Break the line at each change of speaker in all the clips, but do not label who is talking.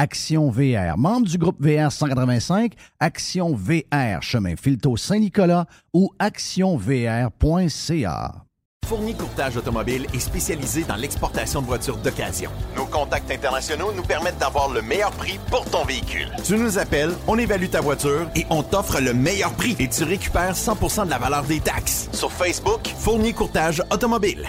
Action VR, membre du groupe VR 185, Action VR, chemin Filto Saint-Nicolas ou actionvr.ca.
Fournier Courtage Automobile est spécialisé dans l'exportation de voitures d'occasion. Nos contacts internationaux nous permettent d'avoir le meilleur prix pour ton véhicule. Tu nous appelles, on évalue ta voiture et on t'offre le meilleur prix et tu récupères 100% de la valeur des taxes. Sur Facebook, Fournier Courtage Automobile.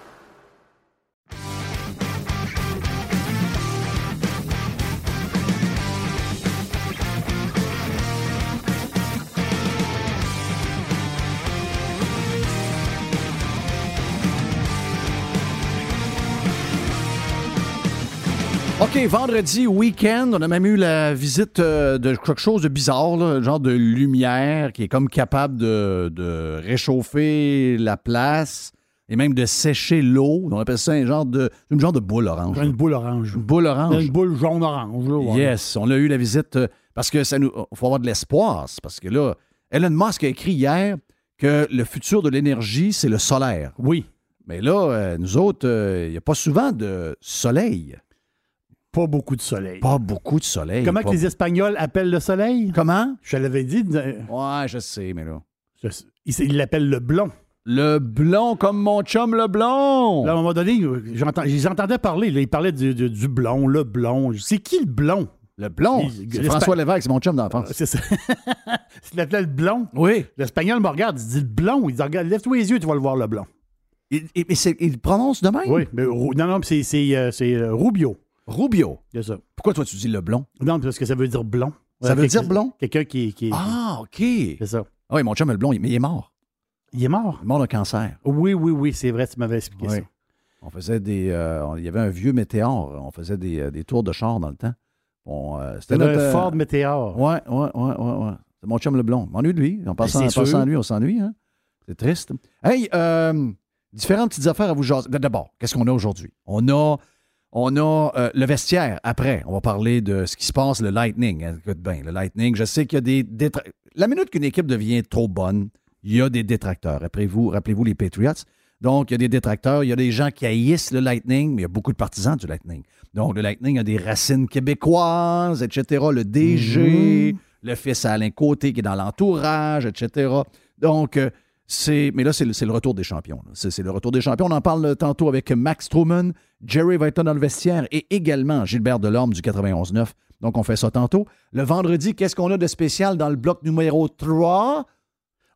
OK, vendredi, week-end, on a même eu la visite euh, de quelque chose de bizarre, là, un genre de lumière qui est comme capable de, de réchauffer la place et même de sécher l'eau. On appelle ça un genre de, une genre de boule orange.
Une boule orange.
Une boule orange.
Une boule jaune-orange. ouais.
Yes, on a eu la visite euh, parce que ça nous faut avoir de l'espoir, parce que là Elon Musk a écrit hier que le futur de l'énergie c'est le solaire.
Oui.
Mais là euh, nous autres il n'y a pas souvent de soleil,
Pas beaucoup de soleil.
pas beaucoup de soleil.
Comment que les Espagnols appellent le soleil?
Comment?
Je te l'avais dit. euh,
Ouais, je sais mais là
je- Ils ils l'appellent le blond.
le blond comme mon chum le blond.
Là, à un moment donné, j'entends- je les entendais parler. là, ils parlaient du, du- du blond, le blond. C'est qui le blond?
Le blond, c'est François Lévesque, c'est mon chum d'enfance.
C'est ça. Il l'appelait le blond.
Oui.
L'Espagnol me regarde, il dit le blond. Il dit Regarde, lève-toi les yeux, tu vas le voir, le blond.
Il, il- mais c'est- il prononce de même?
Oui, mais non, non, mais c'est, euh, c'est, euh, Rubio.
Rubio.
C'est ça.
Pourquoi toi tu dis le blond?
Non, parce que ça veut dire blond.
Ça veut dire blond?
Quelqu'un qui, qui
Ah, OK.
C'est ça.
Oui, mon chum le blond, il- mais il est mort.
Il est mort?
Il est mort d'un cancer.
Oui, oui, oui, c'est vrai, tu m'avais expliqué
Oui.
ça.
On faisait des. euh, on- il y avait un vieux météore. On faisait des, euh, des tours de char dans le temps. On, euh, c'était notre.
un
euh,
Ford Météor.
Ouais, ouais, ouais, ouais, ouais. C'est mon chum le blond. On m'ennuie de lui. En passant,
Ben,
à lui, on s'ennuie. Hein? C'est triste. Hey, euh, différentes petites affaires à vous jaser. D'abord, qu'est-ce qu'on a aujourd'hui? On a. On a euh, le vestiaire. Après, on va parler de ce qui se passe, le Lightning. Écoute bien, le Lightning, je sais qu'il y a des... détra- La minute qu'une équipe devient trop bonne, il y a des détracteurs. Rappelez-vous rappelez-vous les Patriots. Donc, il y a des détracteurs, il y a des gens qui haïssent le Lightning, mais il y a beaucoup de partisans du Lightning. Donc, le Lightning a des racines québécoises, etc. Le DG, le fils à Alain Côté qui est dans l'entourage, etc. Donc, euh, c'est. Mais là, c'est le, retour des champions. C'est le retour des champions. On en parle tantôt avec Max Truman, Jerry va être dans le vestiaire et également Gilbert Delorme du 91-9. Donc, on fait ça tantôt. Le vendredi, qu'est-ce qu'on a de spécial dans le bloc numéro 3?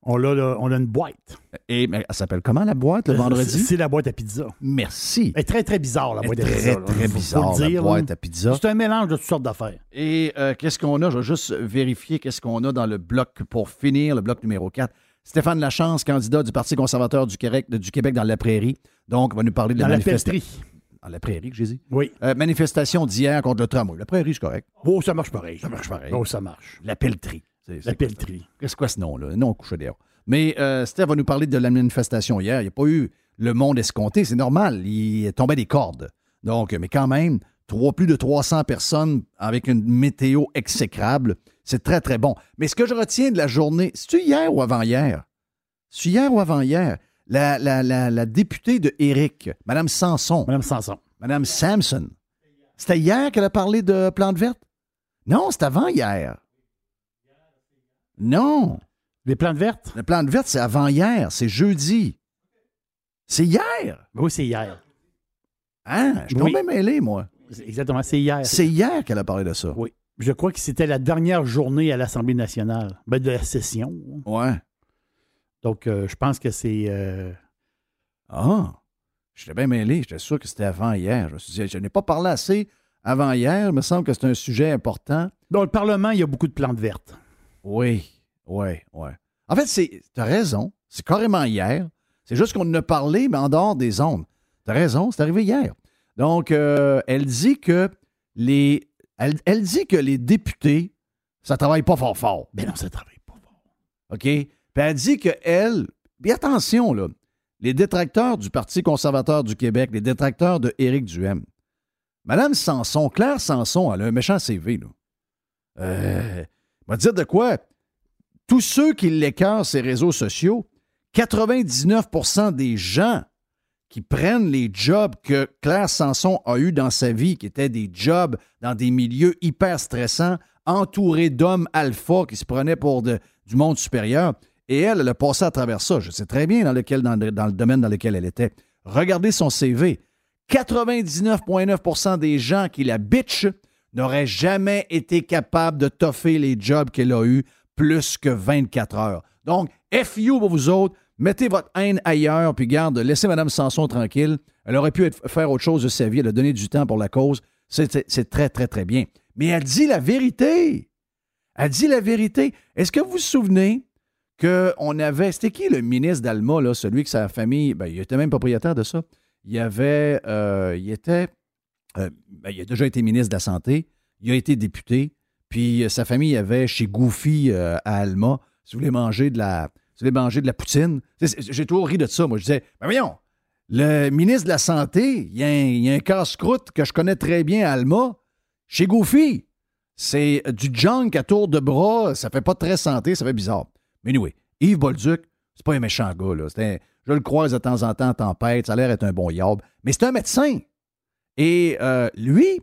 On a, là, on a une boîte.
Et mais, elle s'appelle comment la boîte le
C'est-
vendredi?
C'est la boîte à pizza.
Merci.
Elle est très, très bizarre, la boîte à
très,
pizza.
très
Faut
bizarre, la boîte à pizza.
C'est un mélange de toutes sortes d'affaires.
Et euh, qu'est-ce qu'on a? Je vais juste vérifier qu'est-ce qu'on a dans le bloc pour finir, le bloc numéro 4. Stéphane Lachance, candidat du Parti conservateur du Québec, du Québec dans la prairie. Donc, on va nous parler de la
Dans la
manifestation. à la prairie que j'ai dit.
Oui.
Euh, manifestation d'hier contre le tramway. La prairie, c'est correct.
Oh, ça marche pareil.
Ça marche pareil.
Oh, ça marche.
La pelleterie.
La pelleterie.
Qu'est-ce quoi ce nom-là? Nom couché dehors. Mais euh, Steph va nous parler de la manifestation hier. Il n'y a pas eu le monde escompté. C'est normal. Il tombait des cordes. Donc, mais quand même, trois, plus de 300 personnes avec une météo exécrable. C'est très, très bon. Mais ce que je retiens de la journée, c'est-tu hier ou avant-hier? C'est hier ou avant-hier? La, la, la, la députée de Éric, Mme Sanson,
Madame Sanson.
Mme Sampson, c'était hier qu'elle a parlé de plantes vertes? Non, c'est avant-hier. Non.
Les plantes vertes?
La plante verte, c'est avant-hier, c'est jeudi. C'est hier?
Oui, c'est hier.
Hein? Je suis
Oui.
tombé mêlé, moi.
Exactement, c'est hier.
C'est hier qu'elle a parlé de ça.
Oui. Je crois que c'était la dernière journée à l'Assemblée nationale, ben, de la session.
Ouais.
Donc, euh, je pense que c'est. euh,
Ah. J'étais bien mêlé. J'étais sûr que c'était avant-hier. Je me suis dit, je n'ai pas parlé assez avant-hier. Il me semble que c'est un sujet important.
Dans le Parlement, il y a beaucoup de plantes vertes.
Oui. Oui, oui. En fait, c'est. T'as raison. C'est carrément hier. C'est juste qu'on en a parlé, mais en dehors des ondes. T'as raison, c'est arrivé hier. Donc, euh, elle dit que les. Elle, dit que les députés, ça travaille pas fort fort.
Ben non, ça travaille pas.
OK? Puis elle dit que elle. Puis attention, là. Les détracteurs du Parti conservateur du Québec, les détracteurs de Éric Duhem. Madame Sanson, Claire Sanson, elle a un méchant CV, là. Euh. va dire de quoi? Tous ceux qui l'écœurent ces réseaux sociaux, 99% des gens qui prennent les jobs que Claire Sanson a eus dans sa vie, qui étaient des jobs dans des milieux hyper stressants, entourés d'hommes alpha qui se prenaient pour du monde supérieur. Et elle, elle a passé à travers ça. Je sais très bien dans, lequel, le, domaine dans lequel elle était. Regardez son CV. 99,9% des gens qui la bitch n'auraient jamais été capables de toffer les jobs qu'elle a eus plus que 24 heures. Donc, FU pour vous autres, mettez votre haine ailleurs, puis garde, laissez Mme Sanson tranquille. Elle aurait pu faire autre chose de sa vie, elle a donné du temps pour la cause. C'est- très, très, très bien. Mais elle dit la vérité. Elle dit la vérité. Est-ce que vous vous souvenez qu'on avait. C'était qui le ministre d'Alma, celui que sa famille. Ben, il était même propriétaire de ça. Il avait. euh, il était. euh, ben, il a déjà été ministre de la Santé. Il a été député. Puis euh, sa famille avait chez Goofy à Alma. Si vous voulez manger de la. Vous voulez manger de la poutine? J'ai toujours ri de ça. Moi, je disais, ben voyons, le ministre de la Santé, il y a un, casse-croûte que je connais très bien à Alma, chez Goofy. C'est du junk à tour de bras, ça fait pas très santé, ça fait bizarre. Mais anyway, Yves Bolduc, c'est pas un méchant gars, là. Je le croise de temps en temps en tempête, ça a l'air d'être un bon yob. Mais c'est un médecin. Et euh, lui,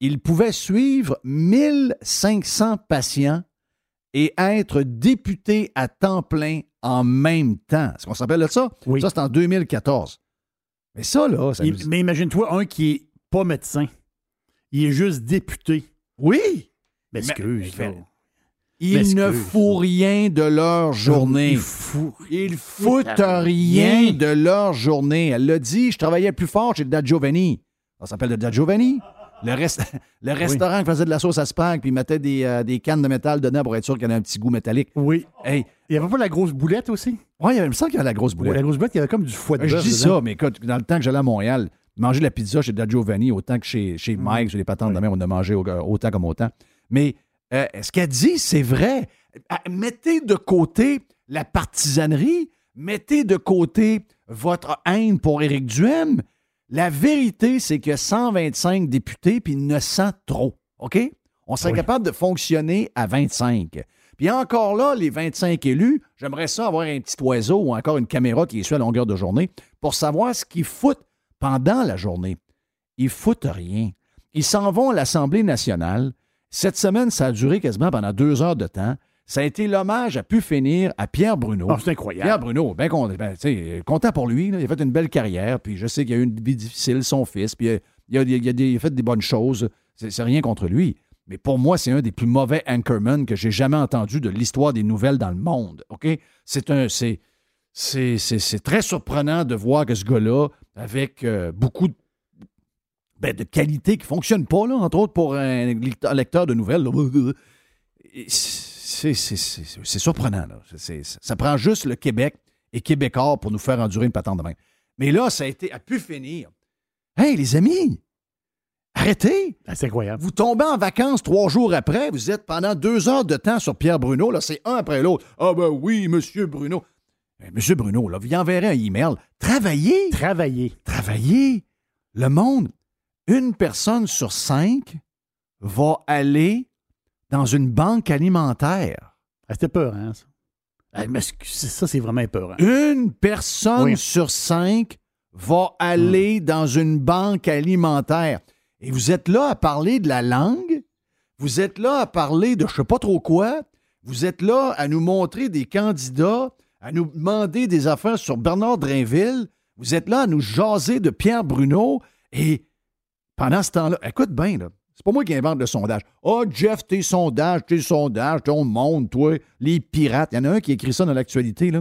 il pouvait suivre 1500 patients et être député à temps plein en même temps. Est-ce qu'on de ça?
Oui.
Ça, c'est en 2014. Mais ça, là, ça
Il-
nous-
mais imagine-toi un qui est pas médecin. Il est juste député.
Oui!
Mais excuse.
mais-. Ils ne foutent rien de leur journée.
Il fout.
Ils foutent rien de leur journée. Elle l'a dit, je travaillais plus fort chez Da Giovanni. Ça s'appelle le Da Giovanni. Le, rest- le restaurant qui faisait de la sauce à spag puis il mettait des, euh, des cannes de métal dedans pour être sûr qu'il y avait un petit goût métallique.
Oui.
Hey,
Il n'y avait pas la grosse boulette aussi?
ouais, il me semble qu'il y avait la grosse
Oui,
boulette.
la grosse boulette, il y avait comme du foie de
Je dis
dedans.
ça, mais écoute, dans le temps que j'allais à Montréal, manger de la pizza chez Da Giovanni, autant que chez, chez
Mm.
Mike, chez les patentes de même, on a mangé au- autant comme autant. Mais euh, ce qu'elle dit, c'est vrai. Euh, Mettez de côté la partisanerie, mettez de côté votre haine pour Éric Duhem. La vérité, c'est que 125 députés, puis 900 trop. OK? On serait
Oui.
capable de fonctionner à 25. Puis encore là, les 25 élus, j'aimerais ça avoir un petit oiseau ou encore une caméra qui est sur à longueur de journée pour savoir ce qu'ils foutent pendant la journée. Ils foutent rien. Ils s'en vont à l'Assemblée nationale. Cette semaine, ça a duré quasiment pendant deux heures de temps. Ça a été l'hommage à pu finir à Pierre Bruno.
Ah, c'est incroyable.
Pierre Bruno, bien content, ben, sais, content pour lui. là. Il a fait une belle carrière, puis je sais qu'il a eu une vie difficile, son fils, puis il a, il a- il a des- il a fait des bonnes choses. C'est rien contre lui. Mais pour moi, c'est un des plus mauvais anchormen que j'ai jamais entendu de l'histoire des nouvelles dans le monde. OK? C'est un. C'est. C'est très surprenant de voir que ce gars-là, avec euh, beaucoup de, ben, de qualités qui ne fonctionnent pas, là, entre autres pour un lecteur- lecteur de nouvelles, là, c'est surprenant. Là. Ça prend juste le Québec et Québécois pour nous faire endurer une patente de même. Mais là, ça a été pu finir. Hey, les amis, arrêtez.
Ah, C'est incroyable.
Vous tombez en vacances trois jours après, vous êtes pendant deux heures de temps sur Pierre Bruno, là, c'est un après l'autre. Ah ben oui, monsieur Bruno. Eh, monsieur Bruno, là, vous y enverrez un email. Travaillez,
Travailler.
travaillez. Le monde, une personne sur cinq va aller dans une banque alimentaire.
Ah, C'était peur, hein, ça? Ah, mais ça, c'est vraiment peur.
Une personne
Oui.
sur cinq va aller dans une banque alimentaire. Et vous êtes là à parler de la langue, vous êtes là à parler de je sais pas trop quoi, vous êtes là à nous montrer des candidats, à nous demander des affaires sur Bernard Drainville, vous êtes là à nous jaser de Pierre Bruno, et pendant ce temps-là, écoute bien, là, c'est pas moi qui invente le sondage. Oh, Jeff, tes sondages, tes sondages, ton monde, toi, les pirates. Il y en a un qui écrit ça dans l'actualité, là.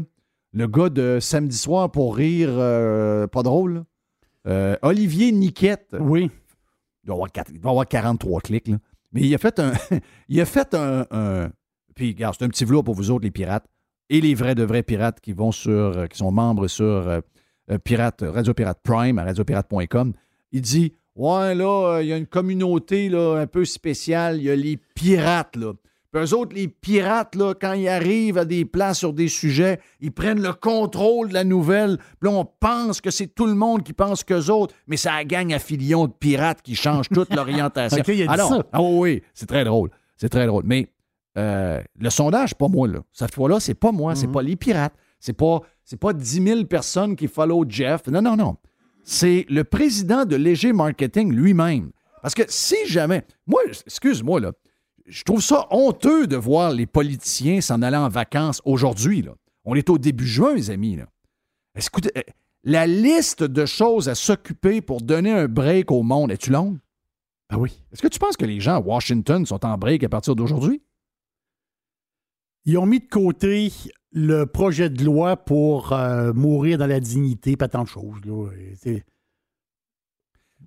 Le gars de samedi soir pour rire, euh, pas drôle, là. Euh, Olivier Niquette.
Oui.
Il doit, avoir il doit avoir 43 clics, là. Mais il a fait un. il a fait un. un- puis, regarde, c'est un petit vlog pour vous autres, les pirates. Et les vrais de vrais pirates qui vont sur. euh, qui sont membres sur euh, euh, Pirate, Radio Pirate Prime à radiopirate.com. Il dit Ouais, là, euh, il y a une communauté là, un peu spéciale. Il y a les pirates, là. Puis eux autres, les pirates, là, quand ils arrivent à des places sur des sujets, ils prennent le contrôle de la nouvelle. Puis là, on pense que c'est tout le monde qui pense qu'eux autres, mais c'est la gang à filion de pirates qui change toute l'orientation. Alors,
ça.
ah oui, oui, c'est très drôle. C'est très drôle. Mais euh, le sondage, pas moi, là. Cette fois-là, c'est pas moi, c'est
Mhm.
pas les pirates. C'est pas, c'est pas 10 000 personnes qui follow Jeff. Non, non, non. C'est le président de Léger Marketing lui-même. Parce que si jamais. Moi, excuse-moi, là. Je trouve ça honteux de voir les politiciens s'en aller en vacances aujourd'hui, là. On est au début juin, les amis, là. Écoutez, euh, la liste de choses à s'occuper pour donner un break au monde, es-tu longue?
Ah oui.
Est-ce que tu penses que les gens à Washington sont en break à partir d'aujourd'hui?
Ils ont mis de côté le projet de loi pour euh, mourir dans la dignité, pas tant de choses. Là.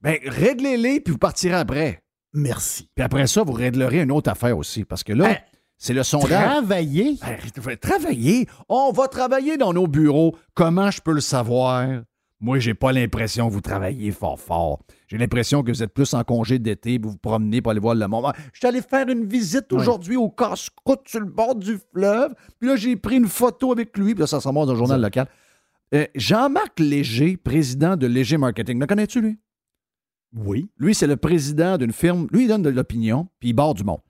Ben, réglez-les, puis vous partirez après.
Merci.
Puis après ça, vous réglerez une autre affaire aussi. Parce que là,
Ben,
c'est le sondage.
Travailler.
Ben, travailler. On va travailler dans nos bureaux. Comment je peux le savoir? Moi, j'ai pas l'impression que vous travaillez fort fort. J'ai l'impression que vous êtes plus en congé d'été, vous vous promenez pour aller voir le monde. Ah, Je suis allé faire une visite aujourd'hui au casse-croûte sur le bord du fleuve. Puis là, j'ai pris une photo avec lui. Puis là, ça se dans le journal local. Euh, Jean-Marc Léger, président de Léger Marketing. Le connais-tu, lui?
Oui.
Lui, c'est le président d'une firme. Lui, il donne de l'opinion, puis il barre du monde.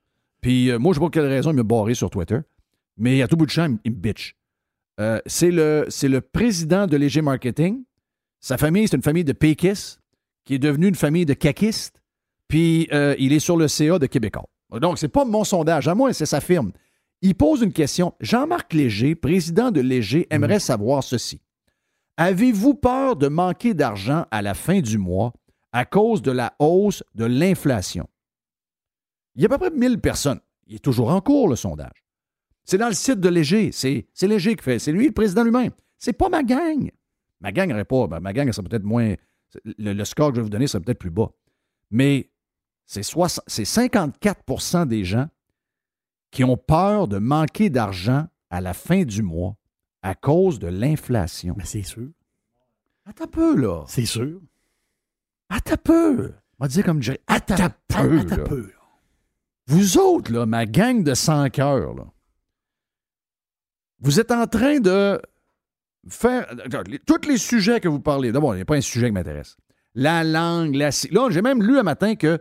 Puis euh, moi, je sais pas pour quelle raison il m'a barré sur Twitter, mais à tout bout de champ, il, me bitch. Euh, c'est le, c'est le président de Léger Marketing. Sa famille, c'est une famille de péquistes qui est devenue une famille de caquistes. Puis euh, il est sur le CA de Québécois. Donc, c'est pas mon sondage, à moi, c'est sa firme. Il pose une question. Jean-Marc Léger, président de Léger, aimerait savoir ceci. Avez-vous peur de manquer d'argent à la fin du mois à cause de la hausse de l'inflation? Il y a à peu près 1000 personnes. Il est toujours en cours, le sondage. C'est dans le site de Léger. C'est, c'est Léger qui fait. C'est lui, le président lui-même. C'est pas ma gang. Ma gang n'aurait pas. ben, ma gang serait peut-être moins. Le, le score que je vais vous donner serait peut-être plus bas. Mais c'est, 60 c'est 54% des gens qui ont peur de manquer d'argent à la fin du mois à cause de l'inflation.
Mais c'est sûr.
Attends un peu, là.
C'est sûr.
Attends un peu. On va dire comme Jerry. Attends un peu,
Attends
là. Vous autres, là, ma gang de 100 cœurs, là, vous êtes en train de faire. Les- Tous les sujets que vous parlez. D'abord, il n'y a pas un sujet qui m'intéresse. La langue, la. Là, j'ai même lu un matin qu'il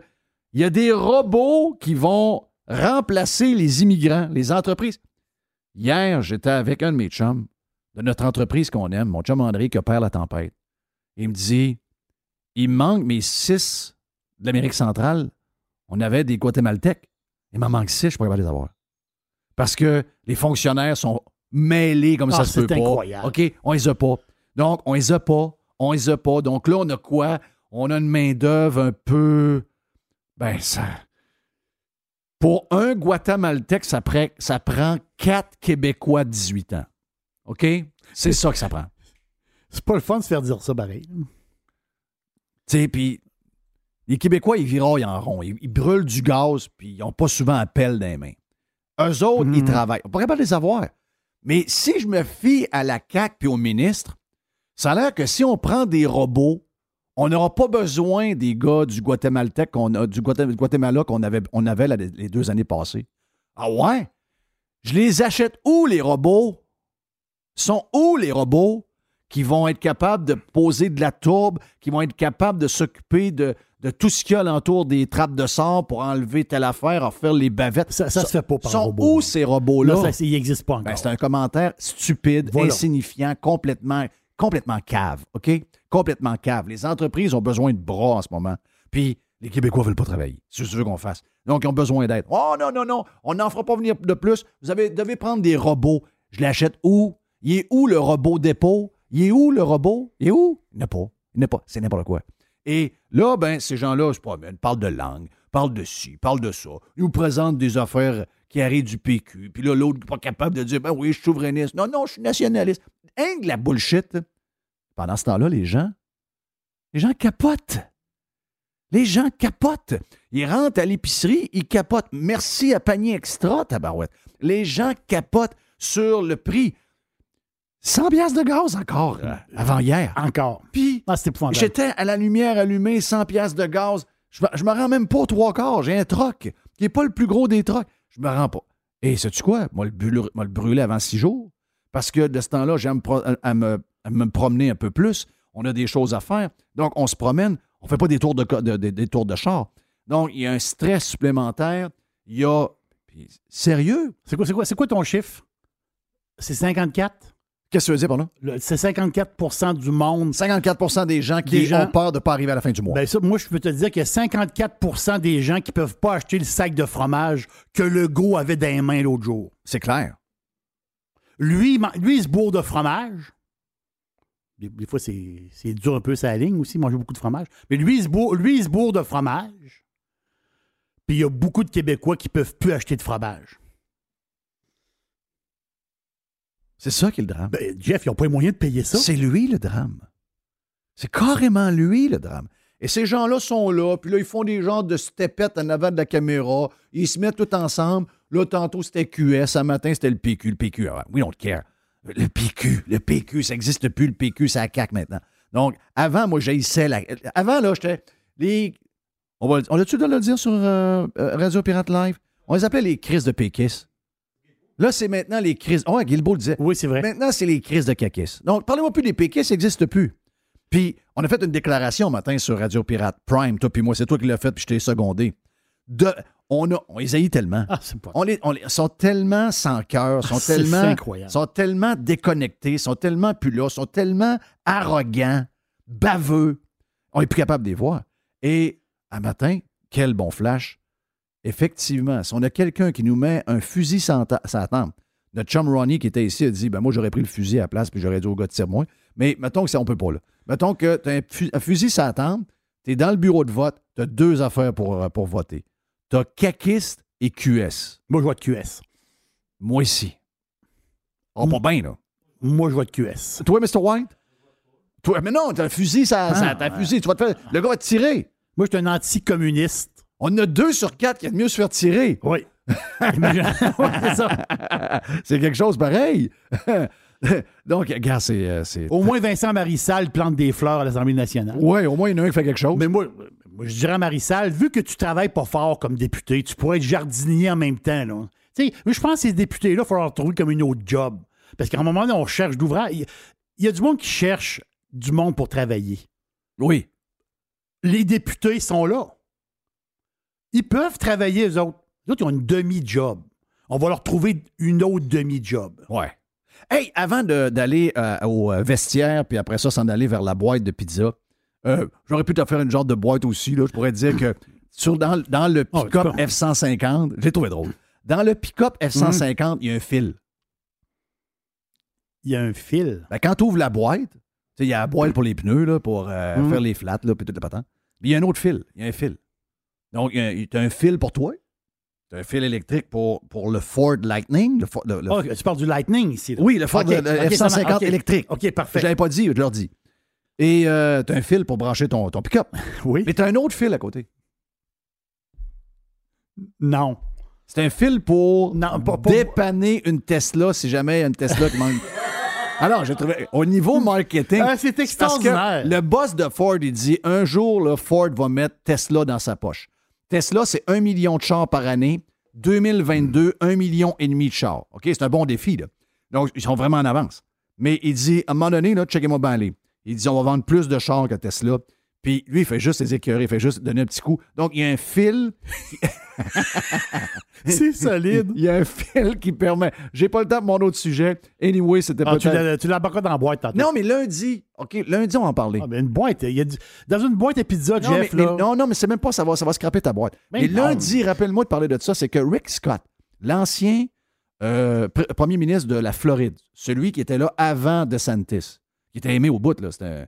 y a des robots qui vont remplacer les immigrants, les entreprises. Hier, j'étais avec un de mes chums de notre entreprise qu'on aime, mon chum André qui opère la tempête. Il me dit il manque mes six de l'Amérique centrale. On avait des Guatémaltèques. Il m'en manque six, je pourrais pas les avoir. Parce que les fonctionnaires sont mêlés comme
Ah,
ça se peut
c'est
pas.
incroyable.
OK, on les a pas. Donc, on les a pas. On les a pas. Donc là, on a quoi? On a une main-d'œuvre un peu. Ben, ça. Pour un Guatémaltèque, ça, prend- ça prend quatre Québécois de 18 ans. OK? C'est ça que ça prend.
C'est pas le fun de se faire dire ça, pareil.
Tu sais, puis les Québécois, ils viraillent en rond. Ils, ils brûlent du gaz, puis ils n'ont pas souvent un pelle dans les mains. Eux autres, ils travaillent. On pourrait pas les avoir. Mais si je me fie à la CAQ puis au ministre, ça a l'air que si on prend des robots, On n'aura pas besoin des gars du du Guatemala qu'on avait, les deux années passées. Ah ouais? Je les achète où, les robots? Sont où, les robots qui vont être capables de poser de la tourbe, qui vont être capables de s'occuper de, de tout ce qu'il y a alentour des trappes de sort pour enlever telle affaire, en faire les bavettes?
Ça, ça se fait pas par
sont
robot.
où, ces robots-là?
Là, ça, c'est- il n'existe pas encore.
Ben, c'est un commentaire stupide,
Voilà.
insignifiant, complètement, complètement cave, OK? Complètement cave. Les entreprises ont besoin de bras en ce moment. Puis les Québécois veulent pas travailler. C'est ce que je veux qu'on fasse. Donc, ils ont besoin d'aide. Oh non, non, non, on n'en fera pas venir de plus. Vous avez, devez prendre des robots. Je l'achète où? Il est où le robot dépôt? Il est où le robot? Il est où? Il n'est pas. Il n'est pas. C'est n'importe quoi. Et là, ben, ces gens-là se promènent, parlent de langue, parlent de ci, parlent de ça. Ils nous présentent des affaires qui arrivent du PQ. Puis là, l'autre n'est pas capable de dire, ben oui, je suis souverainiste. Non, non, je suis nationaliste. Hein, de la bullshit. Pendant ce temps-là, les gens, les gens capotent. Les gens capotent. Ils rentrent à l'épicerie, ils capotent. Merci à Panier Extra, tabarouette. Les gens capotent sur le prix. 100 piastres de gaz encore, euh, avant hier.
Encore.
Puis,
Ah.
J'étais à la lumière allumée, 100 pièces de gaz. Je me, je me rends même pas aux trois quarts. J'ai un troc qui n'est pas le plus gros des trocs. Je me rends pas. Et sais-tu quoi? Moi, le, brûler, avant six jours. Parce que de ce temps-là, j'aime pro- à me, à me promener un peu plus. On a des choses à faire. Donc, on se promène. On fait pas des tours de, co- de- de- des tours de char. Donc, il y a un stress supplémentaire. Il y a... puis, Sérieux?
C'est quoi, c'est quoi, c'est quoi ton chiffre? C'est 54?
Qu'est-ce que tu veux dire par là?
C'est 54% du monde.
54% des gens qui
Des gens-
ont peur de ne pas arriver à la fin du mois.
Ben ça, moi, je peux te dire qu'il y a 54% des gens qui ne peuvent pas acheter le sac de fromage que Legault avait dans les mains l'autre jour.
C'est clair.
Lui, lui, il se bourre de fromage. Des, des fois, c'est c'est dur un peu sa ligne aussi, manger beaucoup de fromage. Mais lui, il se bourre, lui, il se bourre de fromage. Puis il y a beaucoup de Québécois qui ne peuvent plus acheter de fromage.
C'est ça qui est le drame.
Ben, Jeff, ils n'ont pas les moyens de payer ça.
C'est lui le drame. C'est carrément lui le drame. Et ces gens-là sont là, puis là, ils font des genres de stepettes en avant de la caméra. Ils se mettent tout ensemble. Là, tantôt, c'était QS. Ce matin, c'était le PQ. Le PQ, ah, we don't care. Le PQ, le PQ, ça n'existe plus. Le PQ, la CAQ maintenant. Donc, avant, moi, j'haïssais la... Avant, là, j'étais... Les... On va, on a-tu le dire sur euh, euh, Radio Pirate Live? On les appelait les crises de péquistes. Là, c'est maintenant les crises... Oh, Guilbeault le disait.
Oui, c'est vrai.
Maintenant, c'est les crises de caquis. Donc, parlez-moi plus des péquistes, ça n'existe plus. Puis, on a fait une déclaration matin sur Radio Pirate Prime, toi puis moi, c'est toi qui l'as fait, puis je t'ai secondé. De, on, a, on les haït tellement.
Ah, c'est pas
On les, on les- sont tellement sans cœur, sont
Ah, c'est
tellement,
incroyable.
sont tellement déconnectés, sont tellement plus là, sont tellement arrogants, baveux. On n'est plus capable de les voir. Et un matin, quel bon flash. Effectivement, si on a quelqu'un qui nous met un fusil sans, tempe, notre chum Ronnie qui était ici a dit ben moi j'aurais pris le fusil à la place puis j'aurais dit au gars de tire-moi. Mais mettons que ça on peut pas là. Mettons que tu as un, fu- un fusil sans tempe, tu es dans le bureau de vote, tu as deux affaires pour, euh, pour voter. Tu as caquiste et QS.
Moi, je vois de QS.
Moi ici. Oh, pas bien, là.
Moi, je vois de QS.
Toi, Mr. White? Toi, mais non, t'as un fusil, ça, ça- t'as un fusil. Tu vas te faire. Le gars va te tirer.
Moi, je suis un anticommuniste.
On a deux sur quatre qui a de mieux se faire tirer.
Oui. C'est
quelque chose pareil. Donc, regarde, c'est. euh, c'est-
Au moins, Vincent Marissal plante des fleurs à l'Assemblée nationale.
Ouais, au moins, il y en a un qui fait quelque chose.
Mais moi, moi, je dirais à Marissal, vu que tu travailles pas fort comme député, tu pourrais être jardinier en même temps. Là. Je pense que ces députés-là, il faut leur trouver comme une autre job. Parce qu'à un moment donné, on cherche d'ouvrage. Il il y a du monde qui cherche du monde pour travailler.
Oui.
Les députés sont là. Ils peuvent travailler, eux autres. Les autres, ils ont une demi-job. On va leur trouver une autre demi-job.
Ouais. Hey, avant d'aller euh, au euh, vestiaire, puis après ça, s'en aller vers la boîte de pizza, euh, j'aurais pu te faire une genre de boîte aussi. Là. Je pourrais te dire que sur, dans, dans le
Oh,
pick-up
tu peux.
F-150, j'ai trouvé drôle. Dans le pick-up F-150, il y a un fil.
Il y a un fil.
Ben, quand tu ouvres la boîte, il y a la boîte pour les pneus, là, pour euh,
Mhm.
faire les flats, puis tout le patin. Il y a un autre fil. Il y a un fil. Donc, tu as un fil pour toi. Tu as un fil électrique pour, pour le Ford Lightning. Le, Ford- le- le-
Ah, tu parles du Lightning ici. là.
oui, le Ford
Ok,
le
ok,
F-150
ça marche. Ok.
électrique.
OK,
Je
parfait.
l'avais pas dit, je leur dis. Et tu as un fil pour brancher ton, ton pick-up.
Oui.
Mais tu as un autre fil à côté.
Non.
C'est un fil pour
Non, pas- pas-
dépanner une Tesla si jamais il y a une Tesla qui manque. Alors, j'ai trouvé. Au niveau marketing.
Ah, c'est
parce
extraordinaire.
que le boss de Ford, il dit un jour, là, Ford va mettre Tesla dans sa poche. Tesla, c'est un million de chars par année. 2022, un million et demi de chars. OK? C'est un bon défi, là. Donc, ils sont vraiment en avance. Mais il dit, à un moment donné, là, checkez-moi bien aller. Il dit, on va vendre plus de chars que Tesla. Puis lui, il fait juste les écœurer, il fait juste donner un petit coup. Donc, il y a un fil
C'est solide.
il y a un fil qui permet. J'ai pas le temps de mon autre sujet. Anyway, c'était
Ah, tu l'as- tu l'embarqueras dans la boîte tantôt.
Non, mais lundi, OK, lundi, on va en parler.
Ah, mais une boîte, il y a du- dans une boîte à pizza,
non,
Jeff,
mais,
là.
mais- non, non, mais c'est même pas ça va, ça va scraper ta boîte.
Mais
lundi, rappelle-moi de parler de ça, c'est que Rick Scott, l'ancien euh, pr- premier ministre de la Floride, celui qui était là avant DeSantis, qui était aimé au bout, là, c'était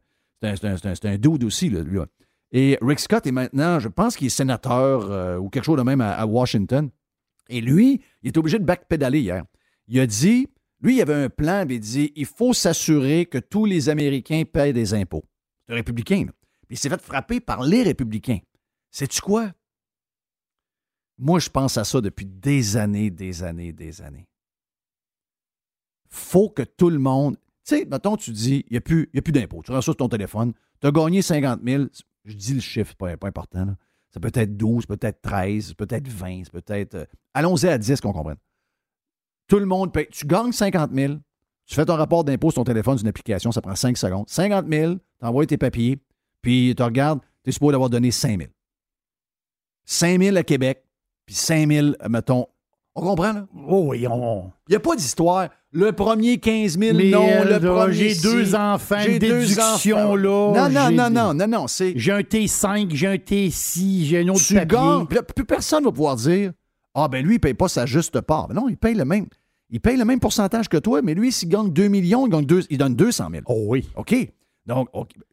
c'était un- un- dude aussi, lui. Et Rick Scott est maintenant, je pense qu'il est sénateur euh, ou quelque chose de même à, Washington. Et lui, il est obligé de backpédaler hier. Il a dit, lui, il avait un plan, il dit, il faut s'assurer que tous les Américains payent des impôts. C'est un républicain, là. Puis il s'est fait frapper par les républicains. Sais-tu quoi? Moi, je pense à ça depuis des années, des années, des années. Faut que tout le monde. Tu sais, mettons, tu dis, il n'y a plus, d'impôts. Tu reçois sur ton téléphone, tu as gagné 50 000. Je dis le chiffre, pas, pas important. Ça peut être 12, peut-être 13, peut-être 20, peut-être. euh, Allons-y à 10 qu'on comprenne. Tout le monde paye. Tu gagnes 50 000, tu fais ton rapport d'impôt sur ton téléphone, c'est une application, ça prend 5 secondes. 50 000, tu envoies tes papiers, puis tu regardes, tu es supposé avoir donné 5 000. 5 000 à Québec, puis 5 000, mettons. On comprend, là?
Oh oui, on...
Il n'y a pas d'histoire. Le premier 15 000,
Mais,
non.
euh,
le
là,
premier
j'ai deux enfants,
J'ai
une
deux
déduction,
enfants.
là,
Non, non, non, non, non, non. C'est.
J'ai un T5, j'ai un T6, j'ai un autre
Tu
papier.
plus personne va pouvoir dire Ah, ben lui, il ne paye pas sa juste part. Ben non, il paye le même. Il paye le même pourcentage que toi, mais lui, s'il gagne 2 millions, il, gagne deux- il donne 200 000.
Oh oui.
OK. Donc,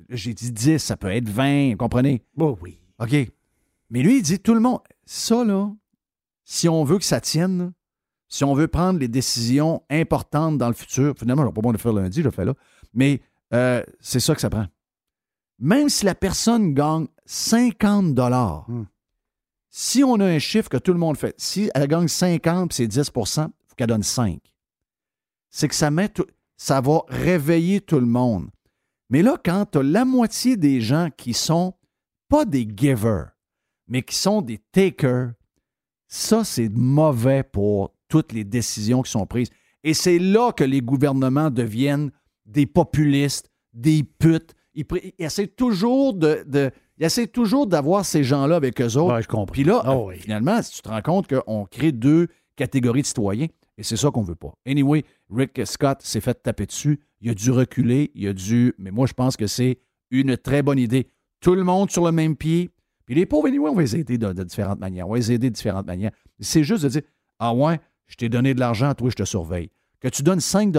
j'ai dit 10, ça peut être 20, vous comprenez?
Oh oui.
OK. Mais lui, il dit tout le monde. Ça, là, si on veut que ça tienne, si on veut prendre les décisions importantes dans le futur, finalement, je pas bon de faire lundi, je le fais là, mais euh, c'est ça que ça prend. Même si la personne gagne 50 dollars,
Hmm.
si on a un chiffre que tout le monde fait, si elle gagne 50 puis c'est 10% il faut qu'elle donne 5. C'est que ça met tout- ça va réveiller tout le monde. Mais là, quand tu as la moitié des gens qui sont pas des givers, mais qui sont des takers, ça, c'est mauvais pour toutes les décisions qui sont prises. Et c'est là que les gouvernements deviennent des populistes, des putes. Ils, essaient toujours de, de- ils essaient toujours d'avoir ces gens-là avec eux autres.
Ouais, je comprends.
Puis là,
Ah oui.
finalement, si tu te rends compte qu'on crée deux catégories de citoyens, et c'est ça qu'on veut pas. Anyway, Rick Scott s'est fait taper dessus. Il a dû reculer, il a dû. Mais moi, je pense que c'est une très bonne idée. Tout le monde sur le même pied. Puis les pauvres, anyway, on va les aider de, de différentes manières. On va les aider de différentes manières. C'est juste de dire Ah ouais, je t'ai donné de l'argent, toi, je te surveille. Que tu donnes 5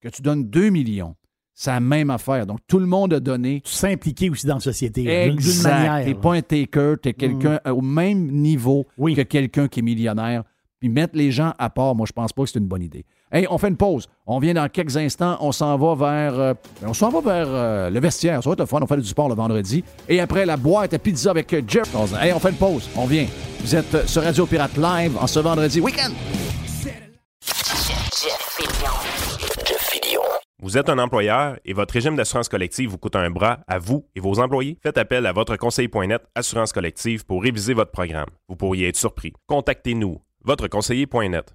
que tu donnes 2 millions, c'est la même affaire. Donc, tout le monde a donné.
Tu s'impliquer aussi dans la société.
Exact.
manière.
T'es pas un taker, t'es quelqu'un au même niveau
Oui.
que quelqu'un qui est millionnaire. Puis mettre les gens à part, moi, je pense pas que c'est une bonne idée. Hey, on fait une pause. On vient dans quelques instants. On s'en va vers. euh, on s'en va vers euh, le vestiaire. Ça va être fun. On fait du sport le vendredi. Et après, la boîte à pizza avec euh, Jeff. Hey, on fait une pause. On vient. Vous êtes sur Radio Pirate Live en ce vendredi week-end.
Vous êtes un employeur et votre régime d'assurance collective vous coûte un bras à vous et vos employés? Faites appel à votre conseiller.net Assurance collective pour réviser votre programme. Vous pourriez être surpris. Contactez-nous, votre conseiller.net.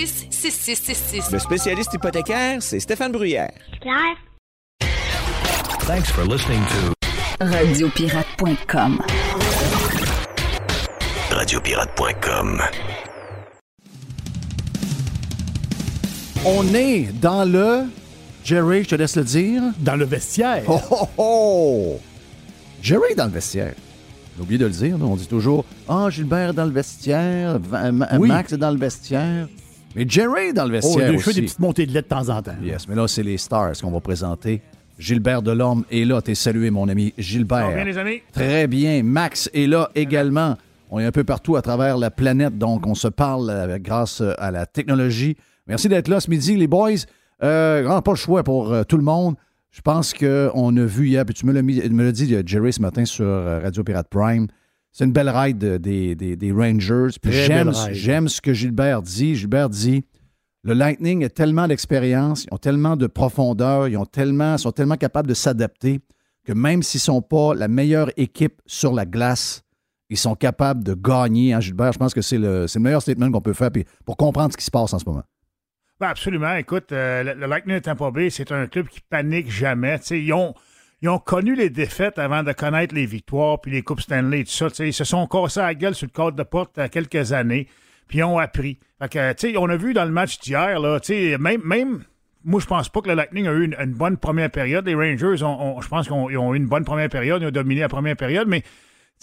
266-6666.
Le spécialiste hypothécaire, c'est Stéphane Bruyère.
Claire.
Thanks for listening to
Radiopirate.com.
Radiopirate.com.
On est dans le. Jerry, je te laisse le dire.
Dans le vestiaire.
Oh, oh, oh! Jerry est dans le vestiaire. J'ai oublié de le dire. On dit toujours Ah, Gilbert est dans le vestiaire,
Oui.
Max est dans le vestiaire. Mais Jerry dans le
Oh,
vestiaire.
je fais
aussi.
des petites montées de lait de temps en temps.
Yes, mais là, c'est les stars qu'on va présenter. Gilbert Delorme est là. T'es salué, mon ami Gilbert.
bien, les amis?
Très bien. Max est là également. On est un peu partout à travers la planète, donc on se parle euh, grâce euh, à la technologie. Merci d'être là ce midi, les boys. Euh, pas le choix pour euh, tout le monde. Je pense qu'on a vu hier, puis tu me l'as dit, Jerry, ce matin sur Radio Pirate Prime. C'est une belle ride des, des- des Rangers. Puis j'aime, ce que Gilbert dit. Gilbert dit le Lightning a tellement d'expérience, ils ont tellement de profondeur, ils ont tellement, sont tellement capables de s'adapter que même s'ils ne sont pas la meilleure équipe sur la glace, ils sont capables de gagner. Hein, Gilbert, je pense que c'est le, le meilleur statement qu'on peut faire pour comprendre ce qui se passe en ce moment.
Ben, absolument. Écoute, euh, le, le Lightning de Tampa Bay, c'est un club qui panique jamais. Ils ont, ils ont connu les défaites avant de connaître les victoires, puis les Coupes Stanley et tout ça. Ils se sont cassés la gueule sur le cadre de porte il y a quelques années, puis ils ont appris. Tu sais, on a vu dans le match d'hier, là, tu sais, même, même, moi, je pense pas que le Lightning a eu une, bonne première période. Les Rangers, ont, je pense qu'ils ont, eu une bonne première période, ils ont dominé la première période, mais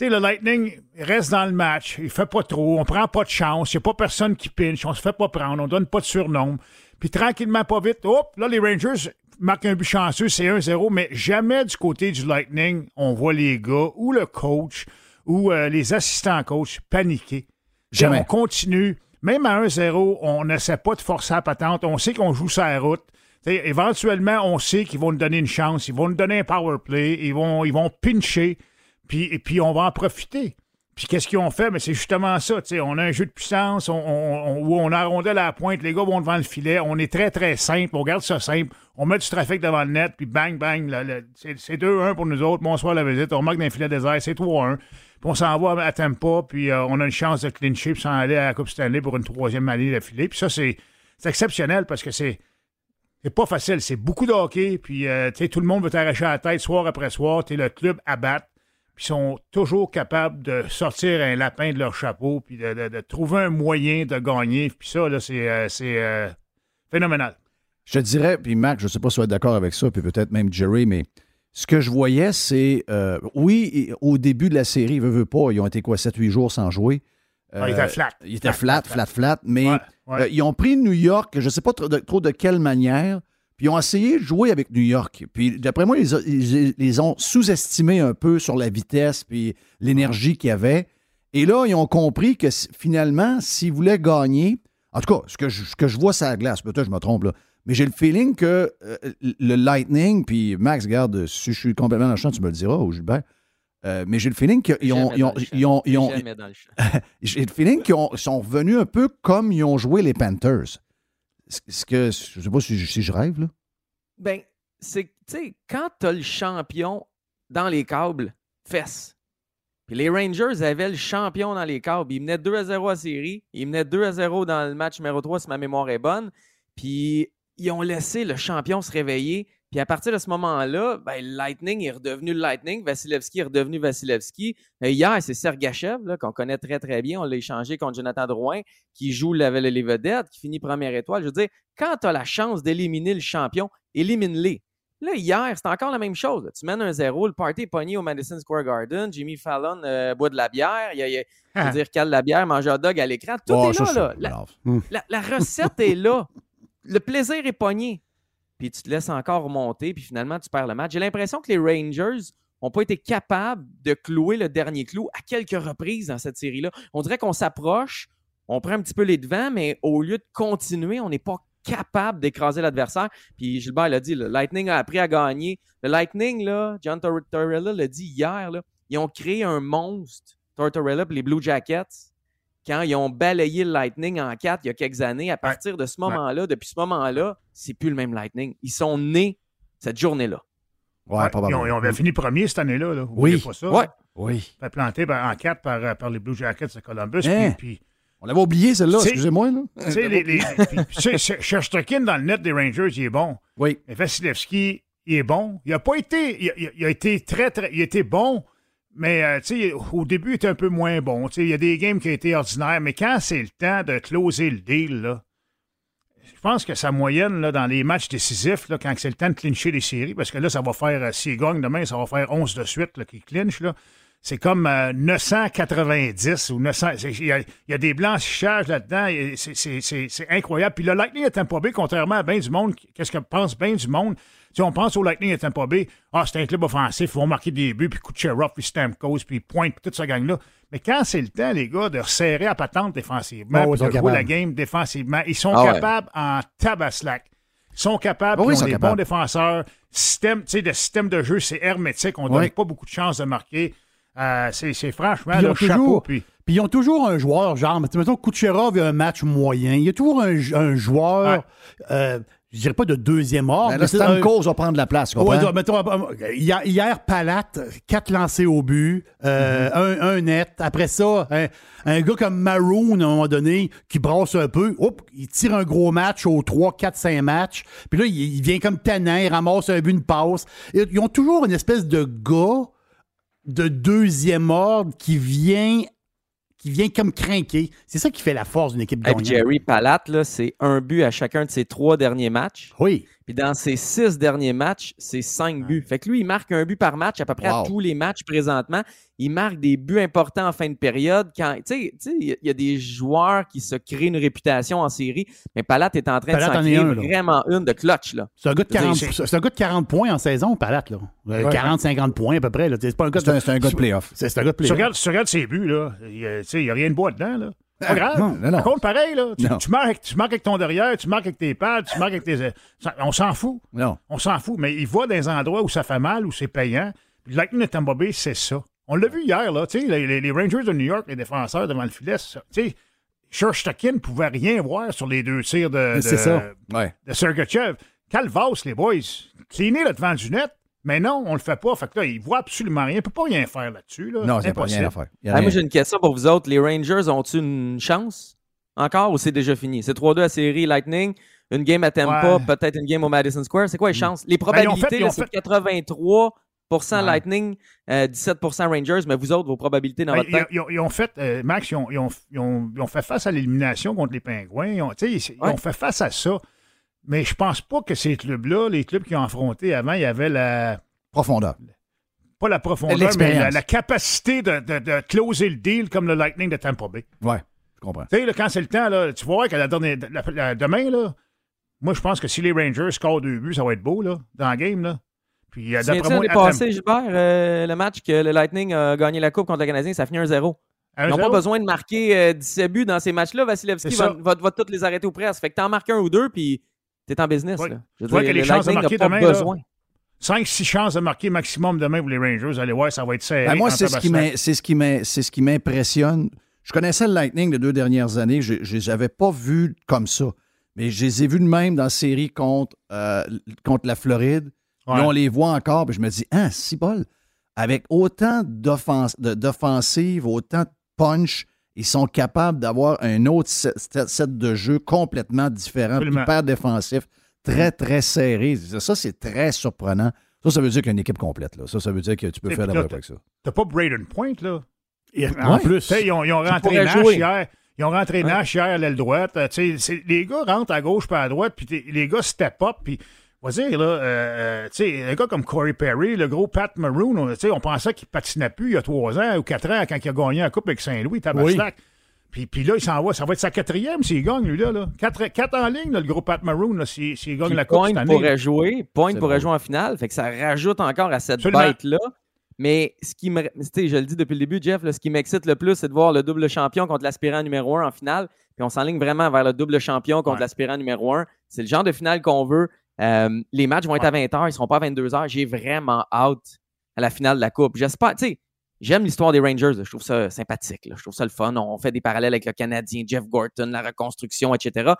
le Lightning reste dans le match. Il fait pas trop. On prend pas de chance. Il n'y a pas personne qui pinche. On se fait pas prendre. On donne pas de surnombre. Puis tranquillement, pas vite, hop, là, les Rangers marquent un but chanceux, c'est 1-0. Mais jamais du côté du Lightning, on voit les gars ou le coach ou euh, les assistants coach paniquer.
Jamais.
On continue. Même à 1-0, on n'essaie pas de forcer la patente. On sait qu'on joue la route. Éventuellement, on sait qu'ils vont nous donner une chance. Ils vont nous donner un power play. Ils vont, ils vont pincher. Puis, et puis, on va en profiter. Puis, qu'est-ce qu'ils ont fait? Mais c'est justement ça. On a un jeu de puissance on, on- on- où on arrondait la pointe. Les gars vont devant le filet. On est très, très simple. On garde ça simple. On met du trafic devant le net. Puis, bang, bang. c'est c'est 2-1 pour nous autres. Bonsoir la visite. On marque le filet désert. C'est 3-1. Puis, on s'en va à Tampa. Puis, euh, on a une chance de clincher. Puis, s'en aller à la Coupe Stanley pour une troisième année d'affilée. Puis, ça, c'est exceptionnel parce que c'est. C'est pas facile, c'est beaucoup de hockey, puis euh, tout le monde veut t'arracher la tête soir après soir, tu es le club à battre, puis ils sont toujours capables de sortir un lapin de leur chapeau, puis de, de- de trouver un moyen de gagner, puis ça, là, c'est euh, c'est, euh, phénoménal.
Je te dirais, puis Mac, je ne sais pas si tu être d'accord avec ça, puis peut-être même Jerry, mais ce que je voyais, c'est, euh, oui, au début de la série, veut, veut pas, ils ont été quoi, 7-8 jours sans jouer.
Ah, ils étaient flat.
Ils étaient flat, flat, flat, mais
Ouais, ouais.
ils ont pris New York, je ne sais pas trop de, trop de quelle manière, puis ils ont essayé de jouer avec New York. Puis d'après moi, ils, ont sous-estimés un peu sur la vitesse puis l'énergie qu'il y avait. Et là, ils ont compris que finalement, s'ils voulaient gagner, en tout cas, ce que je, ce que je vois sur la glace, peut-être que je me trompe là, mais j'ai le feeling que euh, le Lightning, puis Max, regarde, si je suis complètement dans le champ, tu me le diras, ou Gilbert, euh, mais j'ai le feeling qu'ils ont, ils ont, j'ai le feeling qu'ils ont- sont revenus un peu comme ils ont joué les Panthers. Ce que, je sais pas si, je rêve, là.
Ben, c'est, tu sais, quand t'as le champion dans les câbles, fesse. Puis les Rangers avaient le champion dans les câbles. Ils menaient 2 à 0 à série. Ils menaient 2 à 0 dans le match numéro 3, si ma mémoire est bonne. Puis ils ont laissé le champion se réveiller. Puis à partir de ce moment-là, ben, le Lightning est redevenu le Lightning. Vasilevski est redevenu Vasilevski. Euh, hier, c'est Sergachev, qu'on connaît très, très bien. On l'a échangé contre Jonathan Drouin, qui joue la, les vedettes, qui finit première étoile. Je veux dire, quand tu as la chance d'éliminer le champion, élimine-les. Là, hier, c'est encore la même chose. Tu mènes un zéro, le party est pogné au Madison Square Garden, Jimmy Fallon euh, boit de la bière, il y a, il y a- je veux dire, cale la bière, mange un dog à l'écran. Tout
Oh,
est là, là. La,
grave.
la- la recette est là. Le plaisir est pogné. Puis tu te laisses encore monter, puis finalement, tu perds le match. J'ai l'impression que les Rangers n'ont pas été capables de clouer le dernier clou à quelques reprises dans cette série-là. On dirait qu'on s'approche, on prend un petit peu les devants, mais au lieu de continuer, on n'est pas capable d'écraser l'adversaire. Puis Gilbert l'a dit, le Lightning a appris à gagner. Le Lightning, là, John Tortorella l'a dit hier, ils ont créé un monstre, Tortorella et les Blue Jackets, quand ils ont balayé le Lightning en quatre il y a quelques années. À partir de ce moment-là, depuis ce moment-là, c'est plus le même Lightning. Ils sont nés cette journée-là.
Ouais,
Ouais,
probablement.
ils, ont- ils avaient fini premier cette année-là. Là.
Oui.
Pas ça,
Ouais.
Oui.
Fait planté par- en quatre par, euh, par les Blue Jackets de Columbus.
Hein?
Puis, puis,
On l'avait oublié, celle-là, excusez-moi.
tu sais, les, les, Shesterkin dans le net des Rangers, il est bon.
Oui.
Mais Vasilevski, il est bon. Il a pas été. Il a, il a- il a été très, très. Il a été bon, mais euh, au début, il était un peu moins bon. Il y a des games qui ont été ordinaires, mais quand c'est le temps de closer le deal, je pense que sa moyenne là, dans les matchs décisifs, là, quand c'est le temps de clincher les séries, parce que là, ça va faire, euh, s'il gagne demain, ça va faire 11 de suite qui clinche. C'est comme euh, 990 ou 900. c'est- Il y, a, il y a des blanchissages là-dedans. c'est- incroyable. Puis le Lightning à Tampa Bay, contrairement à bien du monde, qu'est-ce que pense bien du monde? Si on pense au Lightning à Tampa Bay, ah, c'est un club offensif, ils vont marquer des buts, puis Kucherov, puis Stamkos, puis Pointe, puis toute cette gang-là. Mais quand c'est le temps, les gars, de resserrer à patente défensivement,
Oh,
puis de jouer la game défensivement, ils sont
Ah ouais.
capables en tabaslac. Ils sont capables,
oui,
ils ont
sont
des
capables.
bons défenseurs. Système, le système de jeu, c'est hermétique. On donne
Oui.
pas beaucoup de chances de marquer. Euh, c'est franchement
Puis ils
le chapeau.
toujours-
Puis,
Puis ils ont toujours un joueur, genre, mettons, Kucherov, il a un match moyen. Il y a toujours un, un joueur, euh, je dirais pas de deuxième ordre.
Ben
mais c'est un-
va prendre la place,
Ouais, donc, mettons, euh, hier, hier, Palate, quatre lancés au but, euh,
Mm-hmm.
un, un net. Après ça, un, un gars comme Maroon, à un moment donné, qui brasse un peu, il tire un gros match aux 3, 4, 5 matchs. Puis là, il, il vient comme tannant, il ramasse un but, une passe. Et Ils ont toujours une espèce de gars de deuxième ordre qui vient qui vient comme craquer. C'est ça qui fait la force d'une équipe gagnante.
Jerry Palat, c'est un but à chacun de ses trois derniers matchs.
Oui.
Puis dans ses six derniers matchs, c'est cinq buts. Fait que lui, il marque un but par match à peu près
Wow.
à tous les matchs présentement. Il marque des buts importants en fin de période. Quand, tu sais, tu sais, il y a- y a des joueurs qui se créent une réputation en série, mais Palat est en train
Palat
de s'en créer
un,
vraiment une de clutch. Là.
C'est un gars de 40,
C'est-
c'est un gars de 40 points en saison, Palate, là. Euh,
Ouais.
40-50 points à peu près. là. C'est pas un gars
C'est un- gars de playoff.
C'est un gars de
tu
playoff.
regardes, tu regardes ses buts, là. Il n'y a rien de beau dedans, là. Pas grave.
non, non, non.
Ça compte pareil, là. Tu, marques, avec- tu marques avec ton derrière, tu marques avec tes pads, tu marques avec tes. On s'en fout.
Non.
On s'en fout. Mais il dans des endroits où ça fait mal, où c'est payant. Puis le Lightning de Tampa Bay, c'est ça. On l'a vu hier, là. Tu sais, les, les- Rangers de New York, les défenseurs devant le filet, ça- tu sais. Ne pouvait rien voir sur les deux tirs de, de,
C'est ça.
Ouais.
de Sergachev. Calvas, les boys, cleaner le devant du net. Mais non, on le fait pas. Fait que là, il voit absolument rien. Il peut pas rien faire là-dessus. Là.
Non, c'est pas
Impossible.
rien à faire.
Ah, moi, j'ai une question pour vous autres. Les Rangers ont-ils une chance encore ou c'est déjà fini? C'est 3-2 à série Lightning, une game à Tampa,
Ouais.
peut-être une game au Madison Square. C'est quoi les chances? Les
Ben,
probabilités,
ont
c'est
fait-
83
Ouais.
Lightning, euh, 17% Rangers, mais vous autres, vos probabilités dans
Ben,
votre
ils,
tête?
ils ont, ils ont fait, euh, Max, ils ont, ils ont- ils ont- ils ont fait face à l'élimination contre les Pingouins. Ils ont, ils ont fait face à ça. Mais je pense pas que ces clubs-là, les clubs qui ont affronté avant, il y avait la.
Profondeur.
Pas la profondeur, mais la, la capacité de, de- de closer le deal comme le Lightning de Tampa Bay.
Ouais, je comprends.
Tu sais, quand c'est le temps, là, tu vas voir que la dernière, la- la- demain, là, moi, je pense que si les Rangers scorent deux buts, ça va être beau là, dans le game. Là. Puis, euh, d'après moi,
passée, Gilbert, euh, le match que le Lightning a gagné la Coupe contre le Canadien, ça a fini 1-0. Ils n'ont pas
1-0?
besoin de marquer euh, 17 buts dans ces matchs-là. Vasilevski va, va, va toutes les arrêter au presse. Fait que t'en marques un ou deux, puis t'es en business.
Ouais.
Là. Je
Tu vois
dire,
que les
le
chances de marquer demain, là,
besoin.
5-6 chances de marquer maximum demain pour les Rangers. Allez voir, ça va être serré.
Ben, moi, c'est ce qui
tabaslac.
m'in- c'est ce qui m'in- c'est ce qui m'impressionne. Je connaissais le Lightning les deux dernières années. Je ne les avais pas vus comme ça. Mais je les ai vus de même dans la série contre, euh, contre la Floride.
Ouais.
Là, on les voit encore. Puis je me dis, ah, si bol. Avec autant d'offensives, autant de punch, ils sont capables d'avoir un autre set, de jeu complètement différent,
Absolument.
hyper défensif, très, très serré. Ça, c'est très surprenant. Ça, ça veut dire qu'il y a une équipe complète. Là. Ça, ça veut dire que tu peux
Et
faire la avec ça.
T'as pas Braden Point, là.
Et en
Ouais.
plus,
ils ont, ils ont rentré Nash
jouer.
hier. Ils ont rentré Nash hier à l'aile droite. Euh, tu sais, c'est- les gars rentrent à gauche pas à droite, puis les gars step up, puis on va dire, là, euh, euh, tu sais, un gars comme Corey Perry, le gros Pat Maroon, on, tu sais, on pensait qu'il patinait plus il y a trois ans ou quatre ans quand il a gagné la Coupe avec Saint-Louis, Tabaslac. Puis, puis là, il s'en va. Ça va être sa quatrième s'il gagne, lui-là. Là. Quatre, quatre en ligne, là, le gros Pat Maroon, s'il, gagne la Coupe
Point
cette année.
pourrait jouer, Point pourrait jouer en finale. Fait que ça rajoute encore à cette bête-là. Mais ce qui me. tu sais, Je le dis depuis le début, Jeff, là, ce qui m'excite le plus, c'est de voir le double champion contre l'aspirant numéro un en finale. Puis on s'enligne vraiment vers le double champion contre
Ouais.
l'aspirant numéro un. C'est le genre de finale qu'on veut. Euh, les matchs vont être à 20h, ils ne seront pas à 22h. J'ai vraiment hâte à la finale de la Coupe. J'espère, tu sais, j'aime l'histoire des Rangers. là. Je trouve ça sympathique. là. Je trouve ça le fun. On fait des parallèles avec le Canadien, Jeff Gorton, la reconstruction, etc.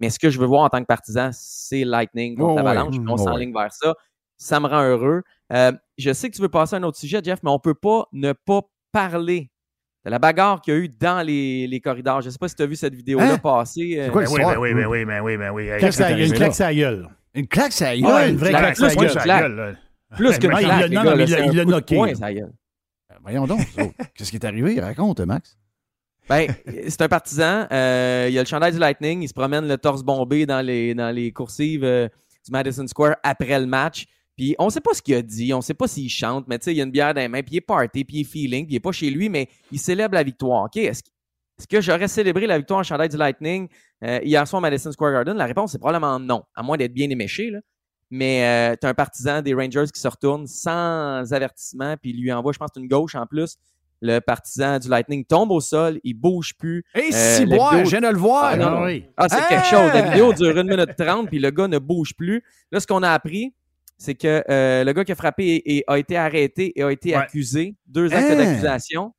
Mais ce que je veux voir en tant que partisan, c'est Lightning contre
Oh,
l'Avalanche.
ouais.
On
Oh,
s'enligne vers ça. Ça me rend heureux. Euh, je sais que tu veux passer à un autre sujet, Jeff, mais on ne peut pas ne pas parler de la bagarre qu'il y a eu dans les, les corridors. Je ne sais pas si tu as vu cette vidéo-là
Hein?
passer. euh,
C'est quoi
Ben oui, ben oui, ben oui, ben oui, ben oui.
Claque sa gueule.
Une claque, ça y est.
Ah, une vraie claque
que
gueule.
gueule.
Plus que claque,
il l'a- knocké,
gueule.
Voyons donc. Qu'est-ce qui est arrivé? Raconte, Max.
Ben, c'est un partisan. euh, il a le chandail du Lightning. Il se promène le torse bombé dans les, dans les coursives euh, du Madison Square après le match. Puis on sait pas ce qu'il a dit, on sait pas s'il chante, mais tu sais, il y a une bière dans les mains, puis il est party, puis il est feeling, puis il est pas chez lui, mais il célèbre la victoire. OK? Est-ce est-ce que j'aurais célébré la victoire en chandail du Lightning euh, hier soir au Madison Square Garden? La réponse est probablement non, à moins d'être bien éméché. Là. Mais tu as un partisan des Rangers qui se retourne sans avertissement, puis il lui envoie, je pense, une gauche en plus. Le partisan du Lightning tombe au sol, il bouge plus.
Hé,
Euh,
si
vidéo-
je viens de le voir.
Ah, non,
Ah
non.
oui.
Ah, c'est
Hey!
quelque chose. La vidéo dure une minute trente, puis le gars ne bouge plus. Là, ce qu'on a appris, c'est que euh, le gars qui a frappé a été arrêté et a été
Ouais.
accusé. Deux actes
Hein?
d'accusation.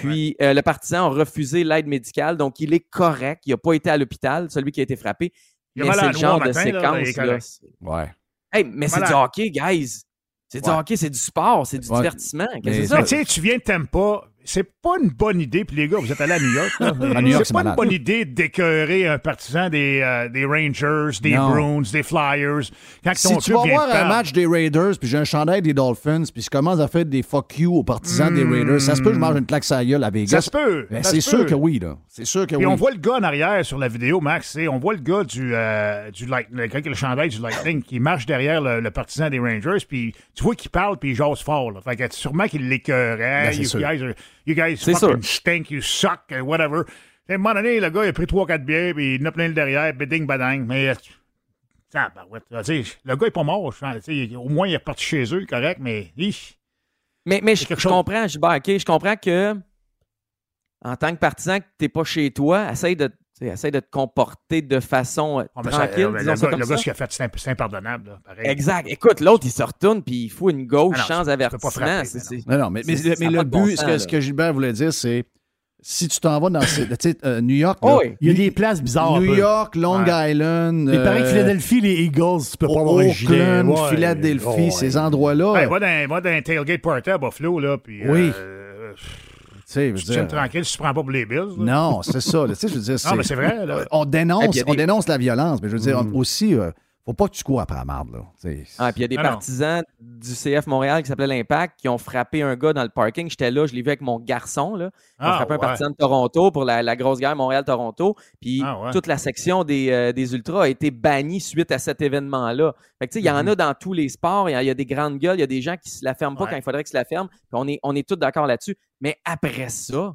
Puis euh, le partisan a refusé l'aide médicale, donc il est correct. Il n'a pas été à l'hôpital, celui qui a été frappé.
Il a
mais c'est le genre de
matin,
séquence. là.
Ouais.
Hey, mais c'est du hockey, guys. C'est du
Ouais.
hockey, c'est du sport, c'est du
Ouais.
divertissement. Qu'est-ce que
Mais
Mais
ça?
tu sais, tu viens de Tampa, c'est pas une bonne idée, puis les gars, vous êtes allés à New York.
À
c'est pas une bonne idée d'écœurer un partisan des, euh, des Rangers, des
Non.
Bruins, des Flyers. Quand
Si
ton
tu vas voir un match des Raiders, puis j'ai un chandail des Dolphins, puis je commence à faire des fuck you aux partisans des Raiders, ça se peut que je mange une claque la gueule à Vegas.
Ça se peut.
Ben, c'est sûr
peut.
que oui, là. C'est sûr que
Puis
oui.
on voit le gars en arrière sur la vidéo, Max. On voit le gars du, euh, du Lightning, le le chandail du Lightning qui marche derrière le, le partisan des Rangers. Puis tu vois qu'il parle puis il jase fort. Là. Fait que sûrement qu'il l'écœurait.
Ben,
you, guys fucking
sûr.
stink, you suck, whatever. À un moment donné, le gars il a pris 3-4 bières puis il en a plein le derrière, biding badang. Mais euh, ah, ben, ouais, le gars est pas mort. je Au moins, il est parti chez eux, correct, mais. hi,
Mais, mais je,
quelque
je
chose.
comprends, Gilbert, OK, je comprends que en tant que partisan, que tu n'es pas chez toi, essaye de, tu sais, essaye de te comporter de façon euh,
mais ça,
tranquille.
euh,
disons
le
ça
gars,
comme
le
ça.
gars, ce qu'il a fait, c'est imp- c'est impardonnable. Là, pareil.
Exact. Écoute, l'autre, il se retourne puis il fout une gauche
Ah
sans avertissement.
frapper, mais
Non, non, mais, mais,
c'est- ça
mais
a
le
bon
but, ce,
sens,
que,
là.
ce que Gilbert voulait dire, c'est si tu t'en vas dans ces- tu sais, euh, New York,
Oh
là.
Il y a des places bizarres. un
New
peu.
York, Long
Ouais.
Island,
Il paraît que
euh,
Philadelphie, les Eagles, tu peux pas avoir un gilet. Ouais.
Philadelphie,
Ouais.
ces endroits-là,
Ouais,
euh,
va dans, va dans un tailgate party à Buffalo, là, puis...
Oui. Tu je
tu
dire,
tranquille, tu te prends pas pour les Bills. là.
Non, c'est ça. là, tu sais, je veux dire,
Non, mais c'est vrai, là.
On
Et
dénonce, on dénonce la violence, mais je veux dire,
Mm.
aussi, euh, faut pas que tu cours après la marde, là.
Ah, puis il y a des
non.
partisans du CF Montréal qui s'appelait l'Impact qui ont frappé un gars dans le parking. J'étais là, je l'ai vu avec mon garçon. Là. Ils ont
Ah,
frappé un partisan de Toronto pour la, la grosse guerre Montréal-Toronto. Puis
Ah, ouais.
toute la section des, euh, des Ultras a été bannie suite à cet événement-là. Fait que, tu sais, il y en a dans tous les sports. Il y a, il y a des grandes gueules, il y a des gens qui se la ferment pas
Ouais.
quand il faudrait qu'ils se la ferment. Puis on est, on est tous d'accord là-dessus. Mais après ça,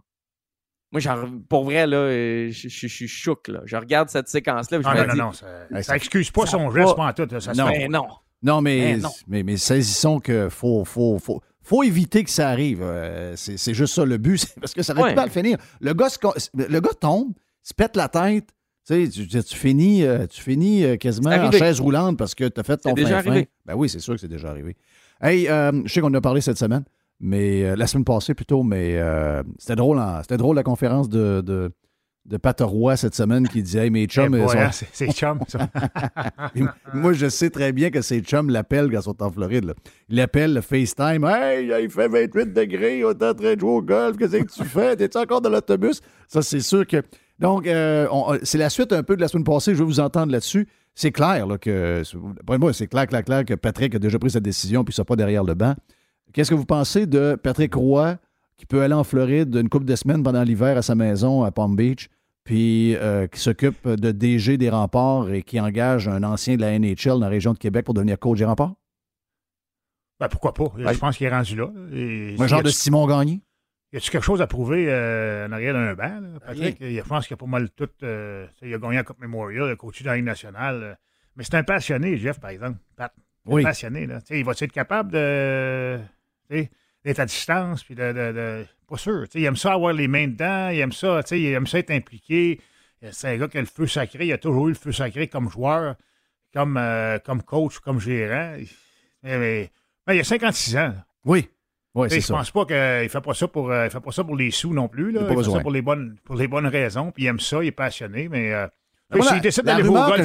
moi, genre, pour vrai, là, euh, je je- je suis. Là. Je regarde cette séquence-là.
Ah,
me
non,
dis,
non, non, ça, ça excuse pas
ça
son
va.
geste, pas en tout. là, Ça se
Non.
Mais non.
Non, mais,
non.
mais, mais saisissons que faut, faut, faut, faut éviter que ça arrive. Euh, c'est c'est juste ça le but, parce que ça aurait
Ouais.
mal finir. Le gars, le gars tombe, se pète la tête. Tu sais, finis, tu finis euh, quasiment en chaise roulante parce que tu as fait ton
C'est déjà
fin-fin.
arrivé.
Ben oui, c'est sûr que c'est déjà arrivé. Hey, euh, je sais qu'on en a parlé cette semaine, mais euh, la semaine passée plutôt, mais euh, c'était drôle, c'était drôle la conférence de, de, de Pat Roy cette semaine qui disait Hey, mes
Eh
chums, sont-
hein, c'est chum, ça.
Moi, je sais très bien que ses chums l'appellent quand ils sont en Floride. là. Ils l'appellent le FaceTime. Hey, il fait 28 degrés, on est en train de jouer au golf. Qu'est-ce que tu fais? T'es-tu encore dans l'autobus? Ça, c'est sûr que. Donc, euh, c'est la suite un peu de la semaine passée. Je veux vous entendre là-dessus. C'est clair là, que. Pour moi, c'est clair, clair, clair que Patrick a déjà pris sa décision puis il ne pas derrière le banc. Qu'est-ce que vous pensez de Patrick Roy qui peut aller en Floride une couple de semaines pendant l'hiver à sa maison à Palm Beach? puis euh, qui s'occupe de DG des remparts et qui engage un ancien de la NHL dans la région de Québec pour devenir coach des remparts?
Ben, pourquoi pas?
Ouais.
Je pense qu'il est rendu là. Et-
Un genre de Simon Gagné?
Y a-tu quelque chose à prouver euh, en arrière d'un banc, là, Patrick? Il- Je pense qu'il a pas mal tout. euh, il a gagné la Coupe Memorial, il a coaché dans la Ligue nationale. mais c'est un passionné, Jeff, par exemple. Pat. Un
Oui.
passionné, là. Il va être capable de. D'être à distance, puis de, de- de- Pas sûr. il aime ça avoir les mains dedans, il aime ça, tu sais, il aime ça être impliqué. Euh, C'est un gars qui a le feu sacré, il a toujours eu le feu sacré comme joueur, comme, euh, comme coach, comme gérant. Mais, mais- mais il a 56 ans. là.
Oui. Oui, c'est
je pense pas qu'il fait pas ça pour euh, il fait pas ça pour les sous non plus. Là.
Il
fait ça pour les bonnes pour les bonnes raisons. Puis il aime ça, il est passionné, mais euh, s'il
la- rumeur
golf,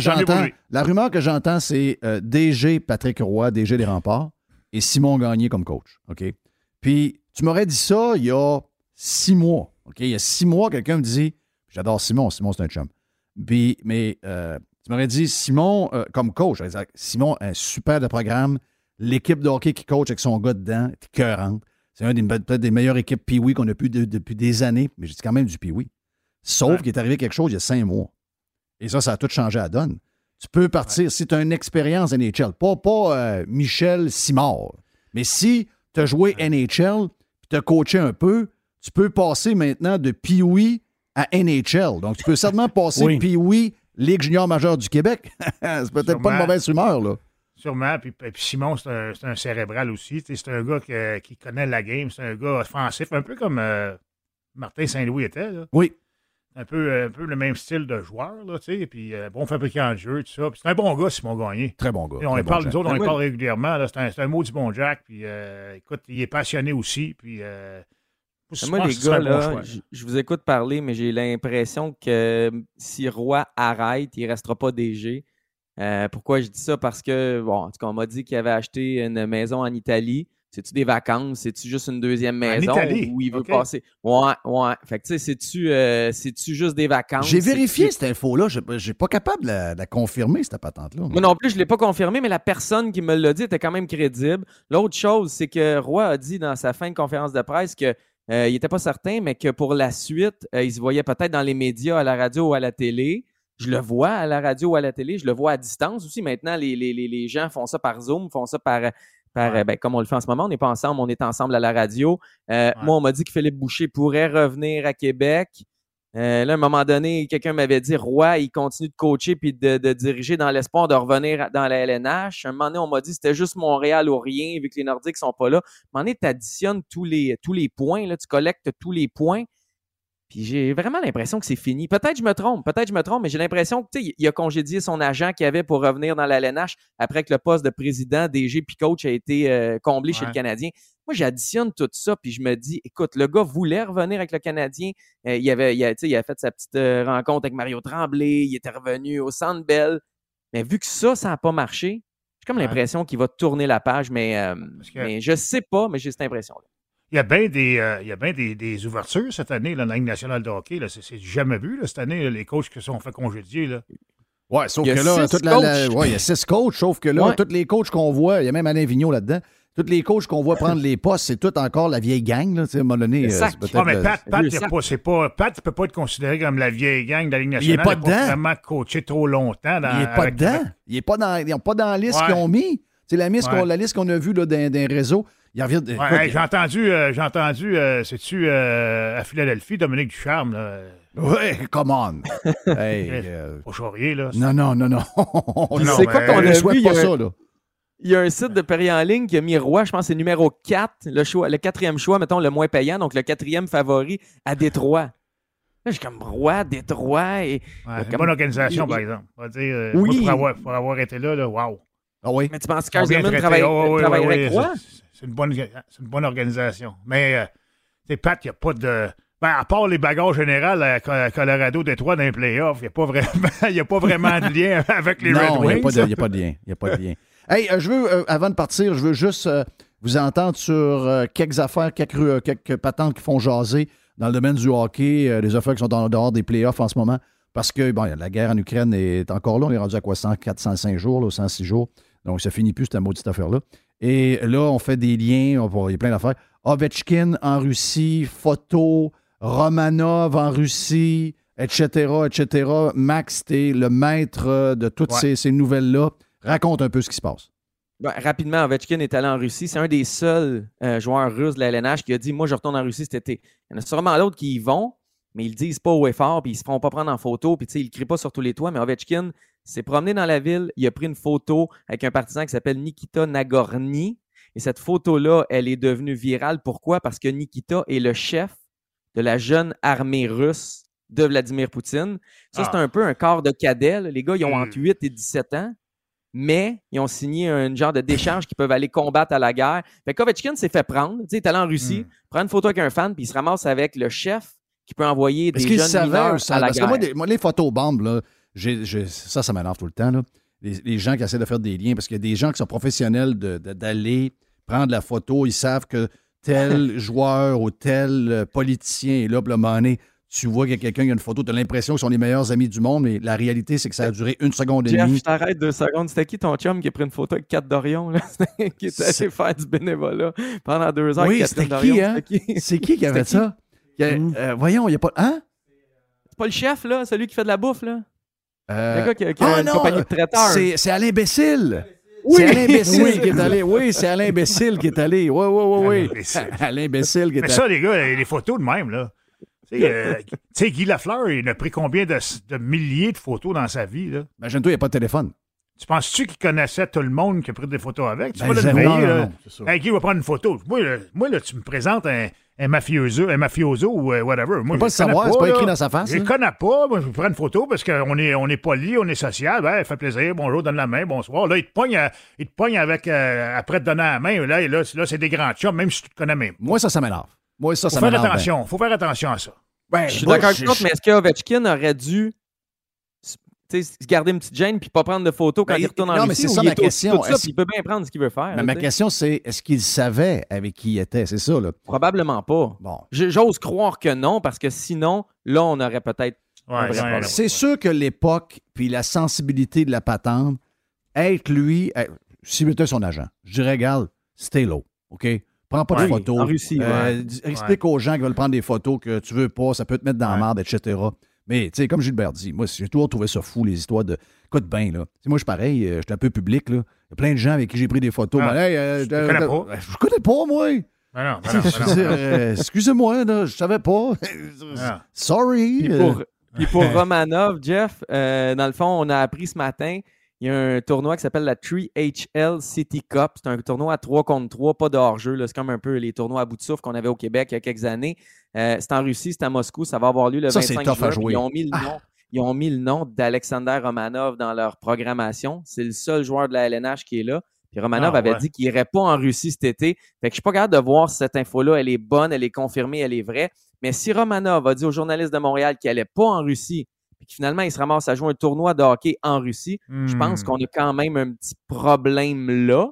la rumeur que j'entends, c'est euh, DG Patrick Roy, DG des Remparts, et Simon Gagné comme coach. OK? Puis, tu m'aurais dit ça il y a six mois. OK? Il y a six mois, quelqu'un me dit J'adore Simon, Simon, c'est un chum. Puis, mais euh, tu m'aurais dit Simon euh, comme coach. Dit, Simon, un super de programme. L'équipe de hockey qui coach avec son gars dedans, est écœurante. C'est un des peut-être des meilleures équipes Pee-Wee qu'on a pu de- depuis des années, mais j'ai dit quand même du Pee-Wee. Sauf qu'il est arrivé quelque chose il y a cinq mois. Et ça, ça a tout changé à donne. Tu peux partir, si tu as une expérience NHL, pas, pas euh, Michel Simard, mais si tu as joué NHL, tu as coaché un peu, tu peux passer maintenant de Pee-Wee à NHL. Donc, tu peux certainement passer
Oui.
Pee-Wee, Ligue junior majeure du Québec. c'est peut-être pas une
Sûrement.
mauvaise rumeur, là.
Sûrement. Puis, puis Simon, c'est un, cérébral aussi. C'est un gars que- qui connaît la game. C'est un gars offensif, un peu comme euh, Martin Saint-Louis était. Là.
Oui.
Un peu, un peu le même style de joueur, là, tu sais. Puis euh, bon fabricant de jeu, tout ça. Puis c'est un bon gars, Simon Gagné.
Très bon gars.
Et on
bon
parle,
Jack.
nous autres, on
Ouais.
parle régulièrement. là. C'est un, c'est un mot du bon Jack. Puis euh, écoute, il est passionné aussi. Puis euh, je
Moi, les gars,
bon
là, je- vous écoute parler, mais j'ai l'impression que si Roy arrête, il ne restera pas DG. Euh, pourquoi je dis ça? Parce que, bon, en tout cas, on m'a dit qu'il avait acheté une maison en Italie. C'est-tu des vacances? C'est-tu juste une deuxième maison où il veut passer? Ouais, ouais. Fait que, tu sais, c'est-tu euh, c'est-tu juste des vacances?
J'ai vérifié cette info-là. Je n'ai pas capable de la, de la confirmer, cette patente-là.
Moi non plus, je ne l'ai pas confirmé, mais la personne qui me l'a dit était quand même crédible. L'autre chose, c'est que Roy a dit dans sa fin de conférence de presse que euh, il n'était pas certain, mais que pour la suite, euh, il se voyait peut-être dans les médias, à la radio ou à la télé. Je le vois à la radio ou à la télé, je le vois à distance aussi. Maintenant, les, les, les, les gens font ça par Zoom, font ça par, par ben, comme on le fait en ce moment. On n'est pas ensemble, on est ensemble à la radio. Euh, Moi, on m'a dit que Philippe Boucher pourrait revenir à Québec. Euh, là, à un moment donné, quelqu'un m'avait dit Roy, il continue de coacher puis de, de diriger dans l'espoir de revenir dans la LNH. À un moment donné, on m'a dit c'était juste Montréal ou rien, vu que les Nordiques sont pas là. À un moment donné, tu additionnes tous les, tous les points, là, tu collectes tous les points. Puis j'ai vraiment l'impression que c'est fini. Peut-être je me trompe, peut-être je me trompe, mais j'ai l'impression que tu sais, il a congédié son agent qu'il avait pour revenir dans la LNH après que le poste de président, DG puis coach a été euh, comblé chez le Canadien. Moi, j'additionne tout ça, puis je me dis, écoute, le gars voulait revenir avec le Canadien. Euh, il, avait, il, a, tu sais, il a fait sa petite euh, rencontre avec Mario Tremblay, il était revenu au Centre Bell. Mais vu que ça, ça n'a pas marché, j'ai comme
Ouais.
l'impression qu'il va tourner la page, mais, euh,
que-
mais je sais pas, mais j'ai cette impression-là.
Il y a bien des, euh, il y a bien des, des ouvertures cette année là, dans la Ligue nationale de hockey. là. C'est jamais vu là, cette année, là, les coachs qui se sont fait congédier. Là.
Ouais, sauf
Il y a
que là,
six
toute la, la-
coachs.
ouais, il y a six coachs, sauf que là,
Ouais.
tous les coachs qu'on voit, il y a même Alain Vigneault là-dedans, tous les coachs qu'on voit prendre les postes, c'est tout encore la vieille gang, là, tu sais, à un moment donné. euh,
Ah, mais Pat, Pat, il y a pas, c'est pas, Pat, il peut pas être considéré comme la vieille gang de la Ligue
Il est
nationale.
pas
Il a
dedans.
vraiment coaché trop longtemps. Dans,
il n'est pas
avec-
dedans. Il est pas dans, ils n'ont pas dans la liste
Ouais.
qu'ils ont mis. C'est la, liste
Ouais.
qu'on- la liste qu'on a vue là, d'un, d'un réseau. Il revient.
Ouais, hey, j'ai entendu, euh, j'ai entendu, euh, c'est-tu euh, à Philadelphie, Dominique Ducharme, là.
Ouais, come on. Hey, euh,
Au Chaurier, là.
non, non, non, non.
C'est quoi qu'on
ne souhaite
vu? Il y
pas
a un-
ça, là.
Il y a un site de Paris en ligne qui a mis Roy, je pense que c'est numéro 4, le, choix, le quatrième choix, mettons, le moins payant, donc le quatrième favori à Détroit. Là, je suis comme Roy, Détroit. Et,
Ouais, une bonne organisation,
il-
par exemple. On va dire, euh,
Oui.
moi, pour, avoir, pour avoir été là, là, wow.
Ah oui?
Mais tu penses que
Ils sont bien
Carson
traités.
travaille,
Oh, oui,
travaillerait
oui,
avec
oui,
Roy?
c'est- C'est une, bonne, c'est une bonne organisation. Mais, euh, tu sais, Pat, il n'y a pas de. Ben, à part les bagarres générales à Co- à Colorado, Détroit dans les playoffs, il n'y a, pas vraiment- y a pas vraiment de lien avec les Red
non, il n'y
Wings.
a, pas de- il y a pas de lien. Il y a pas de lien. Hey, euh, je veux, euh, avant de partir, je veux juste euh, vous entendre sur euh, quelques affaires, quelques, euh, patentes qui font jaser dans le domaine du hockey, euh, des affaires qui sont en dehors des playoffs en ce moment. Parce que bon, la guerre en Ukraine est encore là. On est rendu à quoi 104, 105 jours, là, 106 jours. Donc, ça finit plus cette maudite affaire-là. Et là, on fait des liens. on- Il y a plein d'affaires. Ovechkin en Russie, photo, Romanov en Russie, etc., etc. Max, t'es le maître de toutes
Ouais.
ces, ces nouvelles-là. Raconte un peu ce qui se passe.
Ben, rapidement, Ovechkin est allé en Russie. C'est un des seuls euh, joueurs russes de la LNH qui a dit Moi, je retourne en Russie cet été. Il y en a sûrement d'autres qui y vont, mais ils le disent pas au effort, puis ils se feront pas prendre en photo, puis tu sais, ils ne crient pas sur tous les toits. Mais Ovechkin s'est promené dans la ville, il a pris une photo avec un partisan qui s'appelle Nikita Nagorny. Et cette photo-là, elle est devenue virale. Pourquoi? Parce que Nikita est le chef de la jeune armée russe de Vladimir Poutine. Ça, c'est
Ah.
un peu un corps de cadet. là. Les gars, ils ont
Hmm.
entre 8 et 17 ans, mais ils ont signé un genre de décharge qui peuvent aller combattre à la guerre. Fait que Ovechkin s'est fait prendre. Il est allé en Russie, prend une photo avec un fan, puis il se ramasse avec le chef qui peut envoyer des
Est-ce qu'il
jeunes
savait
mineurs
ou ça-
à la
Parce que
guerre.
moi, les, moi, les photobombes, là, j'ai- j'ai- ça, ça m'énerve tout le temps. là. Les, les gens qui essaient de faire des liens, parce qu'il y a des gens qui sont professionnels de- de- d'aller prendre la photo, ils savent que tel joueur ou tel euh, politicien est là, puis le tu vois qu'il y a quelqu'un qui a une photo, tu as l'impression qu'ils sont les meilleurs amis du monde, mais la réalité, c'est que ça a duré une seconde et demie.
je t'arrête deux secondes. C'était qui ton chum qui a pris une photo avec Kat Dorion, là? qui était
C'est-
allé faire du bénévolat pendant deux heures
Oui,
avec
c'était qui, hein?
C'était qui?
C'est qui qui avait
C'était
ça? A- euh, voyons, il n'y a pas. Hein?
C'est pas le chef, là? Celui qui fait de la bouffe, là?
Euh,
Le gars qui a, qui a
ah
une
non,
compagnie de traiteurs.
C'est c'est Alain Bécile.
Oui.
C'est Alain Bécile
Oui.
qui est allé. Oui, c'est Alain Bécile qui est allé. Oui, oui, oui, oui.
Alain Bécile.
Qui est
Mais
allé.
ça, les gars, les photos de même, là. Tu sais, euh, Guy Lafleur, il a pris combien de, de milliers de photos dans sa vie, là?
Imagine-toi, il n'y a pas de téléphone.
Tu penses-tu qu'il connaissait tout le monde qui a pris des photos avec? Tu
Ben,
vas le veiller,
Non,
là.
non.
Hey, Guy va prendre une photo. Moi, là, moi, là, tu me présentes un, un mafioso, un mafioso ou euh, whatever. Moi,
peut pas
je
le
connais
savoir, c'est pas écrit dans sa face,
Je le
hein.
connais pas. Moi, je prends une photo parce qu'on est, on est poli, on est social. Ben, fait plaisir. Bonjour, donne la main, bonsoir. Là, il te pogne, à- il te pogne avec, euh, après te donner la main. Là, et là, c'est- là, c'est des grands chums, même si tu te connais même.
Moi, ça, ça m'énerve. Moi, ça,
Faut
ça
faire
ben.
attention. Faut faire attention à ça.
Ben,
Je suis d'accord avec
je-
toi, mais est-ce que Ovechkin aurait dû se garder une petite gêne puis pas prendre de photos quand
Ben,
il retourne en
non, mais
Russie?
c'est ça ma question.
ça, il peut bien prendre ce qu'il veut faire.
Mais
là,
ma question, c'est est-ce qu'il savait avec qui il était? C'est ça, là.
Probablement pas.
Bon.
J'ose croire que non, parce que sinon, là, on aurait peut-être un
Ouais,
vrai
ouais,
problème.
C'est sûr que l'époque puis la sensibilité de la patente, être lui, euh, s'il était son agent, je dirais, regarde, stay low, OK? Prends pas de photos.
en Russie,
Euh, Explique aux gens qui veulent prendre des photos que tu veux pas, ça peut te mettre dans la merde, etc. Mais, tu sais, comme Gilbert dit, moi, j'ai toujours trouvé ça fou, les histoires de. Écoute bien, là. Tu sais, moi, je suis pareil, euh, j'étais un peu public, là. Il y a plein de gens avec qui j'ai pris des photos.
Ah,
mais, hey, euh,
je
euh,
connais
euh,
pas.
Je connais pas, moi.
Ben non, ben non, ben
je
non.
euh, excusez-moi, là, je savais pas.
Ah.
Sorry.
Puis
euh.
pour, puis pour Romanov, Jeff, euh, dans le fond, on a appris ce matin, il y a un tournoi qui s'appelle la 3HL City Cup. C'est un tournoi à 3 contre 3, pas de hors-jeu. C'est comme un peu les tournois à bout de souffle qu'on avait au Québec il y a quelques années. Euh, c'est en Russie, c'est à Moscou. Ça va avoir lieu le
Ça, c'est
25
tough à
juin. Ils ont mis le
Ah.
nom. Ils ont mis le nom d'Alexander Romanov dans leur programmation. C'est le seul joueur de la LNH qui est là. Puis Romanov
Ah,
avait
ouais.
dit qu'il irait pas en Russie cet été. Fait que je suis pas capable de voir si cette info-là, elle est bonne, elle est confirmée, elle est vraie. Mais si Romanov a dit aux journalistes de Montréal qu'il allait pas en Russie, puis que finalement il se ramasse à jouer un tournoi de hockey en Russie, je pense
Hmm.
qu'on a quand même un petit problème là.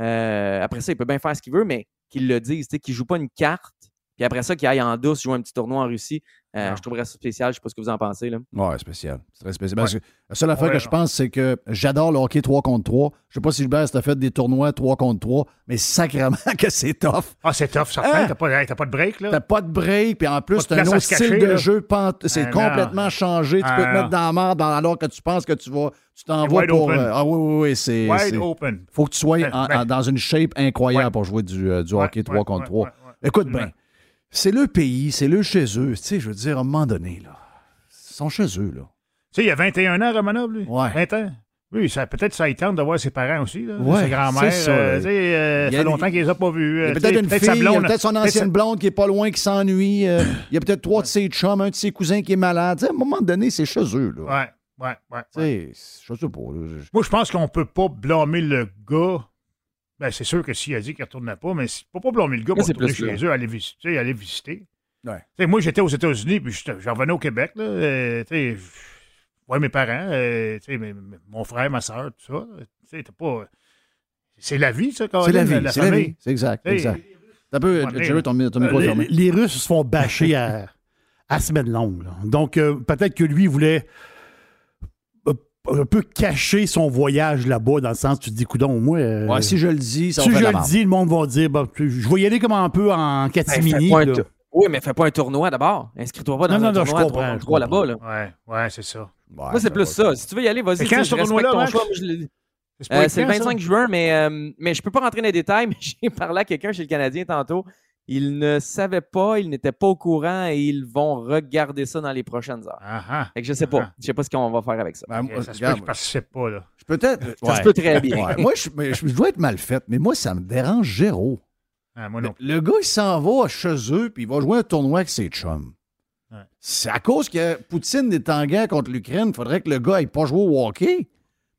Euh, après ça, il peut bien faire ce qu'il veut, mais qu'il le dise, qu'il joue pas une carte, puis après ça, qu'il aille en douce jouer un petit tournoi en Russie. Euh,
Non.
je trouverais ça spécial. Je sais pas ce que vous en pensez. Là.
Ouais, spécial. C'est très spécial. Parce que la seule affaire
Ouais,
que je pense, c'est que j'adore le hockey 3 contre 3. Je sais pas si Gilbert, t'as fait des tournois 3 contre 3, mais sacrément que c'est tough.
Ah, c'est tough, certain.
Hein?
T'as pas, hey, pas de break, là?
T'as pas de break, puis en plus,
de
t'as un autre style
cacher,
de
là.
jeu. C'est
Ah,
complètement
non.
changé. Tu
Ah,
peux te
non.
mettre dans la merde dans- alors que tu penses que tu vas. Tu t'en vas
Wide
pour.
open.
euh, ah oui, oui, oui. C'est.
Wide
c'est-
open.
Faut que tu sois
Ben,
en-
ben.
en- dans une shape incroyable
Ouais.
pour jouer du, euh, du
Ouais,
hockey 3
ouais,
contre
ouais,
3.
ouais, ouais.
Écoute bien, c'est le pays, c'est le chez eux. Tu sais, je veux dire, à un moment donné, là. Ils sont chez eux, là.
Tu sais, il y a 21 ans, Romanov, lui?
Ouais.
20 ans? Oui, ça, peut-être ça tente de voir ses parents aussi, là.
Ouais,
sa grand-mère.
c'est ça,
euh, euh, ça fait longtemps qu'il les a pas vus.
Il y
euh,
peut-être une
sa
fille, il y a peut-être son ancienne blonde qui est pas loin, qui s'ennuie. euh, il y a peut-être trois de ses chums, un de ses cousins qui est malade. Tu sais, à un moment donné, c'est chez eux. Là.
Ouais, ouais, ouais.
Tu sais, je sais pas. là,
Moi, je pense qu'on peut pas blâmer le gars. Ben, c'est sûr que s'il a dit qu'il ne retournait pas, mais on peut pas blâmer le gars pour retourner chez eux, aller visiter. Aller visiter.
Ouais.
Tu sais, moi, j'étais aux États-Unis, puis j'en revenais au Québec. Là, euh, tu sais, ouais, mes parents, euh, mes- mon frère, ma soeur, tout ça. Tu sais, t'as pas. C'est la vie, ça, quand
C'est la vie, c'est la
famille.
vie. C'est exact, exact. T'as un peu,
Ouais,
Jerry, ton, ton micro
Euh, les, les Russes se font bâcher à, à semaine longue. là. Donc, euh, peut-être que lui voulait un peu cacher son voyage là-bas, dans le sens, tu te dis, coudon, moi. euh,
Ouais, si je le dis, ça
si je le dis, le monde va dire, bah, je vais y aller comme un peu en
Ben,
catimini.
Oui, mais fais pas un tournoi d'abord. Inscris-toi pas dans
Non,
un
non, non, je
tournoi à
comprends,
3
je
3 là-bas. Là.
Ouais, ouais, c'est ça.
Moi, c'est plus ça. Si tu veux y aller, vas-y.
Quand ce tournoi-là,
ton choix. Je
C'est pas
Euh, c'est le
ça?
25 juin, mais, euh, mais je peux pas rentrer dans les détails. Mais j'ai parlé à quelqu'un chez le Canadien tantôt. Ils ne savaient pas, ils n'étaient pas au courant et ils vont regarder ça dans les prochaines heures.
Ah,
Fait que je sais pas. Je sais pas ce qu'on va faire avec ça.
Ben, moi,
ça se
regarde,
peut je participe pas, là.
je- Peut-être.
Ça se peut très bien.
Ouais, Moi, je, dois être mal fait, mais moi, ça me dérange zéro.
Ah, moi non.
Le gars, il s'en va chez eux, puis il va jouer un tournoi avec ses chums.
Ouais.
C'est à cause que Poutine est en guerre contre l'Ukraine, il faudrait que le gars n'aille pas jouer au hockey.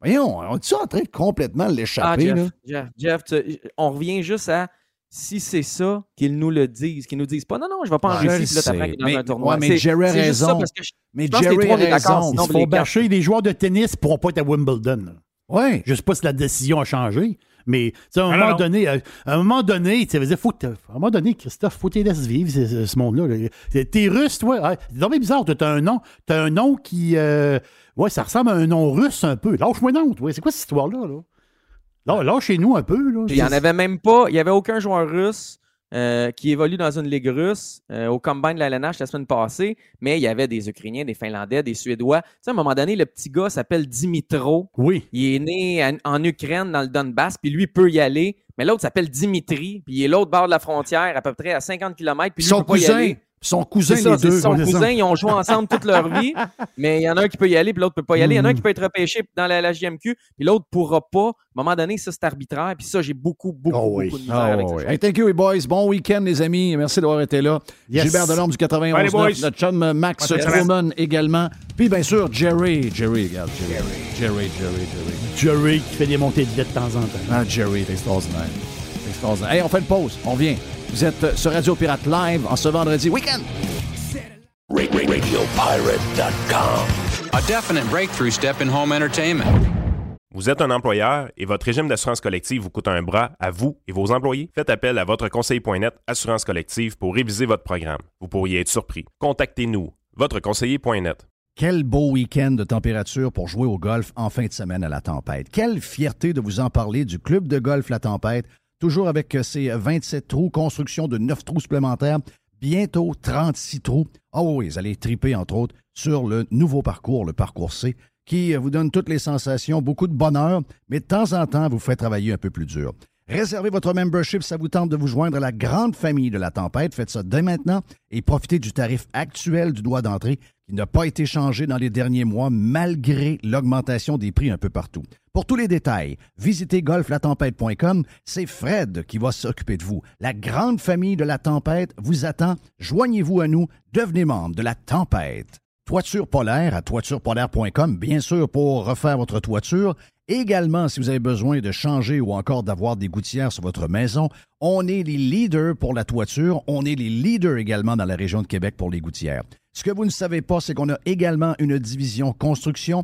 Voyons, on est en train de complètement
Ah,
l'échapper,
Jeff,
là?
Jeff, Jeff, tu- on revient juste à si c'est ça, qu'ils nous le disent, qu'ils nous disent pas non, non, je vais pas en Russie,
je
puis là, t'apprends
sais.
qu'il est dans
Mais-
un tournoi.
ouais, mais Jerry a raison.
parce que je-
Mais
je pense que les
Jerry a raison.
sinon,
Ils
vous
se
les
font bâcher, les joueurs de tennis ne pourront pas être à Wimbledon.
Ouais.
Je sais pas si la décision a changé, mais à un moment
non, non.
donné, euh, à un moment donné, tu sais, faut à un moment donné, Christophe, faut que tu les laisses vivre ce, ce- monde-là. là. T'es russe, toi? Ouais, c'est vraiment bizarre. T'as un nom, t'as un nom qui, euh, ouais, ça ressemble à un nom russe un peu. Lâche-moi donc, toi. C'est quoi cette histoire-là, là? Là, lâchez-nous un peu, là.
Il n'y en avait même pas. Il n'y avait aucun joueur russe euh, qui évolue dans une ligue russe euh, au combine de la LNH la semaine passée, mais il y avait des Ukrainiens, des Finlandais, des Suédois. Tu sais, à un moment donné, le petit gars s'appelle Dimitro.
Oui.
Il est né en, en Ukraine, dans le Donbass, puis lui peut y aller. Mais l'autre s'appelle Dimitri, puis il est l'autre bord de la frontière, à peu près à 50 km, puis lui
Son
peut pas y aller.
Son cousin,
ça,
les
c'est
deux.
son cousin, ils ont joué ensemble toute leur vie, mais il y en a un qui peut y aller, puis l'autre peut pas y aller. Il y en a un qui peut être repêché dans la, la JMQ, puis l'autre pourra pas. À un moment donné, ça, c'est arbitraire, puis ça, j'ai beaucoup, beaucoup,
Oh oui.
beaucoup de misère
Ah
avec
oui,
ça.
oui. Hey, thank you, les boys. Bon week-end, les amis. Merci d'avoir été là.
Yes.
Gilbert Delorme du 91,
Bye, les boys.
notre chum Max. Truman également. Puis bien sûr, Jerry. Jerry, regarde. Jerry, Jerry, Jerry, Jerry.
Jerry qui fait des montées de lait de temps en temps.
Ah, Jerry, c'est extraordinaire. Extraordinaire. Hey, on fait une pause. On vient. Vous êtes euh, sur Radio Pirate Live en ce vendredi week-end.
RadioPirate.com. A definite breakthrough step in home entertainment.
Vous êtes un employeur et votre régime d'assurance collective vous coûte un bras à vous et vos employés? Faites appel à votre conseiller.net Assurance collective pour réviser votre programme. Vous pourriez être surpris. Contactez-nous. Votreconseiller.net.
Quel beau week-end de température pour jouer au golf en fin de semaine à la tempête. Quelle fierté de vous en parler du club de golf La Tempête, toujours avec euh, ses 27 trous, construction de 9 trous supplémentaires, bientôt 36 trous. Ah oui, vous allez triper, entre autres, sur le nouveau parcours, le parcours C, qui euh, vous donne toutes les sensations, beaucoup de bonheur, mais de temps en temps vous fait travailler un peu plus dur. Réservez votre membership, ça vous tente de vous joindre à la grande famille de la tempête. Faites ça dès maintenant et profitez du tarif actuel du droit d'entrée qui n'a pas été changé dans les derniers mois malgré l'augmentation des prix un peu partout. Pour tous les détails, visitez golflatempête.com. C'est Fred qui va s'occuper de vous. La grande famille de la tempête vous attend. Joignez-vous à nous. Devenez membre de la tempête. Toiture polaire à toiturepolaire.com, bien sûr, pour refaire votre toiture. Également, si vous avez besoin de changer ou encore d'avoir des gouttières sur votre maison, on est les leaders pour la toiture. On est les leaders également dans la région de Québec pour les gouttières. Ce que vous ne savez pas, c'est qu'on a également une division construction.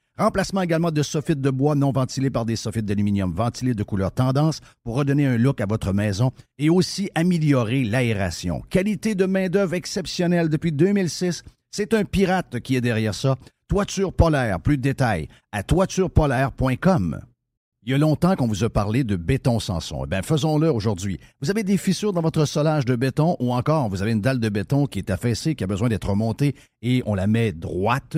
Remplacement également de soffites de bois non ventilés par des soffites d'aluminium ventilés de couleur tendance pour redonner un look à votre maison et aussi améliorer l'aération. Qualité de main-d'œuvre exceptionnelle depuis 2006. C'est un pirate qui est derrière ça. Toiture polaire, plus de détails à toiturepolaire.com. Il y a longtemps qu'on vous a parlé de béton Sanson. Eh bien, faisons-le aujourd'hui. Vous avez des fissures dans votre solage de béton ou encore vous avez une dalle de béton qui est affaissée, qui a besoin d'être remontée et on la met droite.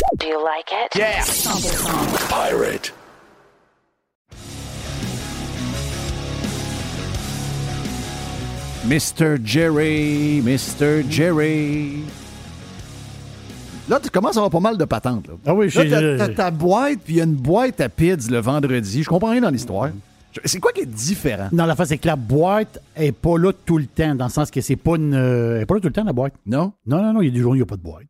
Do you like it?
Yeah.
100%.
Pirate.
Mr. Jerry, Mr. Jerry. Là, tu commences à avoir pas mal de patentes. Là.
Ah oui,
Là,
j'ai-
t'as- t'as ta boîte, puis il y a une boîte à PIDS le vendredi. Je comprends rien dans l'histoire. C'est quoi qui est différent?
Non, la face, c'est que la boîte est pas là tout le temps, dans le sens que c'est pas une. euh, elle est pas là tout le temps, la boîte.
Non?
Non, non, non, il y a des jours où il n'y a pas de boîte.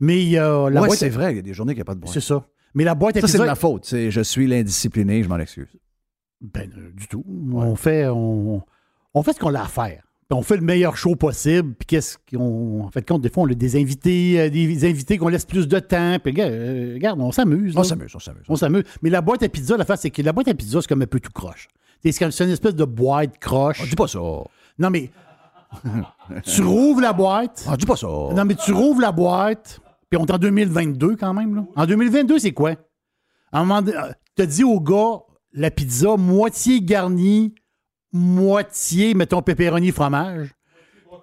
Mais il y a la
Ouais,
boîte.
c'est vrai, il y a des journées qu'il n'y a pas de boîte.
C'est ça. Mais la boîte à
Ça, c'est de ma faute. Je suis l'indiscipliné, je m'en excuse.
Ben, euh, du tout. On fait on, on fait ce qu'on a à faire. Puis on fait le meilleur show possible. Puis qu'est-ce qu'on. En fait, compte, des fois, on a des invités, euh, des invités qu'on laisse plus de temps. Puis regarde, euh, regarde, on s'amuse.
On s'amuse, on s'amuse.
On s'amuse. Mais la boîte à pizza, l'affaire, c'est que la boîte à pizza, c'est comme un peu tout croche. C'est une espèce de boîte croche.
On dit pas ça.
Non, mais. tu rouvres la boîte.
On dit pas ça.
Non, mais tu rouvres la boîte. Puis on est en 2022 quand même. Là. En 2022, c'est quoi? À un moment donné, euh, t'as dit au gars, la pizza, moitié garnie, moitié, mettons, pepperoni fromage.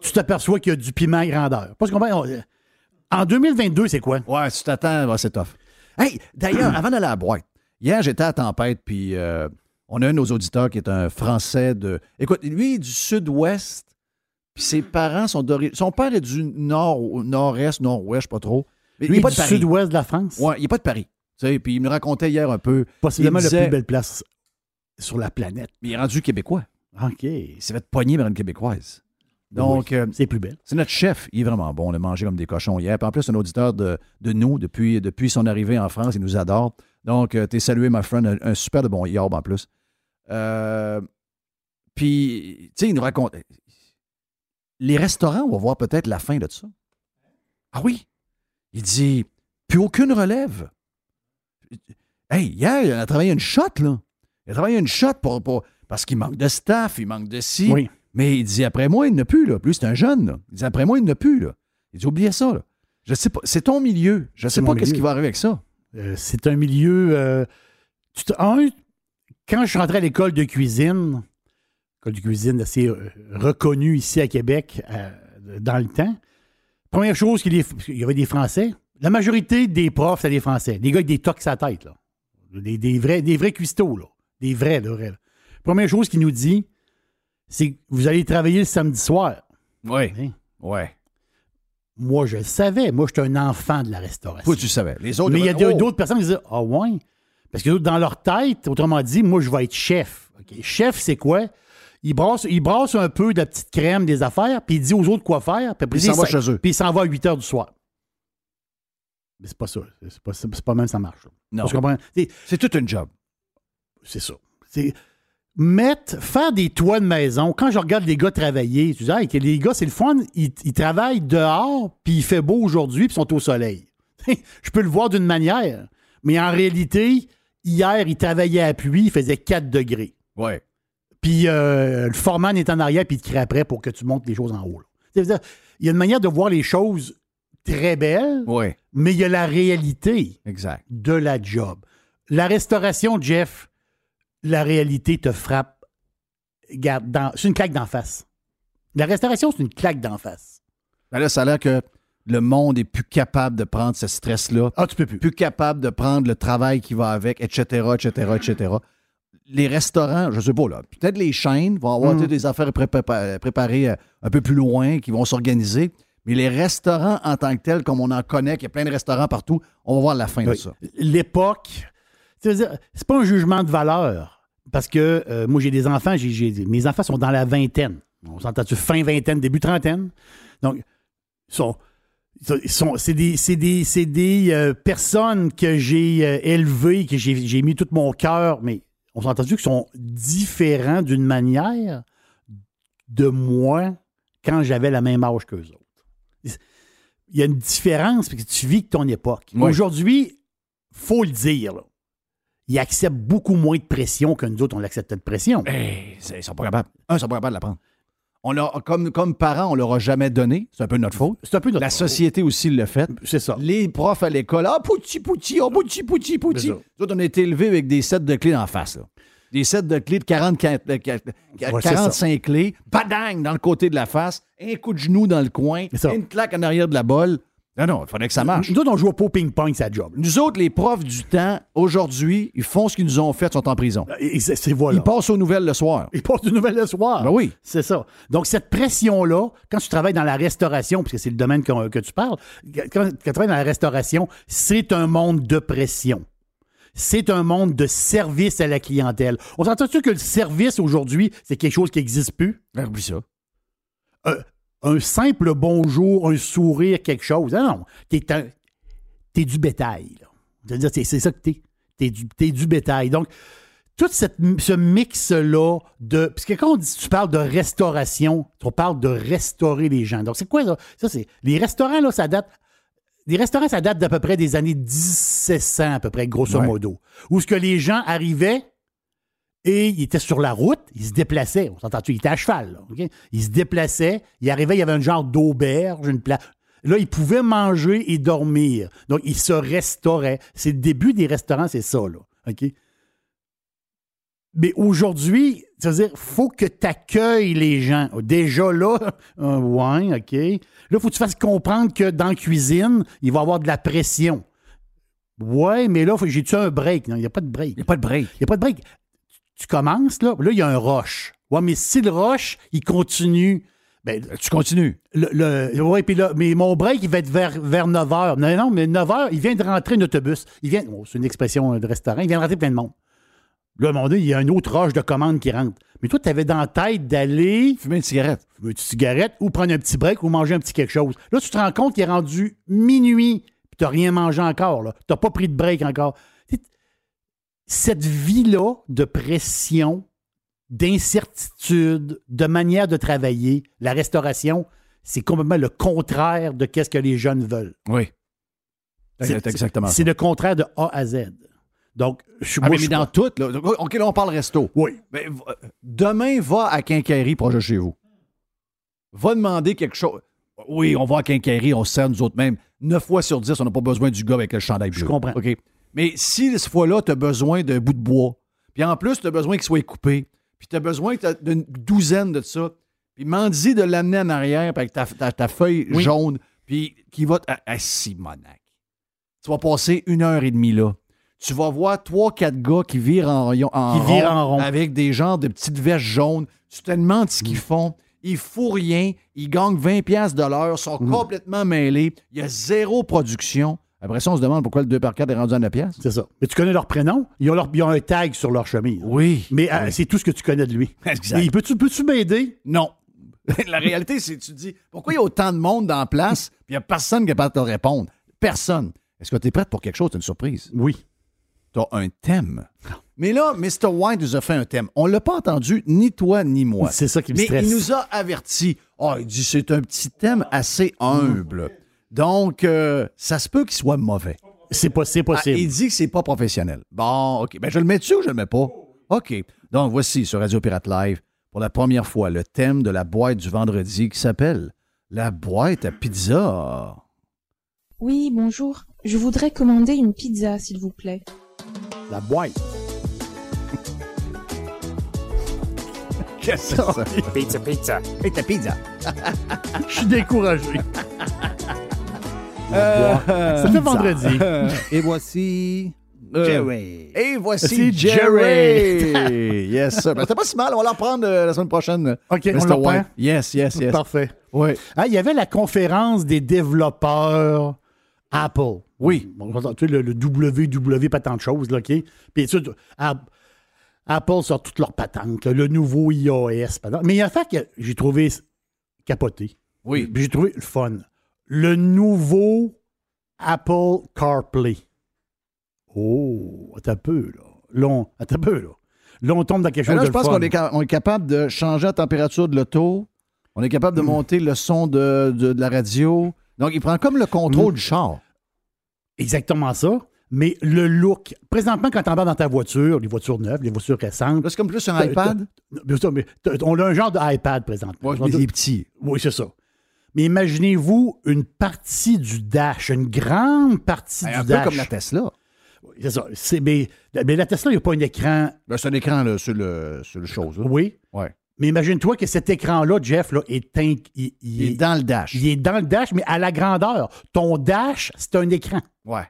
Tu t'aperçois qu'il y a du piment grandeur. Parce qu'on va- on- En 2022, c'est quoi?
Ouais, tu t'attends, ouais, c'est tough. Hey, d'ailleurs, avant d'aller à la boîte, hier, j'étais à Tempête, puis euh, on a un de nos auditeurs qui est un Français de. Écoute, lui, du sud-ouest, puis ses parents sont d'origine. Son père est du nord, nord-est, nord-ouest, je sais pas trop. Mais
Lui,
il est pas
du
de Paris.
sud-ouest de la France.
Ouais, il n'est pas de Paris. Tu sais, puis il me racontait hier un peu.
Possiblement la plus belle place sur la planète.
Mais il est rendu québécois.
OK.
Il s'est fait pogner par une québécoise. Donc, euh,
c'est plus belle.
C'est notre chef. Il est vraiment bon. On a mangé comme des cochons hier. Puis en plus, c'est un auditeur de, de nous depuis, depuis son arrivée en France. Il nous adore. Donc, tu t'es salué, my friend. Un, un super de bon yob en plus. Euh, puis, tu sais, il nous raconte. Les restaurants, on va voir peut-être la fin de ça. Ah oui. Il dit, plus aucune relève. Hey, hier, il a travaillé une shot, là. Il a travaillé une shot pour, pour- parce qu'il manque de staff, il manque de ci.
Oui.
Mais il dit, après moi, il n'a plus, là. Plus, c'est un jeune, là. Il dit, après moi, il n'a plus, là. Il dit, oubliez ça, là. Je sais pas, c'est ton milieu. Je sais pas qu'est-ce qui va arriver avec ça.
Euh, c'est un milieu. euh, tu te- un, quand je suis rentré à l'école de cuisine, école de cuisine assez euh, reconnue ici à Québec euh, dans le temps, première chose qu'il y avait des Français. La majorité des profs, c'est des Français. Des gars avec des tocs à la tête, là. Des, des vrais, des vrais cuistots, là. Des vrais, là. Première chose qu'il nous dit, c'est que vous allez travailler le samedi soir.
Oui.
Hein?
Ouais.
Moi, je le savais. Moi, j'étais un enfant de la restauration.
Toi, tu savais. Les autres,
Mais il y a
oh!
d'autres personnes qui disent Ah ouais? Parce que dans leur tête, autrement dit, moi, je vais être chef. Chef, c'est quoi? Il brasse, il brasse un peu de la petite crème des affaires, puis il dit aux autres quoi faire. Puis,
il s'en va chez eux.
Puis il s'en va à 8 heures du soir. Mais c'est pas ça. C'est pas, c'est pas même ça marche.
Non.
C'est-
C'est tout un job.
C'est ça. C'est mettre, faire des toits de maison. Quand je regarde les gars travailler, tu dis, Hey, les gars, c'est le fun, ils, ils travaillent dehors, puis il fait beau aujourd'hui, puis ils sont au soleil. je peux le voir d'une manière, mais en réalité, hier, ils travaillaient à pluie, il faisait 4 degrés.
Ouais.
Puis euh, le foreman est en arrière, puis il te crie après pour que tu montes les choses en haut. Il y a une manière de voir les choses très belles, mais il y a la réalité
Exact.
de la job. La restauration, Jeff, la réalité te frappe. C'est une claque d'en face. La restauration, c'est une claque d'en face.
Ben là, ça a l'air que le monde est plus capable de prendre ce stress-là.
Ah, tu peux plus.
Plus capable de prendre le travail qui va avec, etc., etc., etc. Les restaurants, je sais pas, là, peut-être les chaînes vont avoir
Mm.
des affaires prépa- préparées euh, un peu plus loin, qui vont s'organiser. Mais les restaurants en tant que tels, comme on en connaît, qu'il y a plein de restaurants partout, on va voir la fin de ça.
L'époque, c'est pas un jugement de valeur. Parce que euh, moi, j'ai des enfants, mes enfants sont dans la vingtaine. On s'entend-tu fin vingtaine, début trentaine? Donc, ils sont. sont- c'est des, c'est des, c'est des, euh, personnes que j'ai euh, élevées, que j'ai, j'ai mis tout mon cœur, mais on s'est entendu qu'ils sont différents d'une manière de moi quand j'avais la même âge qu'eux autres. Il y a une différence parce que tu vis que ton époque.
Oui.
Aujourd'hui, faut le dire, là, ils acceptent beaucoup moins de pression que nous autres, on acceptait de pression.
Hey, c'est- ils sont pas capables. Un, ils sont pas capables de l'apprendre. On leur, comme, comme parents, on leur a jamais donné. C'est un peu notre faute.
C'est un peu notre
La
faute.
société aussi le fait.
C'est ça.
Les profs à l'école, ah, pouti, pouti, oh, pouti, pouti, pouti. Nous on a été élevés avec des sets de clés en face. là. Des sets de clés de 40, de
Ouais, c'est
45 clés, badang dans le côté de la face, un coup de genou dans le coin, une claque en arrière de la bolle. Non, non, il fallait que ça marche.
Nous autres, on joue pas au ping-pong, ça job.
Nous autres, les profs du temps, aujourd'hui, ils font ce qu'ils nous ont fait, sont en prison.
Et c'est, c'est- voilà.
Ils passent aux nouvelles le soir.
Ils passent de nouvelles le soir.
Ben oui.
C'est ça. Donc, cette pression-là, quand tu travailles dans la restauration, parce que c'est le domaine que, que tu parles, quand, quand tu travailles dans la restauration, c'est un monde de pression. C'est un monde de service à la clientèle. On s'entend-tu que le service aujourd'hui, c'est quelque chose qui n'existe plus?
Ben, oublie ça.
Un simple bonjour, un sourire, quelque chose. Ah non, t'es un- t'es du bétail. là. C'est-à-dire, c'est c'est ça que t'es. T'es du, t'es du bétail. Donc, tout cette, ce mix-là de. Parce que quand on dit, tu parles de restauration, on parle de restaurer les gens. Donc, c'est quoi ça? Ça, c'est. Les restaurants, là, ça date. Les restaurants, ça date d'à peu près des années 1700, à peu près, grosso
Ouais.
modo. Où ce que les gens arrivaient et ils étaient sur la route, ils se déplaçaient. On s'entend-tu? Ils étaient à cheval, là? Ils se déplaçaient, ils arrivaient, il y avait un genre d'auberge, une place. Là, ils pouvaient manger et dormir. Donc, ils se restauraient. C'est le début des restaurants, c'est ça, là. OK? Mais aujourd'hui, c'est-à-dire, faut que tu accueilles les gens. Déjà là, euh, ouais, OK. Là, faut que tu fasses comprendre que dans la cuisine, il va y avoir de la pression. Ouais, mais là, j'ai-tu un break? Non, il n'y a pas de break. Il n'y
a pas de break.
Il n'y a pas de break. Tu commences, là, là, il y a un rush. Ouais, mais si le rush, il continue. Ben,
tu continues.
Le, le- ouais, puis là, mais mon break, il va être vers, vers 9 h. Non, non, mais 9 h, il vient de rentrer un autobus. Il vient, oh, c'est une expression de restaurant, il vient de rentrer plein de monde. Là, à un moment donné, il y a un autre rush de commande qui rentre. Mais toi, tu avais dans la tête d'aller.
Fumer une cigarette.
Fumer une cigarette ou prendre un petit break ou manger un petit quelque chose. Là, tu te rends compte qu'il est rendu minuit, puis tu n'as rien mangé encore. Tu n'as pas pris de break encore. Cette vie-là de pression, d'incertitude, de manière de travailler, la restauration, c'est complètement le contraire de qu'est-ce que les jeunes veulent.
Oui. C'est exactement ça.
C'est le contraire de A à Z. Donc, je
Ah,
moi,
mais,
je suis
dans tout, là. OK, là, on parle resto.
Oui.
Mais, v- euh, demain, va à Quincaillerie proche de chez vous. Va demander quelque chose. Oui, on va à Quincaillerie, on se sert nous autres mêmes. Neuf fois sur dix, on n'a pas besoin du gars avec le chandail bleu.
Je comprends.
OK? Mais si cette fois-là, tu as besoin d'un bout de bois, puis en plus, tu as besoin qu'il soit coupé, puis tu as besoin d'une douzaine de ça, puis m'en dis de l'amener en arrière avec ta, ta- ta feuille
Oui.
jaune, puis qui va... t- Ah, ah, Simonac. Tu vas passer une heure et demie là. Tu vas voir trois, quatre gars qui virent en,
Qui virent en rond.
avec des genres de petites vestes jaunes. Tu te demandes ce
Mm.
qu'ils font. Ils font rien. Ils gagnent 20$ piastres de l'heure. sont
Mm.
complètement mêlés. Il y a zéro production. Après ça, on se demande pourquoi le 2 par 4 est rendu à 9$. piastres.
C'est ça. Mais tu connais leur prénom? Ils ont, leur- ils ont un tag sur leur chemise.
Oui.
Mais euh, c'est tout ce que tu connais de lui.
Exact.
Peux-tu peux-tu m'aider?
Non. La réalité, c'est que tu te dis pourquoi il y a autant de monde dans la place puis il n'y a personne qui est capable de te répondre? Personne. Est-ce que tu es prête pour quelque chose? C'est une surprise.
Oui.
Tu as un thème. Mais là, Mr. White nous a fait un thème. On ne l'a pas entendu, ni toi, ni moi.
C'est ça qui me
Mais
stresse.
il nous a averti. Oh, il dit c'est un petit thème assez humble. Donc, euh, ça se peut qu'il soit mauvais.
C'est pas- c'est possible.
Ah, il dit que c'est pas professionnel. Bon, OK. Ben, je le mets dessus ou je le mets pas? OK. Donc, voici sur Radio Pirate Live, pour la première fois, le thème de la boîte du vendredi qui s'appelle La boîte à pizza.
Oui, bonjour. Je voudrais commander une pizza, s'il vous plaît.
La boîte.
Qu'est-ce que c'est ça?
Pizza, pizza.
Pizza, pizza.
Je suis découragé.
Euh,
C'était vendredi.
Et voici.
Jerry.
Et voici Jerry.
Jerry.
yes, sir. Ben, C'était pas si mal. On va l'en prendre euh, la semaine prochaine.
OK,
Mr.
on le
White.
prend?
Yes, yes, yes.
Parfait.
Oui.
Ah, il y avait la conférence des développeurs Apple.
Oui.
Bon, tu sais, le, le WW, pas tant de choses, là, OK? Puis, tu sais, App- Apple sort toutes leurs patentes, le nouveau iOS. patente. Mais il y a un fait que j'ai trouvé capoté.
Oui.
Puis J'ai trouvé le fun. Le nouveau Apple CarPlay. Oh, attends un peu, là. On, attends un peu, là. Là, on tombe dans quelque
Ben
chose
là,
de
je pense qu'on est, capable de changer la température de l'auto. On est capable de monter le son de, de- de la radio. Donc, il prend comme le contrôle du char.
Exactement ça. Mais le look, présentement, quand tu embarques dans ta voiture, les voitures neuves, les voitures récentes.
C'est comme plus un iPad?
t'as- Bien sûr, mais on a un genre d'iPad présentement.
Ouais, mais il est petit.
Oui, c'est ça. Mais imaginez-vous une partie du dash, une grande partie
Un
du
peu
dash.
comme la Tesla.
C'est ça. C'est- mais, mais la Tesla, il n'y a pas un écran.
Ben, c'est un écran là, sur, le, sur le chose. là.
Oui.
Ouais.
Mais imagine-toi que cet écran-là, Jeff, là, est, inc- il, il
Il est dans le dash.
Il est dans le dash, mais à la grandeur. Ton dash, c'est un écran.
Ouais.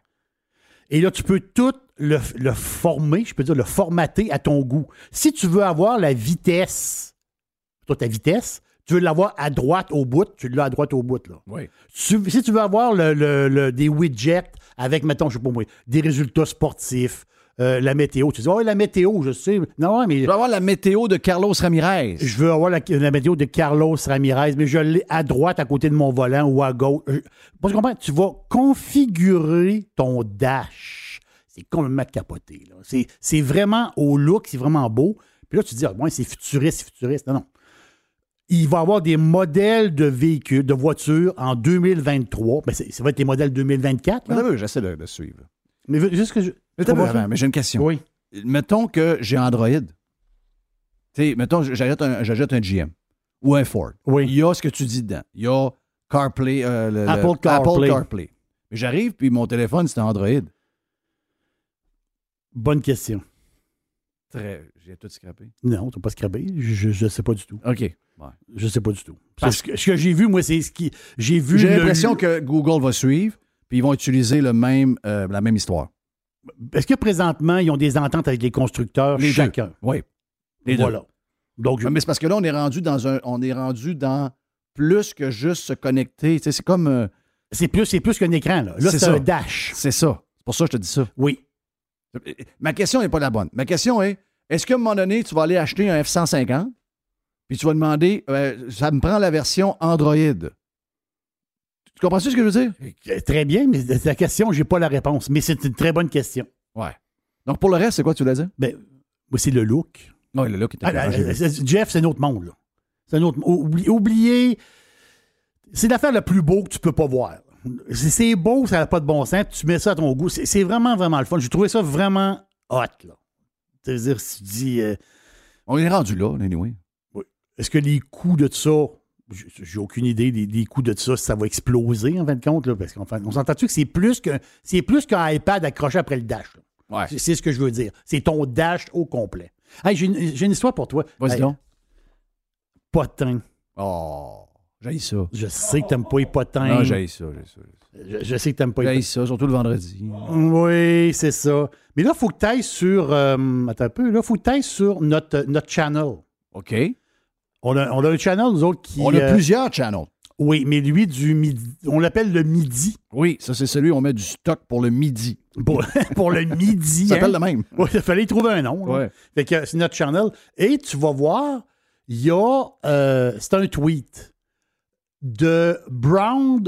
Et là, tu peux tout le, le former, je peux dire, le formater à ton goût. Si tu veux avoir la vitesse, toi, ta vitesse, tu veux l'avoir à droite au bout, tu l'as à droite au bout. Là.
Oui.
Tu- si tu veux avoir le- le- le- des widgets avec, mettons, je sais pas moi, des résultats sportifs, euh, la météo. Tu dis, oh, la météo, je sais. Non, mais.
Je veux avoir la météo de Carlos Ramirez.
Je veux avoir la, la météo de Carlos Ramirez, mais je l'ai à droite à côté de mon volant ou à gauche. Je- Parce que comprends, tu vas configurer ton dash. C'est complètement capoté. C'est, vraiment au look, c'est vraiment beau. Puis là, tu te dis, ah, ouais, c'est futuriste, c'est futuriste. Non, non. Il va y avoir des modèles de véhicules, de voitures en 2023. Ben, ça va être les modèles 2024. là.
Attends, J'essaie de, de suivre.
Mais juste que je.
Mais, j'ai une question.
Oui.
Mettons que j'ai Android. Sais, mettons, j'achète un, un GM ou un Ford.
Oui.
Il y a ce que tu dis dedans. Il y a CarPlay. euh, le- le-
Apple CarPlay.
CarPlay. Mais j'arrive, puis mon téléphone, c'est Android.
Bonne question.
Très. J'ai tout scrappé.
Non, tu n'as pas scrabé. Je ne sais pas du tout.
OK. Ouais.
Je sais pas du tout.
Parce
ce que, ce que j'ai vu, moi, c'est ce qui. J'ai vu.
J'ai
le-
l'impression que Google va suivre, puis ils vont utiliser le même, euh, la même histoire.
Est-ce que présentement, ils ont des ententes avec les constructeurs
Les deux.
chacun?
Oui. Les deux.
voilà. Donc, je-
Mais c'est parce que là, on est rendu dans un. On est rendu dans plus que juste se connecter. C'est comme. euh,
c'est plus, c'est plus qu'un écran. Là, Là, c'est un dash.
C'est ça. C'est pour ça que je te dis ça.
Oui.
Ma question n'est pas la bonne. Ma question est est-ce qu'à un moment donné, tu vas aller acheter un F-150 puis tu vas demander euh, ça me prend la version Android? Tu comprends ce que je veux dire?
Euh, Très bien, mais la question, j'ai pas la réponse. Mais c'est une très bonne question.
Ouais. Donc, pour le reste, c'est quoi tu voulais dire?
Ben, c'est le look.
Non, le look est
Ah, Jeff, c'est un autre monde. C'est un autre Oublie- Oubliez. C'est l'affaire la plus beau que tu peux pas voir. C'est- beau, ça n'a pas de bon sens. Tu mets ça à ton goût. C'est vraiment, vraiment le fun. J'ai trouvé ça vraiment hot. Là. C'est-à-dire, si tu dis. euh,
On est rendu là, anyway.
oui. Est-ce que les coûts de ça. j'ai- aucune idée des, des coûts de ça, si ça va exploser en fin de compte. Là, parce qu'on on s'entend-tu que c'est plus que c'est plus qu'un iPad accroché après le dash.
Ouais.
C'est- ce que je veux dire. C'est ton dash au complet. Hey, j'ai une, histoire pour toi.
Vas-y
Hey. Potin.
Oh, j'ai ça.
Je sais que t'aimes pas les potins.
Non, j'ai ça, j'ai ça.
Je, je sais que t'aimes pas les
J'ai ça, surtout le vendredi.
Oui, c'est ça. Mais là, il faut que tu ailles sur. euh, attends un peu. Là, il faut que tu ailles sur notre, notre channel.
OK.
On a, on a un channel, nous autres, qui.
On a
euh,
plusieurs channels.
Oui, mais lui, du midi. On l'appelle le midi.
Oui, ça, c'est celui où on met du stock pour le midi.
Pour, pour le midi.
Ça s'appelle
hein?
le même.
Oui, il fallait y trouver un nom.
Ouais.
Fait que c'est notre channel. Et tu vas voir, il y a. euh, c'est un tweet de Brown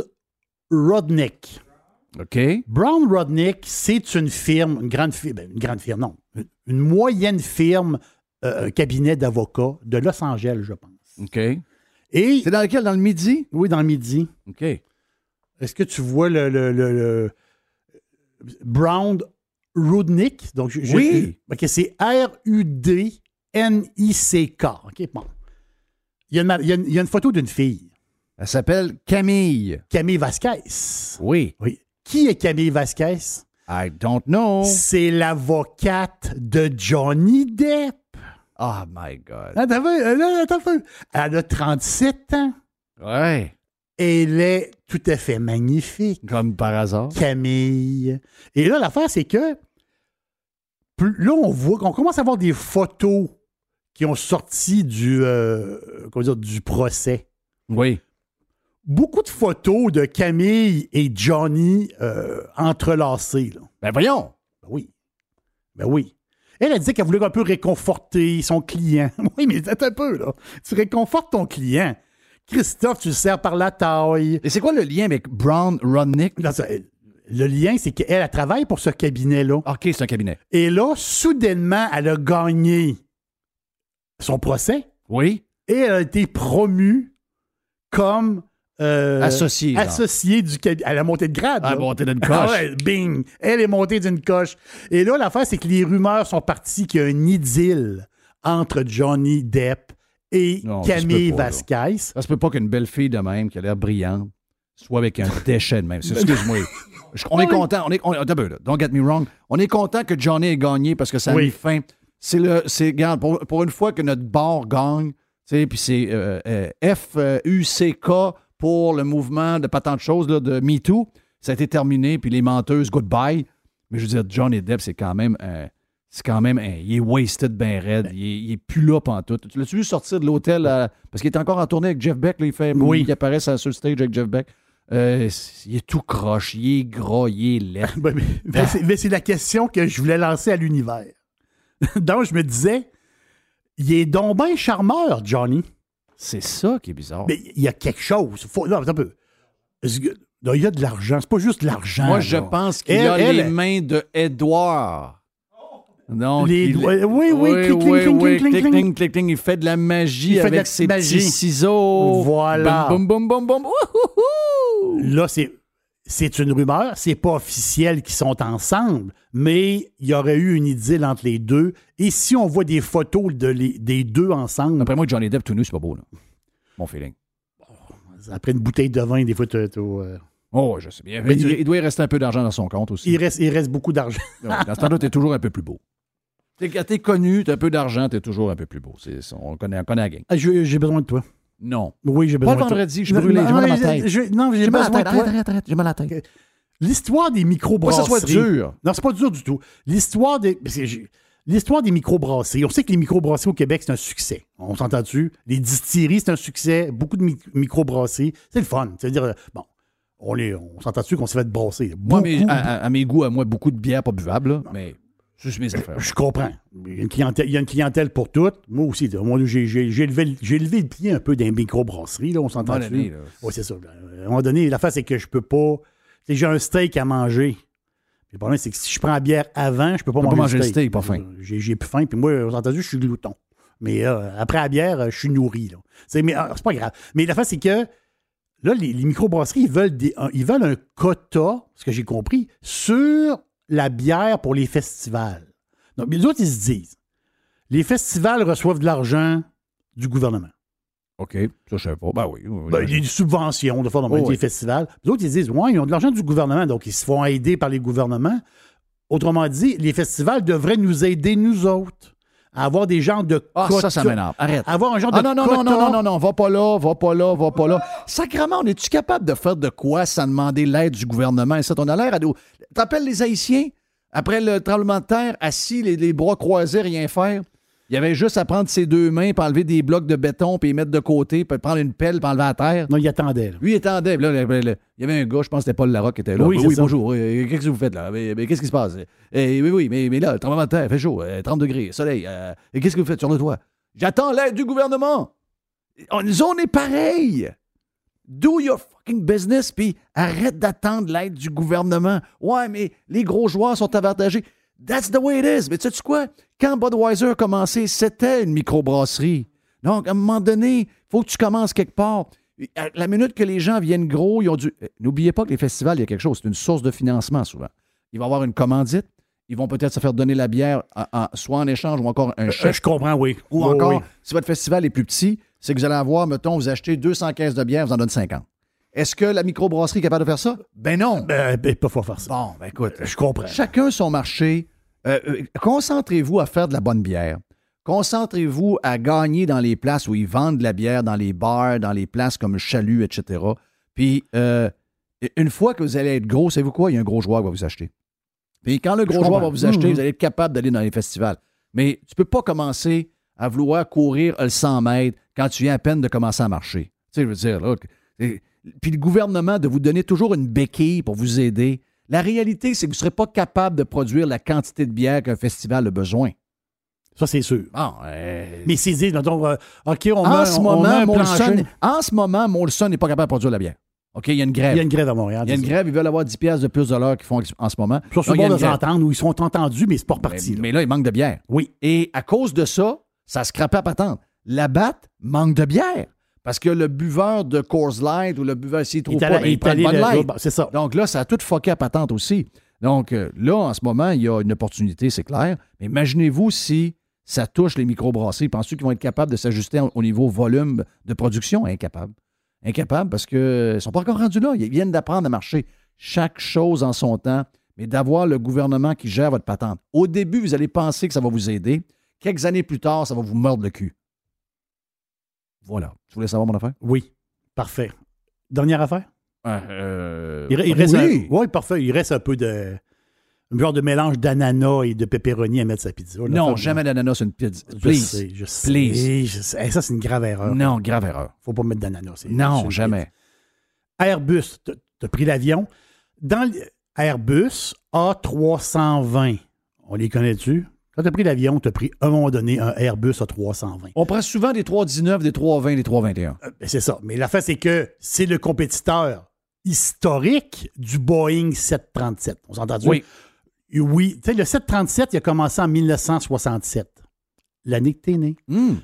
Rodnick.
OK.
Brown Rodnick, c'est une firme, une grande firme, une grande firme, non, une, une moyenne firme, euh, un cabinet d'avocats de Los Angeles, je pense.
OK.
Et
C'est dans lequel? Dans le midi?
oui, dans le midi.
OK.
Est-ce que tu vois le, le- le- le- Brown Rudnick? Donc, je- je-
Oui.
OK, c'est R-U-D-N-I-C-K. OK, bon. Il y a une, il y a une- il y a une photo d'une fille,
Elle s'appelle Camille.
Camille Vasquez.
Oui.
Oui. Qui est Camille Vasquez?
I don't know.
C'est l'avocate de Johnny Depp.
Oh my God.
Attends, là, attends. Elle a 37 ans.
Ouais.
Elle est tout à fait magnifique.
Comme par hasard.
Camille. Et là, l'affaire, c'est que plus- là, on voit qu'on commence à voir des photos qui ont sorti du, euh, comment dire, du procès.
Oui.
Beaucoup de photos de Camille et Johnny euh, entrelacées. là.
Ben voyons.
Ben oui. Ben oui. Elle a dit qu'elle voulait un peu réconforter son client. Oui, mais attends un peu, là. Tu réconfortes ton client. Christophe, tu le sers par la taille.
Et c'est quoi le lien avec Brown Rodnick?
Le lien, c'est qu'elle elle travaille pour ce cabinet-là.
OK, c'est un cabinet.
Et là, soudainement, elle a gagné son procès
Oui.
et elle a été promue comme euh,
Associée,
associée du cabinet. Elle a monté de grade.
Elle a
là.
monté d'une
Ah
coche.
ouais, bing! Elle est montée d'une coche. Et là, l'affaire, c'est que les rumeurs sont parties qu'il y a un idylle entre Johnny Depp et
Non,
Camille
pas.
Vasquez.
Ça se peut pas qu'une belle fille de même, qui a l'air brillante, soit avec un déchet de même. Excuse-moi. On est content. On est, on. Don't get me wrong. On est content que Johnny ait gagné parce que ça a
Oui.
mis fin. C'est le. C'est, regarde, pour, pour une fois que notre bar gagne, tu sais, puis c'est euh, euh, F-U-C-K pour le mouvement de pas tant de choses là, de MeToo. Ça a été terminé, puis les menteuses, goodbye. Mais je veux dire, Johnny Depp, c'est quand même un- C'est quand même. un- il est wasted ben raide. Il est, il est plus là pantoute. Tu l'as-tu vu sortir de l'hôtel à- parce qu'il est encore en tournée avec Jeff Beck? là, il fait
Oui.
il apparaît sur le stage avec Jeff Beck. Euh, il est tout croche, il est gras, il est laid.
Ben, mais, mais c'est- mais c'est la question que je voulais lancer à l'univers. Donc, je me disais, il est donc bien charmeur, Johnny.
C'est ça qui est bizarre.
Mais il y a quelque chose. Faut, non, attends un peu. Non, il y a de l'argent. C'est pas juste l'argent.
Moi, je
là.
pense qu'il
Elle-
a
elle-
les mains de Edouard. Donc,
Les
il-
doigts- oui, oui, clic,
oui,
clic,
oui,
clic, clic,
clic, clic, clic. Il fait de la magie avec ses
magie.
petits ciseaux.
Voilà.
Boum, boum, boum, boum, boum.
Là, c'est. C'est une rumeur, c'est pas officiel qu'ils sont ensemble, mais il y aurait eu une idylle entre les deux. Et si on voit des photos de les- des deux ensemble,
Après moi, Johnny Depp tout nu, c'est pas beau, là. Mon feeling.
après une bouteille de vin, des fois, t'as, euh,
Oh, je sais bien.
Mais
il, doit y rester un peu d'argent dans son compte aussi.
il, reste, il reste beaucoup d'argent.
Dans ce temps-là, t'es toujours un peu plus beau. T'es- t'es connu, t'as un peu d'argent, t'es toujours un peu plus beau. C'est, on, connaît, on connaît la gang.
Ah, j'ai besoin de toi.
Non.
Oui, j'ai
Pas
besoin
le
de toi.
vendredi, je suis brûlé, j'ai mal à
mais
tête.
je- Non, j'ai
mal à la tête, arrête, arrête, arrête, j'ai mal à la tête.
L'histoire des
Pas que
microbrasseries.
ça soit dur.
Non, c'est pas dur du tout. L'histoire des. que L'histoire des microbrasseries. On sait que les microbrasseries au Québec, c'est un succès. On s'entend dessus. Les distilleries, c'est un succès. Beaucoup de mi- microbrasseries. C'est le fun. C'est-à-dire, euh, bon, on, s'entend dessus qu'on s'est fait brasser?
Moi, mais, à, à- mes goûts, à moi, beaucoup de bière pas buvable, là, mais juste mes affaires.
Je comprends. Il y a une clientèle, il y a une clientèle pour toutes. Moi aussi, j'ai, levé, le- j'ai levé le pied un peu dans les microbrasseries. Là, on s'entend. Oui, c'est ça. À un moment donné, la face, c'est que je peux pas. J'ai un steak à manger. Le problème, c'est que si je prends la bière avant, je peux pas
Tu peux
manger,
pas manger le steak, pas faim.
J'ai, plus faim. Puis moi, on s'entend je suis glouton. Mais euh, après la bière, euh, je suis nourri. Là. C'est, mais, ah, c'est pas grave. Mais la face, c'est que là, les, les microbrasseries, ils veulent, des- ils veulent un quota, ce que j'ai compris, sur la bière pour les festivals. Donc, les autres, ils se disent les festivals reçoivent de l'argent du gouvernement.
OK, ça, je sais pas. Ben oui. oui, oui.
Ben, il y a des subventions de faire dans
Oh,
les
oui.
festivals. Les autres, ils disent Ouais, ils ont de l'argent du gouvernement, donc ils se font aider par les gouvernements. Autrement dit, les festivals devraient nous aider, nous autres, à avoir des genres de
Ah, ça, ça m'énerve. Arrête.
Avoir un genre
Ah
de
non, non, non, non, non, non, non, va pas là, va pas là, va pas là. Sacrement, on est-tu capable de faire de quoi sans demander l'aide du gouvernement? Et ça, on a l'air à. T'appelles les Haïtiens, après le tremblement de terre, assis, les, les bras croisés, rien faire? Il y avait juste à prendre ses deux mains, puis enlever des blocs de béton, puis les mettre de côté, puis prendre une pelle, puis enlever à terre.
Non, il attendait. là.
Lui, il attendait. là, il y avait un gars, je pense que c'était Paul Larocque qui était là.
Oui,
oui,
c'est ça.
bonjour. euh, Qu'est-ce que vous faites là? Mais, mais qu'est-ce qui se passe? Eh, oui, oui, mais, mais là, le tremblement de terre, il fait chaud, euh, 30 degrés, soleil. euh, et qu'est-ce que vous faites sur le toit? J'attends l'aide du gouvernement. On, nous, on est pareil. Do your fucking business, puis arrête d'attendre l'aide du gouvernement. Ouais, mais les gros joueurs sont avantagés. That's the way it is. Mais tu sais quoi? Quand Budweiser a commencé, c'était une microbrasserie. Donc, à un moment donné, il faut que tu commences quelque part. À La minute que les gens viennent gros, ils ont dû. Eh, N'oubliez pas que les festivals, il y a quelque chose. C'est une source de financement souvent. Il va y avoir une commandite. Ils vont peut-être se faire donner la bière, soit en échange ou encore un
Euh,
chèque.
je comprends, oui.
Ou encore,
oui.
si votre festival est plus petit, c'est que vous allez avoir, mettons, vous achetez 200 caisses de bière, vous en donnez 50. Est-ce que la microbrasserie est capable de faire ça? Ben non.
Ben, ben, pas faire ça.
Bon, ben écoute,
Je comprends.
chacun son marché. Euh, euh, concentrez-vous à faire de la bonne bière. Concentrez-vous à gagner dans les places où ils vendent de la bière, dans les bars, dans les places comme Chalut, etc. Puis, euh, une fois que vous allez être gros, savez-vous quoi? Il y a un gros joueur qui va vous acheter. Puis, quand le gros joueur va vous acheter,
Mhm.
vous allez être capable d'aller dans les festivals. Mais tu peux pas commencer à vouloir courir le 100 mètres quand tu viens à peine de commencer à marcher. Tu sais, je veux dire, là, puis le gouvernement de vous donner toujours une béquille pour vous aider. La réalité, c'est que vous ne serez pas capable de produire la quantité de bière qu'un festival a besoin.
Ça, c'est sûr.
Bon, euh,
Mais c'est dit, donc, euh, OK, on met,
en, ce
on met
moment,
un
Molson,
plancher.
en ce moment, Molson n'est pas capable de produire la bière. OK, il y a une grève.
Il y a une grève à Montréal.
Il y a une
ça.
grève, ils veulent avoir 10 piastres de plus de l'heure qu'ils font en ce moment.
Ils sont sur de s'entendre ils entendus, mais c'est pas reparti.
Mais,
là.
mais là, il manque de bière.
Oui.
Et à cause de ça, ça se crape à patente. La batte manque de bière. Parce que le buveur de Coors Light ou le buveur, s'il trouve pas,
il
prend Light.
c'est ça.
Donc là, ça a tout foqué à patente aussi. Donc euh, là, en ce moment, il y a une opportunité, c'est clair. Mais imaginez-vous si ça touche les microbrasseries. Pensez-vous qu'ils vont être capables de s'ajuster au niveau volume de production? Incapables. Incapables parce qu'ils ne sont pas encore rendus là. Ils viennent d'apprendre à marcher. Chaque chose en son temps, mais d'avoir le gouvernement qui gère votre patente. Au début, vous allez penser que ça va vous aider. Quelques années plus tard, ça va vous mordre le cul. Voilà. Tu voulais savoir mon affaire?
Oui. Parfait. Dernière affaire?
Euh,
Il, il reste
oui.
un, ouais, parfait. Il reste un peu de. Un genre de mélange d'ananas et de pepperoni à mettre sa pizza. là.
Non, jamais d'ananas sur une pizza.
Je
Please.
sais, je sais.
Please.
je sais. Hey, ça, c'est une grave erreur.
Non, grave erreur.
Faut pas mettre d'ananas. c'est-
Non, jamais.
Airbus, tu as pris l'avion. Dans le- Airbus A320, on les connaît-tu? Quand tu as pris l'avion, tu as pris à un moment donné un Airbus A320.
On prend souvent des 319, des 320, des 321.
Ben, c'est ça. Mais la fait, c'est que c'est le compétiteur historique du Boeing 737. On s'entend
Oui.
Oui. Tu sais, le 737, il a commencé en 1967. L'année que tu es né.
Hmm.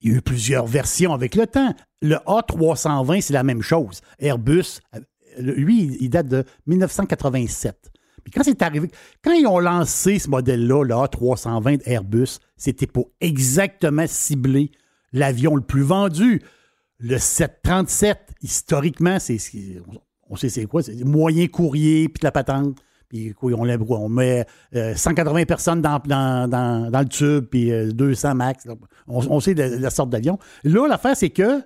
Il y a eu plusieurs versions avec le temps. Le A320, c'est la même chose. Airbus, euh, lui, il date de 1987. Puis quand c'est arrivé, quand ils ont lancé ce modèle-là, le A320 Airbus, c'était pour exactement cibler l'avion le plus vendu. Le 737, historiquement, c'est on sait c'est quoi, c'est moyen courrier, puis de la patente. Puis on, on met euh, 180 personnes dans, le tube, puis euh, 200 max. là. On, sait la sorte d'avion. Là, l'affaire, c'est que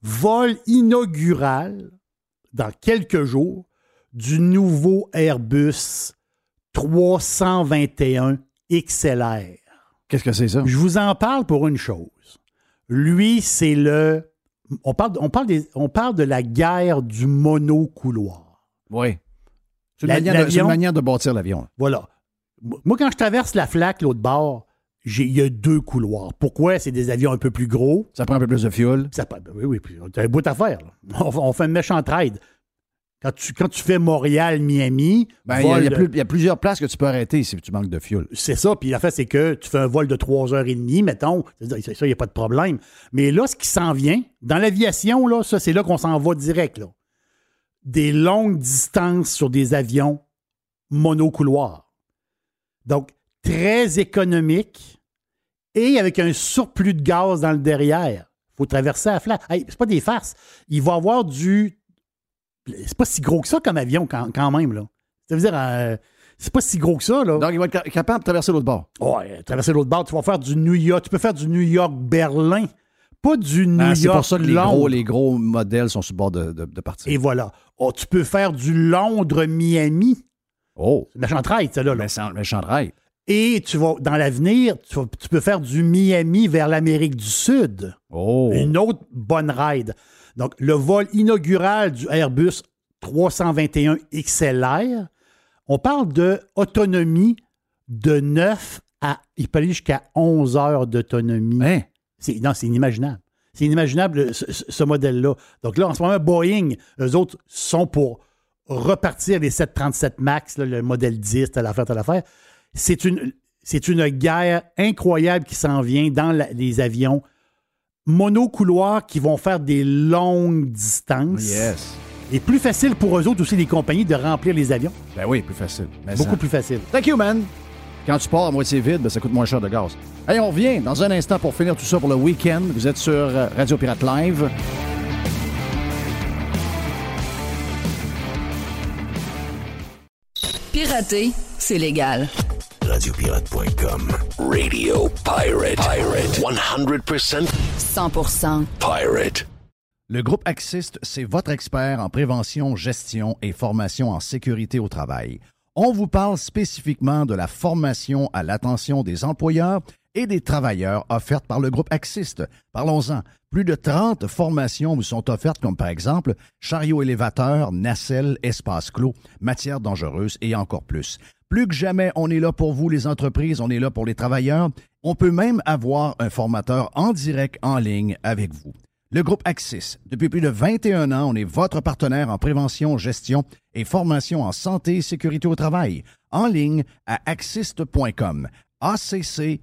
vol inaugural dans quelques jours du nouveau Airbus 321 XLR.
Qu'est-ce que c'est ça?
Je vous en parle pour une chose. Lui, c'est le. On parle, on, parle des- on parle de la guerre du monocouloir.
Oui. C'est une,
La-
manière de- c'est une
l'avion-
manière de bâtir l'avion.
Voilà. Moi, quand je traverse la flaque, l'autre bord, j'ai- il y a deux couloirs. Pourquoi? C'est des avions un peu plus gros.
Ça prend un peu plus de fuel.
Ça, oui, oui, t'as un bout à faire. là. On, on fait une méchante ride. Quand tu, quand tu fais Montréal-Miami,
Ben, il y a-
de-
y plusieurs places que tu peux arrêter si tu manques de fuel.
c'est ça. Puis la fait, c'est que tu fais un vol de 3h30, mettons. Ça, il n'y a pas de problème. Mais là, ce qui s'en vient, dans l'aviation, là, ça, c'est là qu'on s'en va direct. Là. Des longues distances sur des avions monocouloirs. Donc, très économique et avec un surplus de gaz dans le derrière. Il faut traverser à flat. Hey, c'est pas des farces. Il va y avoir du. C'est pas si gros que ça comme avion, quand, quand même. Là. Ça veut dire, euh, c'est pas si gros que ça. Là.
Donc, il va être ca- capable de traverser l'autre bord.
Ouais, traverser l'autre bord, tu vas faire du New York. Tu peux faire du New York-Berlin, pas du New
Ah, c'est
York.
pour ça que les gros, les gros modèles sont sur le bord de, de- de partir.
Et voilà. Oh, tu peux faire du Londres-Miami.
Oh!
Méchant ride, ça, là. là.
Méchant, méchant ride.
Et tu vas, dans l'avenir, tu, tu peux faire du Miami vers l'Amérique du Sud.
Oh!
Une autre bonne ride. Donc, le vol inaugural du Airbus 321 XLR, on parle de autonomie de 9 à, il peut aller jusqu'à 11 heures d'autonomie.
Hein?
C'est, non, c'est inimaginable. C'est inimaginable, ce, ce- ce modèle-là. Donc là, en ce moment, Boeing, eux autres, sont pour repartir les 737 MAX, là, le modèle 10, telle affaire, telle affaire. C'est une, c'est une guerre incroyable qui s'en vient dans la- les avions monocouloirs qui vont faire des longues distances.
Yes.
Et plus facile pour eux autres aussi, les compagnies, de remplir les avions.
Ben oui, plus facile. Mais
Beaucoup
ça-
plus facile.
Thank you, man. Quand tu pars à moitié vide, ben, ça coûte moins cher de gaz. Hey, on revient dans un instant pour finir tout ça pour le week-end. Vous êtes sur euh, Radio Pirate Live.
Pirater, c'est légal.
Radiopirate.com. Radio Pirate. Pirate. 100%
100%
pirate.
Le groupe Axist, c'est votre expert en prévention, gestion et formation en sécurité au travail. On vous parle spécifiquement de la formation à l'attention des employeurs et des travailleurs offertes par le groupe Axist. Parlons-en. Plus de 30 formations vous sont offertes, comme par exemple chariot élévateur, nacelle, espace clos, matières dangereuses et encore plus. Plus que jamais, on est là pour vous, les entreprises, on est là pour les travailleurs. On peut même avoir un formateur en direct en ligne avec vous. Le groupe Axis, depuis plus de 21 ans, on est votre partenaire en prévention, gestion et formation en santé et sécurité au travail. En ligne à axist.com. A-C-C-I-S-S-T.com.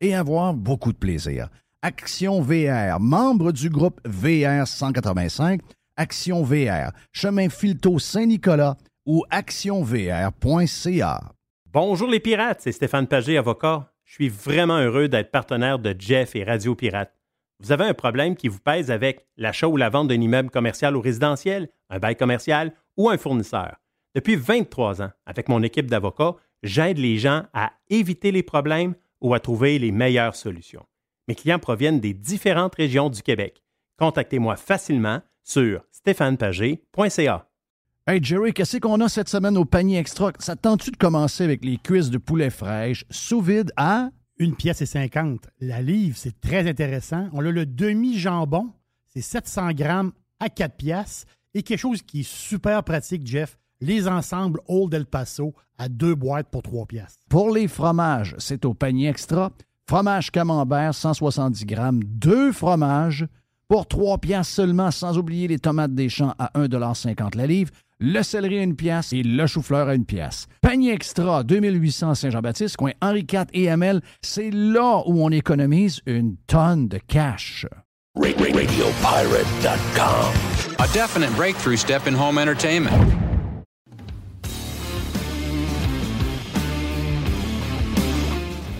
et avoir beaucoup de plaisir. Action VR, membre du groupe VR 185, Action VR, chemin Filto Saint-Nicolas ou actionvr.ca.
Bonjour les pirates, c'est Stéphane Pagé, avocat. Je suis vraiment heureux d'être partenaire de Jeff et Radio Pirate. Vous avez un problème qui vous pèse avec l'achat ou la vente d'un immeuble commercial ou résidentiel, un bail commercial ou un fournisseur. Depuis 23 ans, avec mon équipe d'avocats, j'aide les gens à éviter les problèmes ou à trouver les meilleures solutions. Mes clients proviennent des différentes régions du Québec. Contactez-moi facilement sur stéphanepagé.ca.
Hey Jerry, qu'est-ce qu'on a cette semaine au panier extra? Ça te tente-tu de commencer avec les cuisses de poulet fraîches sous vide à?
Une pièce et 50. La livre, c'est très intéressant. On a le demi-jambon, c'est 700 grammes à 4 pièces. Et quelque chose qui est super pratique, Jeff, les ensembles Old El Paso à deux boîtes pour 3 pièces.
Pour les fromages, c'est au panier extra. Fromage camembert, 170 grammes, deux fromages pour 3 piastres seulement, sans oublier les tomates des champs à 1,50 la livre, le céleri à une pièce et le chou-fleur à une pièce. Panier extra, 2800 Saint-Jean-Baptiste, coin Henri IV et ML, c'est là où on économise une tonne de cash.
RadioPirate.com.
A definite breakthrough step in home entertainment.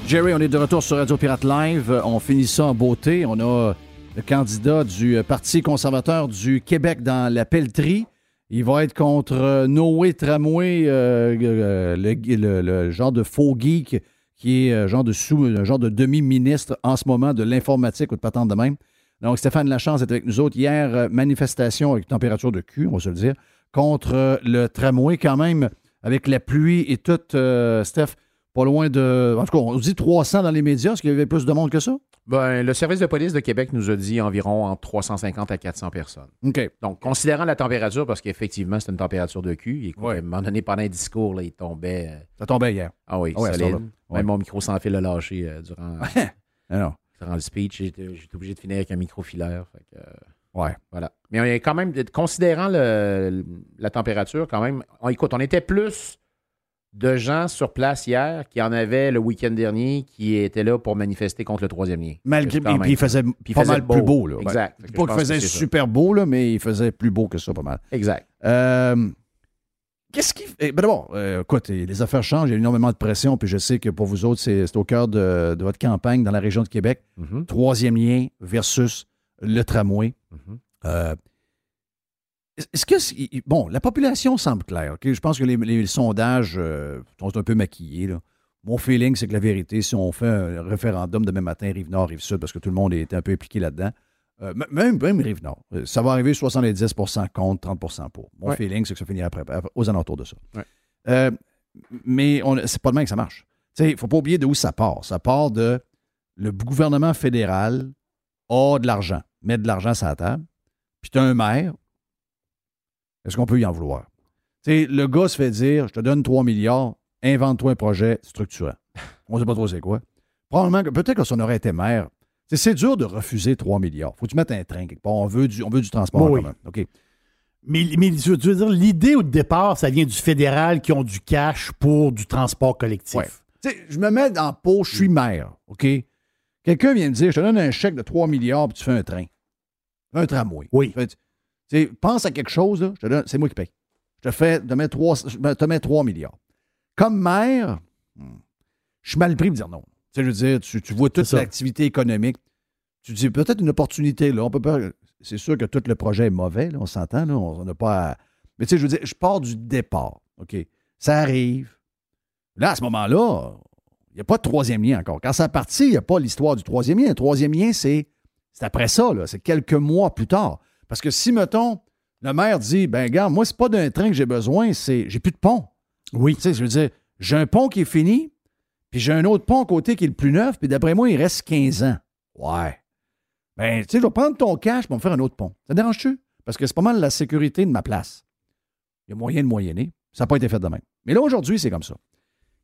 Jerry, on est de retour sur Radio Pirate Live. On finit ça en beauté. On a le candidat du Parti conservateur du Québec dans la pelleterie. Il va être contre Noé Tramway, euh, euh, le, genre de faux geek qui est euh, genre de sous, un genre de demi-ministre en ce moment de l'informatique ou de patente de même. Donc, Stéphane Lachance est avec nous autres. Hier, manifestation avec température de cul, on va se le dire, contre le tramway quand même, avec la pluie et tout, Steph, pas loin de... En tout cas, on dit 300 dans les médias. Est-ce qu'il y avait plus de monde que ça?
Ben, le service de police de Québec nous a dit environ entre 350 à 400 personnes.
OK.
Donc, considérant la température, parce qu'effectivement, c'est une température de cul, et à un moment donné, pendant un discours, là, il tombait. euh,
Ça tombait hier.
Ah oui,
Ah ouais,
solide.
Ouais.
Même mon micro sans fil a lâché euh, durant, durant le speech. J'étais j'étais obligé de finir avec un micro filaire. fait que, euh,
Ouais.
Voilà. Mais on est quand même, considérant le- la température, quand même, on, écoute, on était plus de gens sur place hier qui en avaient le week-end dernier qui étaient là pour manifester contre le troisième lien.
Malgré,
Quand
puis, il faisait
Puis
pas
faisait
mal plus beau. Là.
Exact.
Pas qu'il faisait
que c'est ça.
super beau, là, mais il faisait plus beau que ça, pas mal.
Exact.
Euh, Qu'est-ce qui. eh, ben D'abord, euh, écoute, les affaires changent, il y a énormément de pression, puis je sais que pour vous autres, c'est au cœur de, de votre campagne dans la région de Québec.
Mhm.
Troisième lien versus le tramway.
Mhm.
Euh, est-ce que. Bon, la population semble claire. Je pense que les, les sondages euh, sont un peu maquillés. là. Mon feeling, c'est que la vérité, si on fait un référendum demain matin, Rive-Nord, Rive-Sud, parce que tout le monde est un peu impliqué là-dedans, euh, même, même Rive-Nord, euh, ça va arriver 70% contre, 30% pour. Mon
Ouais.
feeling, c'est que ça finira après, aux alentours de ça.
Ouais.
Euh, mais c'est pas demain que ça marche. Il ne faut pas oublier de où ça part. Ça part de le gouvernement fédéral a de l'argent, met de l'argent sur la table, puis tu as un maire. Est-ce qu'on peut y en vouloir? Le gars se fait dire Je te donne 3 milliards, invente-toi un projet structurant. On ne sait pas trop c'est quoi. Probablement que peut-être que si on aurait été maire, c'est dur de refuser 3 milliards. Faut que tu mettes un train quelque part. On veut du, on veut du transport
Oui.
commun. OK.
Mais, mais je veux dire, l'idée au départ, ça vient du fédéral qui ont du cash pour du transport collectif.
Ouais. Je me mets dans pot, je suis maire, OK? Quelqu'un vient me dire, je te donne un chèque de 3 milliards, puis tu fais un train. Un tramway.
Oui.
Pense à quelque chose, là, je te donne- c'est moi qui paye. Je te fais, te mets 3, je te mets 3 milliards. Comme maire, hmm, je suis mal pris de dire non. Je veux dire, tu, tu vois toute l'activité économique. Tu dis peut-être une opportunité, là. On peut pas. C'est sûr que tout le projet est mauvais, là, on s'entend, là. On n'a pas. à- Mais tu sais, je veux dire, je pars du départ. OK? Ça arrive. Là, à ce moment-là, il n'y a pas de troisième lien encore. Quand ça partit, il n'y a pas l'histoire du troisième lien. Le troisième lien, c'est c'est après ça, là. C'est quelques mois plus tard. Parce que si, mettons, le maire dit Ben, gars, moi, c'est pas d'un train que j'ai besoin, c'est j'ai plus de pont.
Oui.
Tu sais, je veux dire, j'ai un pont qui est fini, puis j'ai un autre pont à côté qui est le plus neuf, puis d'après moi, il reste 15 ans. Ouais. Ben, tu sais, je vais prendre ton cash pour me faire un autre pont. Ça te dérange-tu? Parce que c'est pas mal la sécurité de ma place. Il y a moyen de moyenner. Ça n'a pas été fait de même. Mais là, aujourd'hui, c'est comme ça.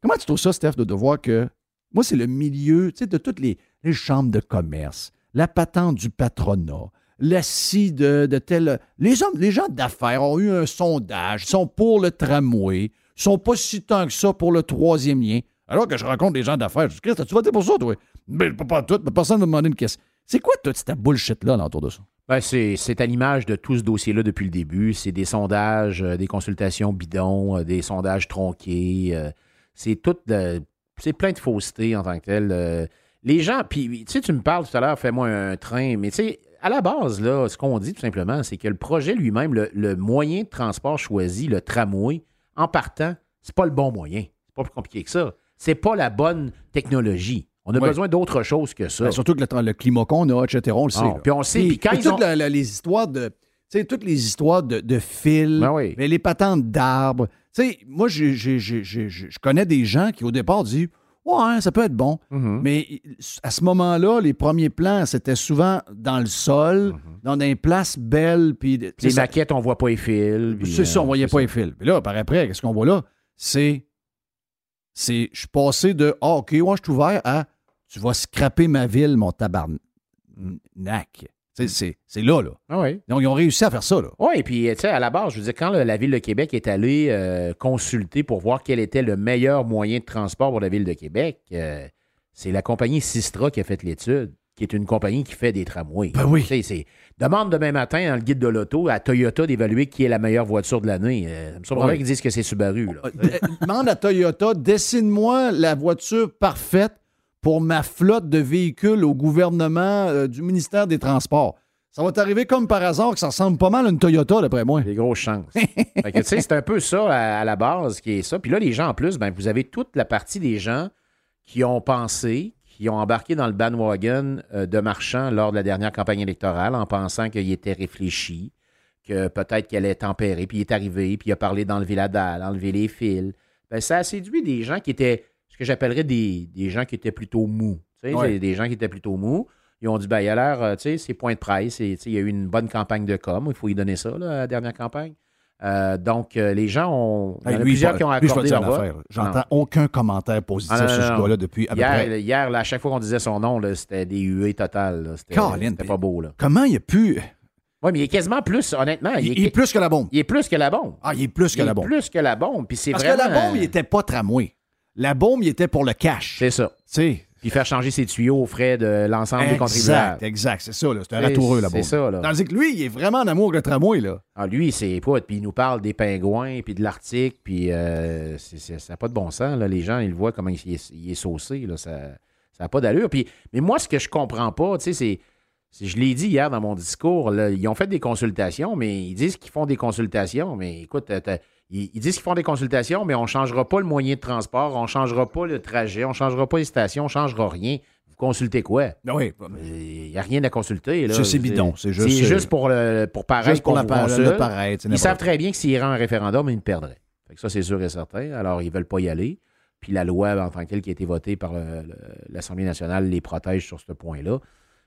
Comment tu trouves ça, Steph, de, de voir que moi, c'est le milieu, tu sais, de toutes les, les chambres de commerce, la patente du patronat, la scie de, de tel. Les, hommes, les gens d'affaires ont eu un sondage, sont pour le tramway, sont pas si tant que ça pour le troisième lien. Alors que je rencontre des gens d'affaires, je dis, Christ, tu voté pour ça, toi? Mais pas, tout, personne ne m'a demandé une question. C'est quoi toute cette bullshit-là autour de ça?
Ben, c'est à l'image de tout ce dossier-là depuis le début. C'est des sondages, euh, des consultations bidons, euh, des sondages tronqués. euh, c'est tout c'est plein de fausseté en tant que tel. les gens, puis tu sais, tu me parles tout à l'heure, fais-moi un train, mais tu sais, à la base, là, ce qu'on dit tout simplement, c'est que le projet lui-même, le, le moyen de transport choisi, le tramway, en partant, c'est pas le bon moyen. C'est pas plus compliqué que ça. C'est pas la bonne technologie. On a
Ouais.
besoin d'autre chose que ça.
Ben, surtout que le, le climat qu'on a, etc., on le sait.
Ah, puis on sait, puis quand
puis
ils
toutes
ont-
la- la- les histoires de... Tu sais, toutes les histoires de, de fils,
Ben oui.
les patentes d'arbres. Tu sais, moi, je connais des gens qui, au départ, disent « Ouais, ça peut être bon.
Mm-hmm.
Mais à ce moment-là, les premiers plans, c'était souvent dans le sol, dans des places belles. Puis,
Mm-hmm. Les
ça-
maquettes, on voit pas les fils.
c'est ça,
euh,
on voyait pas
ça.
les fils. Puis là, par après, qu'est-ce qu'on voit là? C'est. C'est. Je suis passé de Ah, OK, ouais, je suis ouvert à Tu vas scraper ma ville, mon tabarnak. C'est là, là.
Ah oui.
Donc, ils ont réussi à faire ça, là.
Oui, et puis, tu sais, à la base, je veux dire, quand la Ville de Québec est allée euh, consulter pour voir quel était le meilleur moyen de transport pour la Ville de Québec, euh, c'est la compagnie Sistra qui a fait l'étude, qui est une compagnie qui fait des tramways.
Ben oui.
Tu sais, c'est- demande demain matin dans le guide de l'auto à Toyota d'évaluer qui est la meilleure voiture de l'année. Euh, ça me
Ouais.
qu'ils disent que c'est Subaru. là.
Euh, Demande à Toyota, dessine-moi la voiture parfaite pour ma flotte de véhicules au gouvernement euh, du ministère des Transports. Ça va t'arriver comme par hasard que ça ressemble pas mal à une Toyota, d'après moi.
Des grosses chances. Fait que, tu sais, c'est un peu ça à, à la base qui est ça. Puis là, les gens, en plus, ben, vous avez toute la partie des gens qui ont pensé, qui ont embarqué dans le bandwagon euh, de marchand lors de la dernière campagne électorale en pensant qu'il était réfléchi, que peut-être qu'elle allait tempérer, puis il est arrivé, puis il a parlé d'enlever la dalle, enlever les fils. Ben, ça a séduit des gens qui étaient, ce que j'appellerais des, des gens qui étaient plutôt mous. Tu sais,
Ouais.
des, gens qui étaient plutôt mous. Ils ont dit, ben, il a l'air, euh, tu sais, c'est point de presse, et, il y a eu une bonne campagne de com, il faut y donner ça, là, la dernière campagne. Euh, donc, euh, les gens ont. Il y en a
lui,
plusieurs qui ont
lui, je vais
accordé leur vote.
J'entends aucun commentaire positif
Ah, non,
sur ce gars-là depuis à peu
hier,
près.
Hier, là, à chaque fois qu'on disait son nom, c'était des huées totales. C'était pas beau. Là.
Comment il a pu.
Oui, mais il est quasiment plus, honnêtement.
Il, il est plus que la bombe.
Il est plus que la bombe.
Ah, il est plus que
Il
la
est
bombe.
plus que la bombe. Puis c'est
Parce
vraiment.
que la bombe, il était pas tramway. La bombe, il était pour le cash.
C'est ça. Puis faire changer ses tuyaux aux frais de l'ensemble des contribuables.
Exact, exact. C'est ça, là. C'est un ratoureux, la
c'est
bombe.
ça, là.
Tandis que lui, il est vraiment en amour avec le tramway, là.
Ah, lui, c'est pas. Puis il nous parle des pingouins, puis de l'Arctique, puis euh, ça n'a pas de bon sens. Là. Les gens, ils le voient comment il est, il est saucé. Là. Ça n'a pas d'allure. Puis, mais moi, ce que je comprends pas, tu sais, c'est. Je l'ai dit hier dans mon discours, là, ils ont fait des consultations, mais ils disent qu'ils font des consultations. Mais écoute, ils, ils disent qu'ils font des consultations, mais on ne changera pas le moyen de transport, on ne changera pas le trajet, on ne changera pas les stations, on ne changera rien. Vous consultez quoi?
Oui.
Il n'y a rien à consulter. là.
Ça, c'est bidon. C'est juste,
juste pour, le, pour paraître
juste pour
qu'on
la le paraître,
Ils savent très bien que s'ils iraient en référendum, ils ne perdraient. Fait que ça, c'est sûr et certain. Alors, ils ne veulent pas y aller. Puis la loi, en tant que telle, qui a été votée par l'Assemblée nationale, les protège sur ce point-là.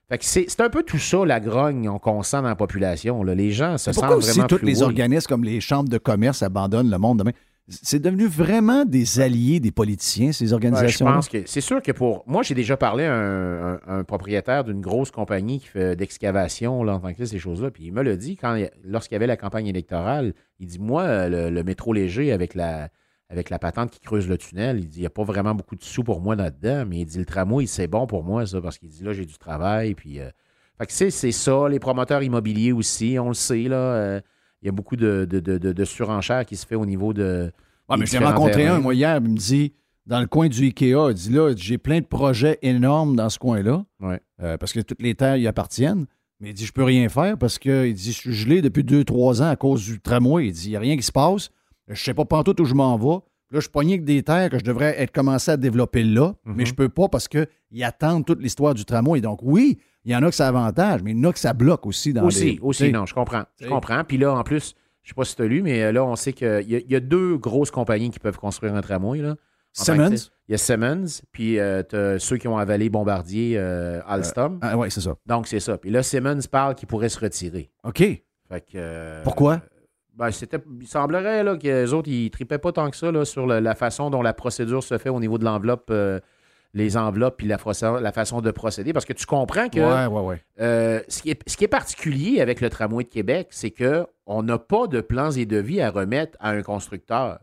Fait que c'est un peu tout ça, la grogne qu'on sent dans la population. là. Les gens se sentent vraiment
tous les organismes comme les chambres de commerce abandonnent le monde demain? C'est devenu vraiment des alliés des politiciens, ces
Ouais, je
organisations
pense que c'est sûr que pour. Moi, j'ai déjà parlé à un, un- un propriétaire d'une grosse compagnie qui fait d'excavation là, en tant que ces choses-là. Puis il me l'a dit quand il- lorsqu'il y avait la campagne électorale. Il dit Moi, euh, le, le métro léger avec la, avec la patente qui creuse le tunnel, il dit Il n'y a pas vraiment beaucoup de sous pour moi là-dedans. Mais il dit Le tramway, c'est bon pour moi, ça, parce qu'il dit Là, j'ai du travail. Puis. euh, fait que c'est, c'est ça. Les promoteurs immobiliers aussi, on le sait, là. euh, il y a beaucoup de, de, de- surenchères qui se fait au niveau de.
Ouais, mais j'ai rencontré
terrains.
un, moi, hier, il me dit, dans le coin du Ikea, il dit là, j'ai plein de projets énormes dans ce coin-là,
Ouais.
euh, parce que toutes les terres y appartiennent. Mais il dit, je peux rien faire parce que, il dit, je suis gelé depuis deux, trois ans à cause du tramway. Il dit, il n'y a rien qui se passe. Je sais pas pantoute où je m'en vais. Là, je suis pogné avec des terres que je devrais être commencé à développer là, mais je peux pas parce qu'ils attendent toute l'histoire du tramway. Donc, oui, il y en a que ça avantage, mais il y en a que ça bloque aussi dans
aussi,
les-
aussi, non, je comprends. Je comprends. Puis là, en plus, je sais pas si tu as lu, mais euh, là, on sait qu'il y, a- il y a deux grosses compagnies qui peuvent construire un tramway. Là, que tel. Il y a Simmons, puis euh, ceux qui ont avalé Bombardier, euh, Alstom.
Ah, ouais, c'est ça.
Donc, c'est ça. Puis là, Simmons parle qu'il pourrait se retirer.
OK.
Fait que, euh,
Pourquoi?
Ben, c'était, il semblerait là, que les autres, ils tripaient pas tant que ça là, sur le- la façon dont la procédure se fait au niveau de l'enveloppe, euh, les enveloppes, puis la, façon- la façon de procéder. Parce que tu comprends que
Ouais, ouais, ouais.
euh, ce, qui est, ce qui est particulier avec le tramway de Québec, c'est que on n'a pas de plans et devis à remettre à un constructeur.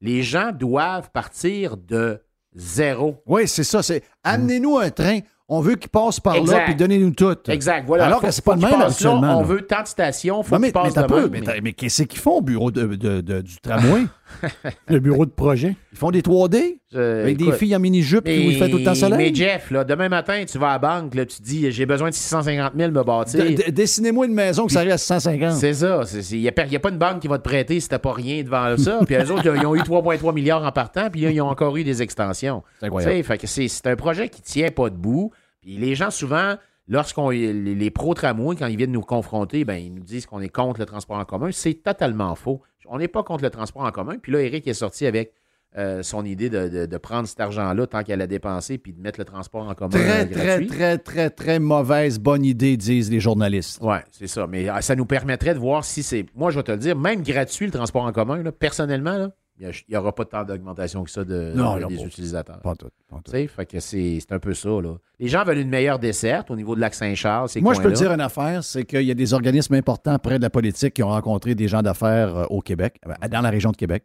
Les gens doivent partir de zéro.
Oui, c'est ça. C'est amenez-nous un train. On veut qu'ils passent par là puis donnez-nous tout.
Exact, voilà.
Alors
Faut-
que c'est pas le même
là. On veut tant de stations, faut qu'ils passent
mais peu, mais,
mais-
t'as- mais qu'est-ce qu'ils font au bureau de, de- de- du tramway?
Le bureau de projet.
Ils font des 3D
Euh,
avec des filles en mini-jupe qui vous fait tout le temps soleil?
Mais Jeff, là, demain matin, tu vas à la banque, là, tu dis j'ai besoin de 650 000 me bâtir.
Dessinez-moi une maison que ça arrive à 150.
C'est ça. Il n'y a, pas une banque qui va te prêter si t'as pas rien devant ça. Puis eux autres, ils ont eu 3,3 milliards en partant, puis là, ils ont encore eu des extensions.
C'est incroyable.
Fait que c'est un projet qui tient pas debout. Puis les gens, souvent, lorsqu'on les, les pro-tramways, quand ils viennent nous confronter, ben, ils nous disent qu'on est contre le transport en commun. C'est totalement faux. On n'est pas contre le transport en commun. Puis là, Eric est sorti avec euh, son idée de, de- de prendre cet argent-là tant qu'elle a dépensé, puis de mettre le transport en commun
Très,
euh,
très, très, très, très mauvaise bonne idée, disent les journalistes.
Oui, c'est ça. Mais ah, ça nous permettrait de voir si c'est. Moi, je vais te le dire, même gratuit le transport en commun, là, personnellement, là, il n'y aura pas tant d'augmentation que ça de,
Non,
de-
non,
des
pas-
utilisateurs.
pas tout, pas tout.
Fait que c'est c'est un peu ça. Là. Les gens veulent une meilleure desserte au niveau de Lac-Saint-Charles. ces
Moi, je peux te dire une affaire, c'est qu'il y a des organismes importants près de la politique qui ont rencontré des gens d'affaires euh, au Québec, euh, dans la région de Québec.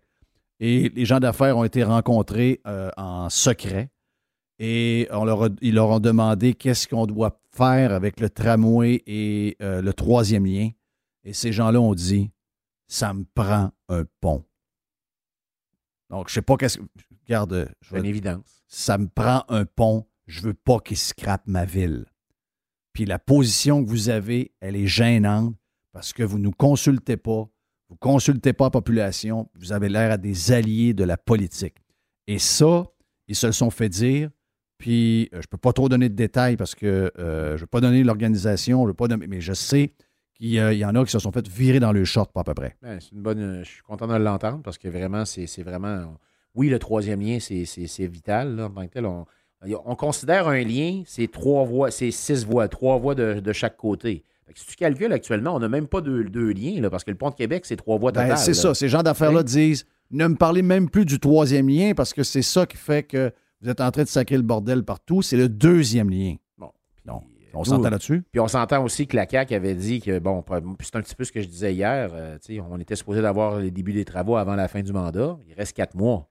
Et les gens d'affaires ont été rencontrés euh, en secret. Et on leur a- ils leur ont demandé qu'est-ce qu'on doit faire avec le tramway et euh, le troisième lien. Et ces gens-là ont dit ça me prend un pont. Donc, je sais pas qu'est-ce que. Regarde, je
une évidence.
ça me prend un pont, je veux pas qu'il scrape ma ville. Puis la position que vous avez, elle est gênante parce que vous ne nous consultez pas, vous ne consultez pas la population, vous avez l'air à des alliés de la politique. Et ça, ils se le sont fait dire, puis euh, je ne peux pas trop donner de détails parce que euh, je ne veux pas donner l'organisation, je veux pas donner- mais je sais a- il y en a qui se sont fait virer dans le short, pas à peu près.
Ben, c'est une bonne. euh, Je suis content de l'entendre parce que vraiment, c'est c'est vraiment. Oui, le troisième lien, c'est- c'est c'est vital là, en tant que tel. On, on considère un lien, c'est trois voies, c'est six voies, trois voies de, de chaque côté. Si tu calcules actuellement, on n'a même pas deux, deux liens là, parce que le pont de Québec, c'est trois voies
Ben,
totales.
c'est
là.
ça. Ces gens d'affaires-là disent ne me parlez même plus du troisième lien parce que c'est ça qui fait que vous êtes en train de sacrer le bordel partout. C'est le deuxième lien. On s'entend là-dessus?
Puis on s'entend aussi que la CAQ avait dit que, bon, c'est un petit peu ce que je disais hier, euh, on était supposé d'avoir les débuts des travaux avant la fin du mandat. Il reste quatre mois.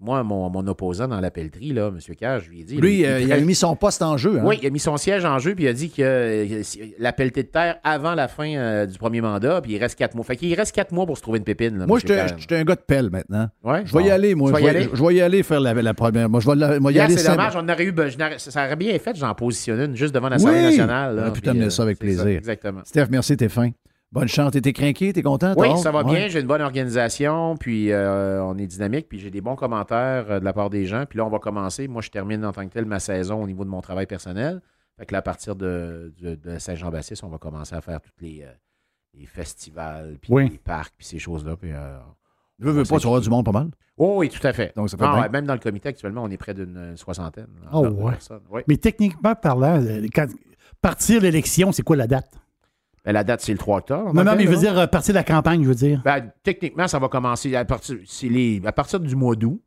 Moi, mon, mon opposant dans la pelleterie, là, M. Cage, je lui ai dit.
Lui,
il-
euh,
il
a mis son poste en jeu. hein?
Oui, il a mis son siège en jeu, puis il a dit que euh, la pelletée de terre avant la fin euh, du premier mandat, puis il reste quatre mois. Fait qu'il reste quatre mois pour se trouver une pépine. Là,
Moi, j'étais un gars de pelle maintenant.
Ouais?
Je vais y aller, moi. Je vais, y aller faire la, la première. Moi, je vais, y
Hier,
aller
c'est dommage, on aurait eu. ça aurait bien fait, j'en positionne une juste devant
Oui!
l'Assemblée nationale. là,
On aurait pu t'amener ça avec plaisir.
exactement.
Steph, merci, t'es fin. Bonne chance. T'es craqué, t'es content?
Oui, ça va bien. J'ai une bonne organisation, puis euh, on est dynamique, puis j'ai des bons commentaires euh, de la part des gens. Puis là, on va commencer. Moi, je termine en tant que tel ma saison au niveau de mon travail personnel. Fait que là, à partir de, de- de Saint-Jean-Baptiste, on va commencer à faire tous les, euh, les festivals, puis
Oui.
les parcs, puis ces choses-là. Puis, euh,
Veux, veux pas, tu avoir du monde pas mal?
Oh, oui, tout à fait.
Donc, ça
ouais, même dans le comité, actuellement, on est près d'une soixantaine.
Oh,
de
ouais.
Oui.
Mais techniquement parlant, quand- partir l'élection, c'est quoi la date?
La date, c'est le 3 octobre.
Non, non, mais je veux dire, euh, partir de la campagne, je veux dire.
Ben, techniquement, ça va commencer à partir, les- à partir du mois d'août.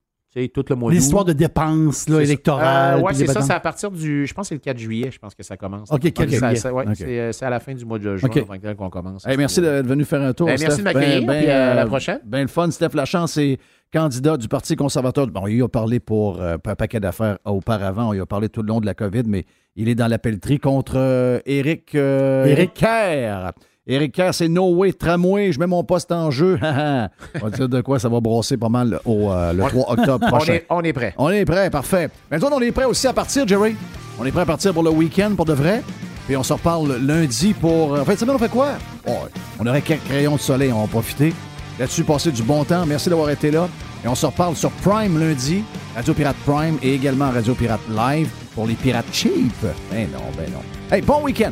Tout le mois.
L'histoire de dépenses là,
C'est ça.
électorales.
Euh,
puis
c'est ça,
patentes.
c'est à partir du. Je pense que c'est le 4 juillet, je pense que ça commence.
OK, 4
Ça-
juillet.
ouais, c'est, euh, c'est à la fin du mois de juin qu'on commence.
Hey, merci d'être venu faire un tour.
Ben, merci
Steph.
de m'accueillir, puis, euh, à la prochaine.
Ben le fun. Steph Lachance est candidat du Parti conservateur. Bon, il a parlé pour euh, un paquet d'affaires auparavant. Il a parlé tout le long de la COVID, mais il est dans la pelleterie contre euh, Éric euh,
Éric.
Éric Kerr. Éric Kerr, c'est No Way, Tramway, je mets mon poste en jeu. on va dire de quoi ça va brosser pas mal au, euh, le
On-
3 octobre
on
prochain.
est, on est prêt.
On est prêt, parfait. Mais nous autres, on est prêt aussi à partir, Jerry. On est prêt à partir pour le week-end, pour de vrai. Puis on se reparle lundi pour. En fait, semaine, on fait quoi? Oh, on aurait quelques crayons de soleil, on va en profiter. Là-dessus, passer du bon temps. Merci d'avoir été là. Et on se reparle sur Prime lundi, Radio Pirate Prime et également Radio Pirate Live pour les pirates cheap. Ben non, ben non. Hey, bon week-end!